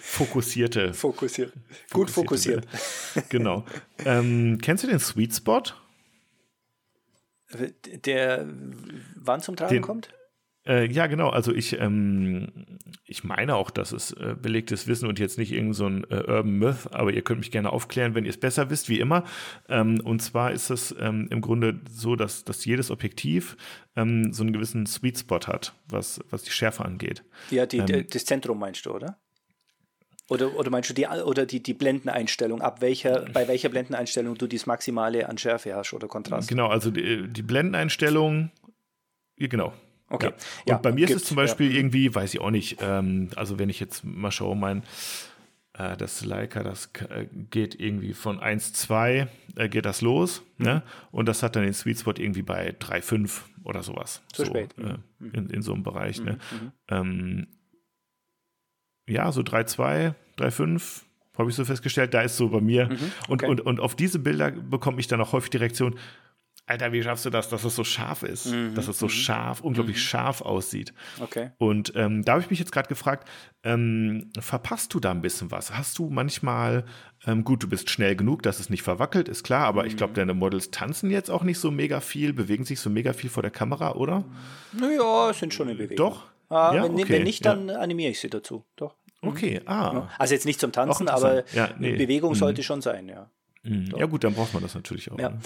Fokussierte. Fokussiert. Gut fokussiert. genau. Ähm, kennst du den Sweet Spot? Der wann zum Tragen Den, kommt? Äh, ja, genau. Also ich, ähm, ich meine auch, dass es äh, belegtes Wissen und jetzt nicht irgend so ein äh, Urban Myth, aber ihr könnt mich gerne aufklären, wenn ihr es besser wisst, wie immer. Ähm, und zwar ist es ähm, im Grunde so, dass, dass jedes Objektiv ähm, so einen gewissen Sweet Spot hat, was, was die Schärfe angeht. Ja, die, ähm, das Zentrum meinst du, oder? Oder, oder meinst du die, oder die, die Blendeneinstellung, ab welcher, bei welcher Blendeneinstellung du das Maximale an Schärfe hast oder Kontrast? Genau, also die, die Blendeneinstellung, genau. Okay. Ja. Und ja, bei mir ist es zum Beispiel ja. irgendwie, weiß ich auch nicht, ähm, also wenn ich jetzt mal schaue, mein äh, das Leica, das äh, geht irgendwie von 1,2 äh, geht das los, mhm. ne? Und das hat dann den Sweet Spot irgendwie bei 3,5 oder sowas. Zu so, spät. Äh, mhm. in, in so einem Bereich, ne? mhm. ne? Ähm, ja, so 3,2, 3,5, habe ich so festgestellt, da ist so bei mir. Mhm, okay. und, und, und auf diese Bilder bekomme ich dann auch häufig die Reaktion, Alter, wie schaffst du das, dass es so scharf ist, mhm, dass es so mhm. scharf, unglaublich mhm. scharf aussieht. Okay. Und ähm, da habe ich mich jetzt gerade gefragt, ähm, verpasst du da ein bisschen was? Hast du manchmal, ähm, gut, du bist schnell genug, dass es nicht verwackelt, ist klar, aber ich glaube, mhm. deine Models tanzen jetzt auch nicht so mega viel, bewegen sich so mega viel vor der Kamera, oder? Naja, sind schon in Bewegung. Doch? Ah, ja, wenn, okay. wenn, nicht, dann ja. animiere ich sie dazu. Doch. Mhm. Okay, ah. Also jetzt nicht zum Tanzen, aber ja, nee. Bewegung mhm. sollte schon sein, ja. Mhm. Ja, gut, dann braucht man das natürlich auch. Ja. Ne?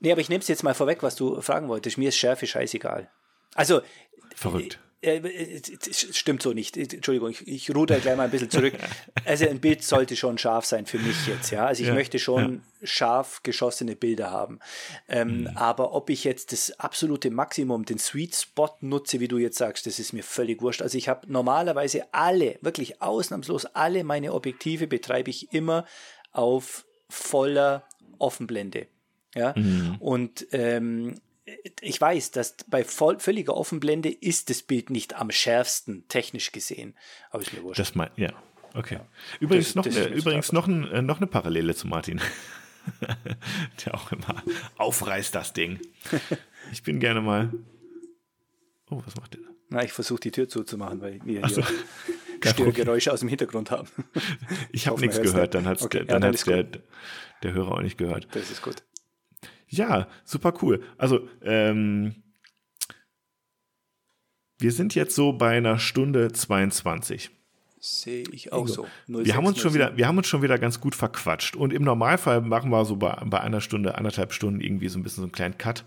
Nee, aber ich nehme es jetzt mal vorweg, was du fragen wolltest. Mir ist Schärfe scheißegal. Also. Verrückt. Äh, äh, stimmt so nicht. Entschuldigung, ich, ich ruder gleich mal ein bisschen zurück. [laughs] Also ein Bild sollte schon scharf sein für mich jetzt, ja. Also ich ja, möchte schon ja. scharf geschossene Bilder haben. Ähm, mhm. Aber ob ich jetzt das absolute Maximum, den Sweet Spot nutze, wie du jetzt sagst, das ist mir völlig wurscht. Also ich habe normalerweise alle, wirklich ausnahmslos alle meine Objektive betreibe ich immer auf voller Offenblende. Ja, mhm. und ähm, ich weiß, dass bei voll, völliger Offenblende ist das Bild nicht am schärfsten, technisch gesehen. Aber ist mir wurscht. Das mein, ja, okay. Ja. Übrigens, das, noch, das äh, übrigens noch, ein, äh, noch eine Parallele zu Martin. [laughs] Der auch immer aufreißt das Ding. Ich bin gerne mal. Oh, was macht der? Na, ich versuche die Tür zuzumachen, weil wir hier [laughs] Störgeräusche aus dem Hintergrund haben. Ich habe nichts gehört, dann hat es okay. ja, der, der Hörer auch nicht gehört. Das ist gut. Ja, super cool. Also, ähm, wir sind jetzt so bei einer Stunde 22. Sehe ich auch so. 06, wir, haben uns schon wieder, wir haben uns schon wieder ganz gut verquatscht. Und im Normalfall machen wir so bei, bei einer Stunde, anderthalb Stunden irgendwie so ein bisschen so einen kleinen Cut.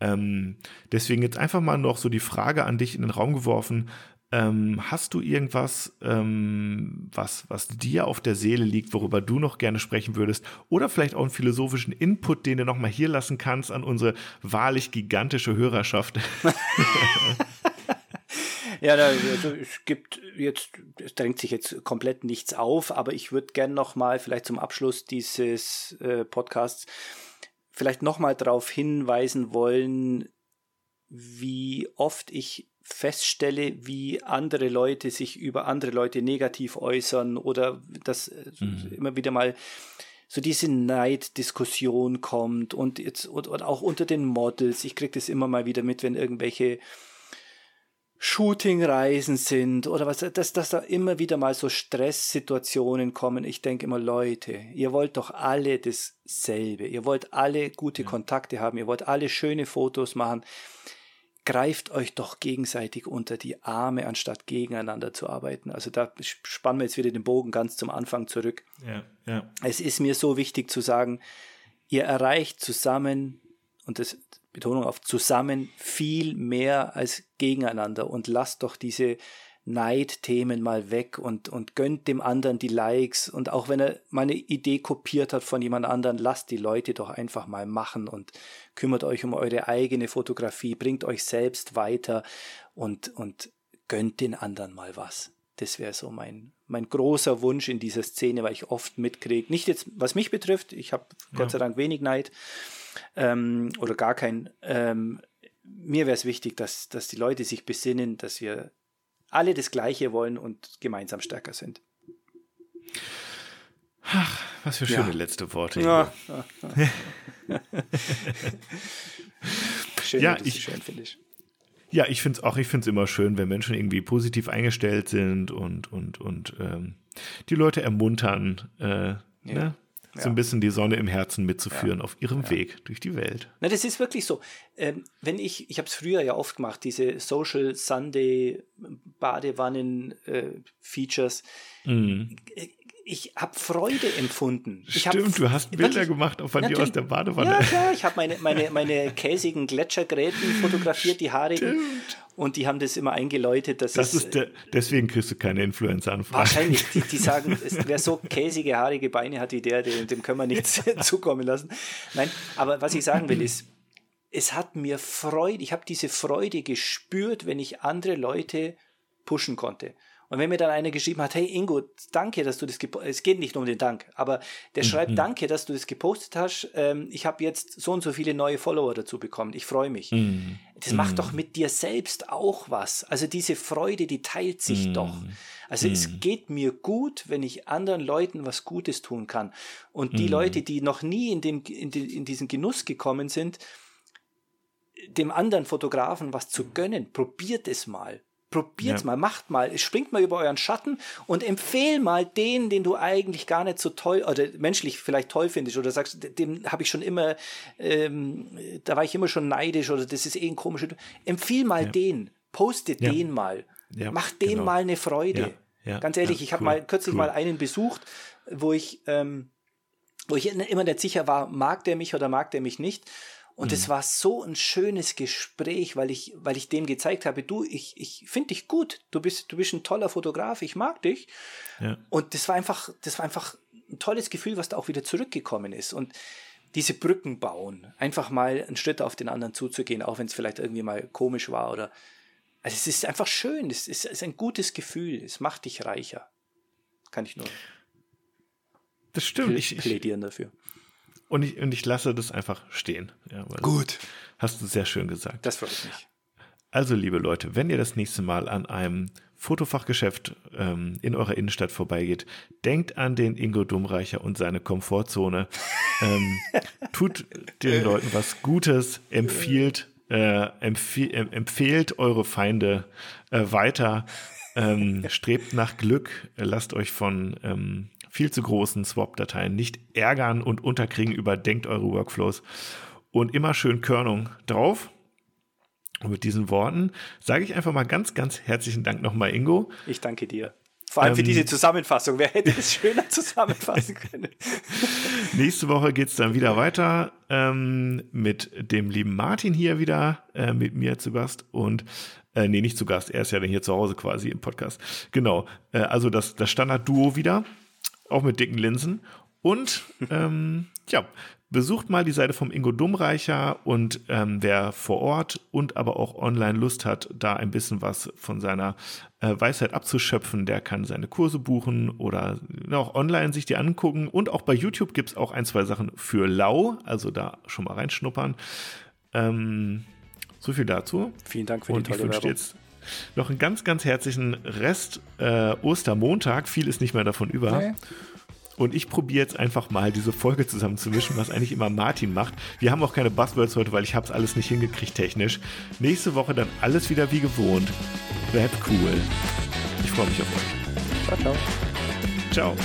Ähm, deswegen jetzt einfach mal noch so die Frage an dich in den Raum geworfen. Ähm, hast du irgendwas, ähm, was, was dir auf der Seele liegt, worüber du noch gerne sprechen würdest? Oder vielleicht auch einen philosophischen Input, den du noch mal hier lassen kannst an unsere wahrlich gigantische Hörerschaft? [laughs] Ja, also es gibt jetzt, es drängt sich jetzt komplett nichts auf, aber ich würde gerne noch mal vielleicht zum Abschluss dieses äh, Podcasts vielleicht noch mal darauf hinweisen wollen, wie oft ich feststelle, wie andere Leute sich über andere Leute negativ äußern oder dass äh, mhm. immer wieder mal so diese Neiddiskussion kommt und jetzt und, und auch unter den Models. Ich kriege das immer mal wieder mit, wenn irgendwelche Shootingreisen sind oder was, dass, dass da immer wieder mal so Stresssituationen kommen. Ich denke immer, Leute, ihr wollt doch alle dasselbe. Ihr wollt alle gute ja. Kontakte haben. Ihr wollt alle schöne Fotos machen. Greift euch doch gegenseitig unter die Arme, anstatt gegeneinander zu arbeiten. Also da spannen wir jetzt wieder den Bogen ganz zum Anfang zurück. Ja, ja. Es ist mir so wichtig zu sagen, ihr erreicht zusammen, und das Betonung auf zusammen viel mehr als gegeneinander und lasst doch diese Neidthemen mal weg und, und gönnt dem anderen die Likes und auch wenn er mal eine Idee kopiert hat von jemand anderen, lasst die Leute doch einfach mal machen und kümmert euch um eure eigene Fotografie, bringt euch selbst weiter und, und gönnt den anderen mal was. Das wäre so mein, mein großer Wunsch in dieser Szene, weil ich oft mitkriege, nicht jetzt, was mich betrifft, ich habe ja. Gott sei Dank wenig Neid, ähm, oder gar kein. Ähm, mir wäre es wichtig, dass, dass die Leute sich besinnen, dass wir alle das Gleiche wollen und gemeinsam stärker sind. Ach, was für schöne ja. letzte Worte. Ja, [laughs] schön, ja ich, schön finde ich. Ja, ich finde es auch, ich finde es immer schön, wenn Menschen irgendwie positiv eingestellt sind und, und, und ähm, die Leute ermuntern, äh, ja. so ein bisschen die Sonne im Herzen mitzuführen ja. auf ihrem ja. Weg durch die Welt. Na, das ist wirklich so. Ähm, wenn ich, ich habe es früher ja oft gemacht, diese Social Sunday Badewannen äh, Features. Mhm. Ich habe Freude empfunden. Stimmt, hab, du hast Bilder wirklich, gemacht von dir aus der Badewanne. Ja, klar, ich habe meine, meine, meine käsigen Gletschergräten fotografiert, die haarigen. Stimmt. Und die haben das immer eingeläutet. Dass das es, ist der, deswegen kriegst du keine Influencer-Anfragen. Wahrscheinlich. [laughs] Die, die sagen, es, wer so käsige, haarige Beine hat wie der, dem, dem können wir nichts [laughs] zukommen lassen. Nein, aber was ich sagen will ist, es hat mir Freude, ich habe diese Freude gespürt, wenn ich andere Leute pushen konnte. Und wenn mir dann einer geschrieben hat, hey Ingo, danke, dass du das gepostet hast, es geht nicht um den Dank, aber der mhm. schreibt, danke, dass du das gepostet hast, ähm, ich habe jetzt so und so viele neue Follower dazu bekommen, ich freue mich. Mhm. Das mhm. macht doch mit dir selbst auch was. Also diese Freude, die teilt sich mhm. doch. Also es mhm. geht mir gut, wenn ich anderen Leuten was Gutes tun kann. Und die mhm. Leute, die noch nie in, dem, in, die, in diesen Genuss gekommen sind, dem anderen Fotografen was zu gönnen, probiert es mal. Probiert ja. mal, macht mal, springt mal über euren Schatten und empfehl mal den, den du eigentlich gar nicht so toll oder menschlich vielleicht toll findest oder sagst, dem habe ich schon immer, ähm, da war ich immer schon neidisch oder das ist eh ein komischer. Empfehl mal ja. den, poste ja. den mal, mach dem genau. mal eine Freude. Ganz ehrlich, ich habe cool. mal kürzlich cool. mal einen besucht, wo ich, ähm, wo ich immer nicht sicher war, mag der mich oder mag der mich nicht. Und mhm. es war so ein schönes Gespräch, weil ich, weil ich dem gezeigt habe, du, ich, ich finde dich gut, du bist, du bist ein toller Fotograf, ich mag dich. Ja. Und das war einfach, das war einfach ein tolles Gefühl, was da auch wieder zurückgekommen ist. Und diese Brücken bauen, einfach mal einen Schritt auf den anderen zuzugehen, auch wenn es vielleicht irgendwie mal komisch war oder. Also es ist einfach schön, es ist, es ist ein gutes Gefühl, es macht dich reicher. Kann ich nur. Das stimmt. Ich, plädieren dafür. Und ich, und ich lasse das einfach stehen. Ja, Gut. Hast du sehr schön gesagt. Das freut mich. Also, liebe Leute, wenn ihr das nächste Mal an einem Fotofachgeschäft ähm, in eurer Innenstadt vorbeigeht, denkt an den Ingo Dummreicher und seine Komfortzone. [laughs] ähm, tut den Leuten was Gutes, empfiehlt, äh, empfie empfehlt eure Feinde äh, weiter, ähm, strebt nach Glück, lasst euch von ähm, viel zu großen Swap-Dateien nicht ärgern und unterkriegen, überdenkt eure Workflows und immer schön Körnung drauf. Und mit diesen Worten sage ich einfach mal ganz, ganz herzlichen Dank nochmal, Ingo. Ich danke dir. Vor allem ähm, für diese Zusammenfassung. Wer hätte es schöner [laughs] zusammenfassen können? [laughs] Nächste Woche geht es dann wieder weiter ähm, mit dem lieben Martin hier wieder, äh, mit mir zu Gast und äh, nee, nicht zu Gast, er ist ja dann hier zu Hause quasi im Podcast. Genau, äh, also das, das Standard-Duo wieder auch mit dicken Linsen. Und ähm, ja, besucht mal die Seite vom Ingo Dummreicher und ähm, wer vor Ort und aber auch online Lust hat, da ein bisschen was von seiner äh, Weisheit abzuschöpfen, der kann seine Kurse buchen oder auch online sich die angucken. Und auch bei YouTube gibt es auch ein, zwei Sachen für lau, also da schon mal reinschnuppern. Ähm, so viel dazu. Vielen Dank für und die tolle ich Werbung. Jetzt noch einen ganz, ganz herzlichen Rest äh, Ostermontag. Viel ist nicht mehr davon über. Nee. Und ich probiere jetzt einfach mal diese Folge zusammenzumischen, was eigentlich immer Martin macht. Wir haben auch keine Buzzwords heute, weil ich habe es alles nicht hingekriegt technisch. Nächste Woche dann alles wieder wie gewohnt. Bleibt cool. Ich freue mich auf euch. Ciao, ciao. Ciao.